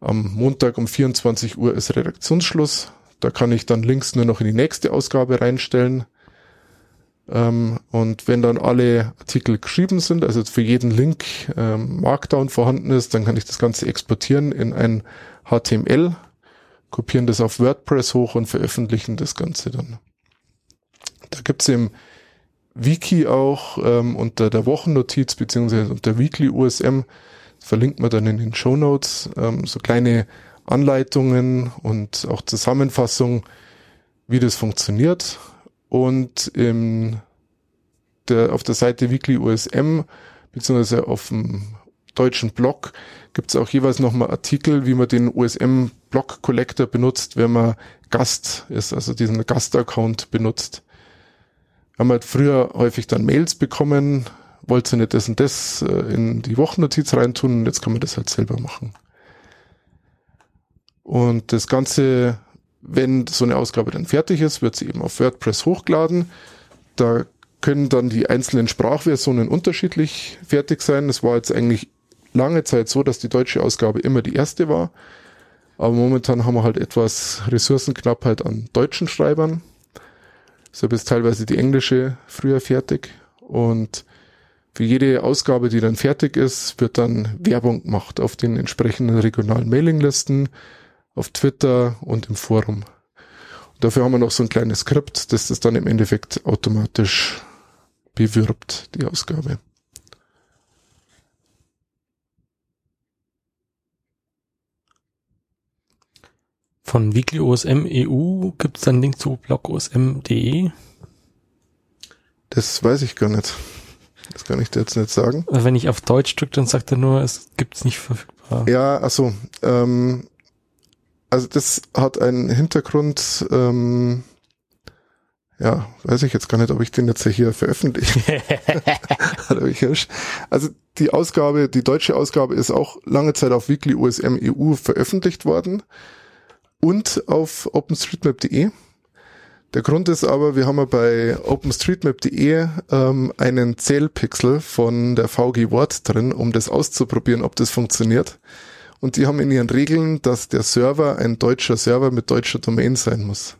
[SPEAKER 2] am Montag um 24 Uhr ist Redaktionsschluss. Da kann ich dann Links nur noch in die nächste Ausgabe reinstellen. Ähm, und wenn dann alle Artikel geschrieben sind, also für jeden Link ähm, Markdown vorhanden ist, dann kann ich das Ganze exportieren in ein HTML, kopieren das auf WordPress hoch und veröffentlichen das Ganze dann. Da gibt's im Wiki auch ähm, unter der Wochennotiz beziehungsweise unter Weekly USM, verlinkt man dann in den Show Notes, ähm, so kleine Anleitungen und auch Zusammenfassung, wie das funktioniert. Und im, der, auf der Seite Weekly USM, beziehungsweise auf dem deutschen Blog, gibt es auch jeweils nochmal Artikel, wie man den USM Blog Collector benutzt, wenn man Gast ist, also diesen Gast-Account benutzt. Haben halt früher häufig dann Mails bekommen, wollte nicht das und das äh, in die Wochennotiz reintun und jetzt kann man das halt selber machen. Und das Ganze, wenn so eine Ausgabe dann fertig ist, wird sie eben auf WordPress hochgeladen. Da können dann die einzelnen Sprachversionen unterschiedlich fertig sein. Es war jetzt eigentlich lange Zeit so, dass die deutsche Ausgabe immer die erste war. Aber momentan haben wir halt etwas Ressourcenknappheit an deutschen Schreibern. Deshalb ist teilweise die englische früher fertig. Und für jede Ausgabe, die dann fertig ist, wird dann Werbung gemacht auf den entsprechenden regionalen Mailinglisten auf Twitter und im Forum. Und dafür haben wir noch so ein kleines Skript, das das dann im Endeffekt automatisch bewirbt, die Ausgabe.
[SPEAKER 1] Von weeklyosm EU gibt es einen Link zu blogosm.de.
[SPEAKER 2] Das weiß ich gar nicht. Das kann ich dir jetzt nicht sagen.
[SPEAKER 1] Wenn ich auf Deutsch drücke, dann sagt er nur, es gibt es nicht verfügbar.
[SPEAKER 2] Ja, also ähm, also das hat einen Hintergrund, ähm, ja, weiß ich jetzt gar nicht, ob ich den jetzt hier veröffentliche. also die Ausgabe, die deutsche Ausgabe ist auch lange Zeit auf Weekly USM EU veröffentlicht worden und auf OpenStreetMap.de. Der Grund ist aber, wir haben ja bei OpenStreetMap.de ähm, einen Zählpixel von der VG Word drin, um das auszuprobieren, ob das funktioniert und die haben in ihren Regeln, dass der Server ein deutscher Server mit deutscher Domain sein muss.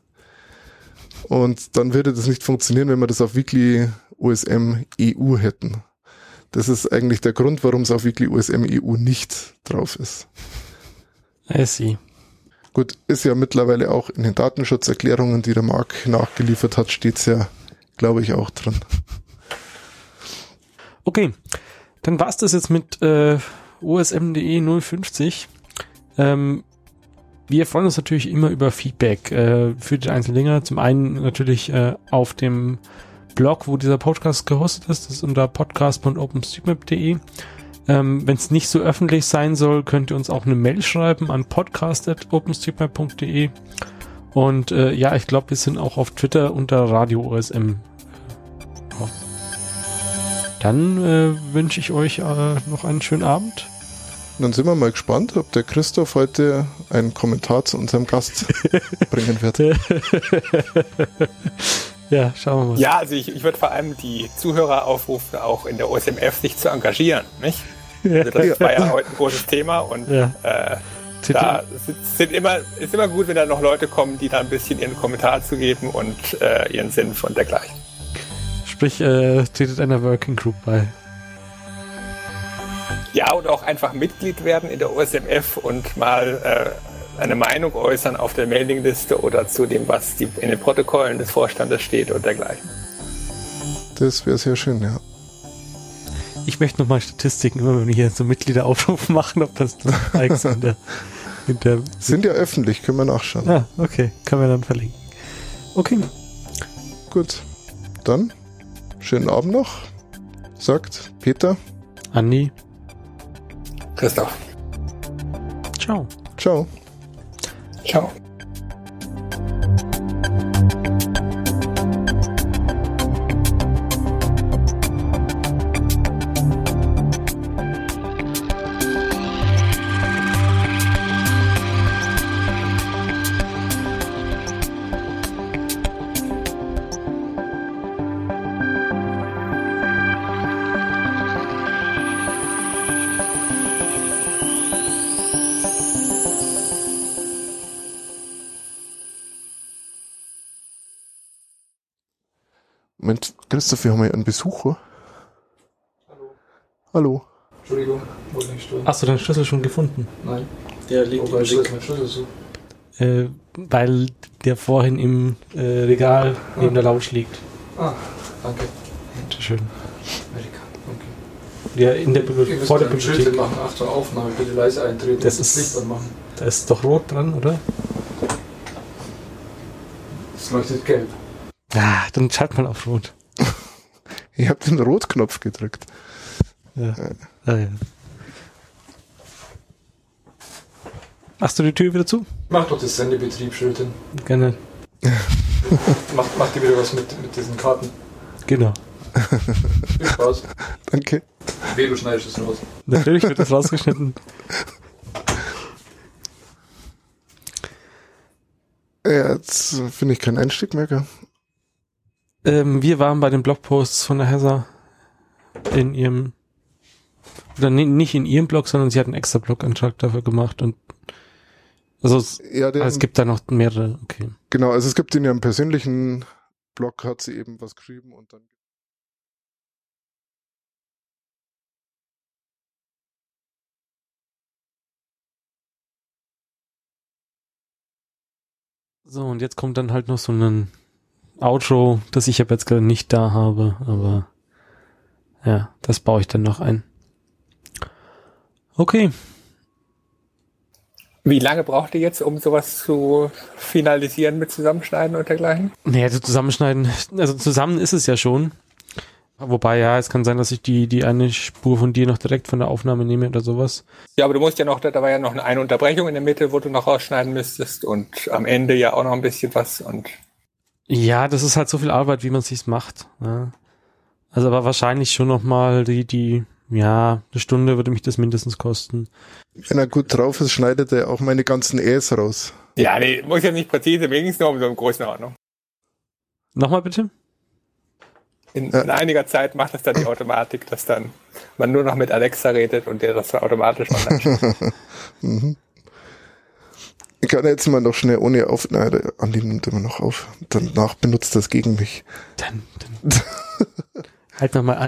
[SPEAKER 2] Und dann würde das nicht funktionieren, wenn wir das auf Weekly USM EU hätten. Das ist eigentlich der Grund, warum es auf Weekly USM EU nicht drauf ist.
[SPEAKER 1] I see.
[SPEAKER 2] Gut, ist ja mittlerweile auch in den Datenschutzerklärungen, die der Mark nachgeliefert hat, steht's ja, glaube ich, auch drin.
[SPEAKER 1] Okay, dann war's das jetzt mit äh, osm.de 050. Ähm, wir freuen uns natürlich immer über Feedback äh, für die einzelnen Dinge. Zum einen natürlich äh, auf dem Blog, wo dieser Podcast gehostet ist. Das ist unter podcast.openstreetmap.de. Ähm, Wenn es nicht so öffentlich sein soll, könnt ihr uns auch eine Mail schreiben an podcast.openstreetmap.de. Und äh, ja, ich glaube, wir sind auch auf Twitter unter Radio OSM. Dann äh, wünsche ich euch äh, noch einen schönen Abend.
[SPEAKER 2] Dann sind wir mal gespannt, ob der Christoph heute einen Kommentar zu unserem Gast bringen wird.
[SPEAKER 1] Ja, schauen wir mal.
[SPEAKER 3] Ja, also ich, ich würde vor allem die Zuhörer aufrufen, auch in der OSMF sich zu engagieren, nicht?
[SPEAKER 1] Ja.
[SPEAKER 3] Also das war ja heute ein großes Thema und
[SPEAKER 1] Ja.
[SPEAKER 3] äh, da sind, sind immer, ist immer gut, wenn da noch Leute kommen, die da ein bisschen ihren Kommentar zu geben und äh, ihren Senf und dergleichen.
[SPEAKER 1] Sprich, äh, tretet einer Working Group bei.
[SPEAKER 3] Ja, und auch einfach Mitglied werden in der OSMF und mal äh, eine Meinung äußern auf der Mailingliste oder zu dem, was die, in den Protokollen des Vorstandes steht und dergleichen.
[SPEAKER 2] Das wäre sehr schön, ja.
[SPEAKER 1] Ich möchte nochmal Statistiken, immer wenn wir hier so Mitgliederaufrufe machen, ob das Likes in der, in der
[SPEAKER 2] Sind ja öffentlich, können wir nachschauen.
[SPEAKER 1] Ah, okay, können wir dann verlinken. Okay,
[SPEAKER 2] Gut. Dann schönen Abend noch. Sagt Peter.
[SPEAKER 1] Andi,
[SPEAKER 3] Christoph.
[SPEAKER 1] ciao.
[SPEAKER 2] Ciao.
[SPEAKER 3] Ciao.
[SPEAKER 2] Christoph, wir haben ja einen Besucher. Hallo.
[SPEAKER 4] Entschuldigung, wollte nicht stören.
[SPEAKER 1] Hast du deinen Schlüssel schon gefunden?
[SPEAKER 4] Nein,
[SPEAKER 1] Der liegt
[SPEAKER 4] wobei ist mein Schlüssel so.
[SPEAKER 1] äh, weil der vorhin im äh, Regal neben der Couch liegt.
[SPEAKER 4] Ah, danke.
[SPEAKER 1] Bitteschön.
[SPEAKER 4] Amerika. Okay.
[SPEAKER 1] Der in der Bibliothek,
[SPEAKER 4] müsst
[SPEAKER 1] vor der
[SPEAKER 4] ein Schild
[SPEAKER 1] Bibliothek.
[SPEAKER 4] machen. Achtung, Aufnahme, bitte leise eintreten.
[SPEAKER 1] Das
[SPEAKER 4] und
[SPEAKER 1] ist-
[SPEAKER 4] Licht anmachen.
[SPEAKER 1] Da ist doch rot dran, oder?
[SPEAKER 4] Es leuchtet gelb.
[SPEAKER 1] Ah, dann schalt mal auf rot.
[SPEAKER 2] Ich habe den Rotknopf gedrückt.
[SPEAKER 1] Ja. Ah, ja. Machst du die Tür wieder zu?
[SPEAKER 4] Mach doch das Sendebetriebsschild hin.
[SPEAKER 1] Gerne.
[SPEAKER 4] Macht, macht ihr wieder was mit, mit diesen Karten.
[SPEAKER 1] Genau.
[SPEAKER 4] Viel Spaß.
[SPEAKER 2] Danke.
[SPEAKER 4] Weh, du schneidest es raus.
[SPEAKER 1] Natürlich wird das rausgeschnitten.
[SPEAKER 2] Ja, jetzt finde ich keinen Einstieg mehr. Gell?
[SPEAKER 1] Ähm, wir waren bei den Blogposts von der Hessa in ihrem oder nee, nicht in ihrem Blog, sondern sie hat einen extra Blogantrag dafür gemacht und also es,
[SPEAKER 2] Ja, der,
[SPEAKER 1] es gibt da noch mehrere. Okay.
[SPEAKER 2] genau, also es gibt in ihrem persönlichen Blog hat sie eben was geschrieben und dann
[SPEAKER 1] So und jetzt kommt dann halt noch so ein Outro, das ich aber jetzt gerade nicht da habe, aber ja, das baue ich dann noch ein. Okay.
[SPEAKER 3] Wie lange braucht ihr jetzt, um sowas zu finalisieren mit Zusammenschneiden und dergleichen?
[SPEAKER 1] Naja, also zusammenschneiden, also zusammen ist es ja schon. Wobei, ja, es kann sein, dass ich die, die eine Spur von dir noch direkt von der Aufnahme nehme oder sowas.
[SPEAKER 3] Ja, aber du musst ja noch, da war ja noch eine Unterbrechung in der Mitte, wo du noch rausschneiden müsstest und am Ende ja auch noch ein bisschen was und
[SPEAKER 1] Ja, das ist halt so viel Arbeit, wie man sich's macht. Ja. Also aber wahrscheinlich schon noch mal die, die, ja, eine Stunde würde mich das mindestens kosten.
[SPEAKER 2] Wenn er gut drauf ist, schneidet er auch meine ganzen Äs raus.
[SPEAKER 3] ja, nee, muss ja nicht präzise, mir ging es nur um so eine Größenordnung.
[SPEAKER 1] Nochmal bitte?
[SPEAKER 3] In,
[SPEAKER 2] Ja.
[SPEAKER 3] in einiger Zeit macht das dann die Automatik, dass dann man nur noch mit Alexa redet und der das dann automatisch online schickt.
[SPEAKER 2] Mhm. Ich kann jetzt mal noch schnell ohne auf. Nein, der Andi nimmt immer noch auf. Danach benutzt das gegen mich.
[SPEAKER 1] Dann, dann. halt nochmal an.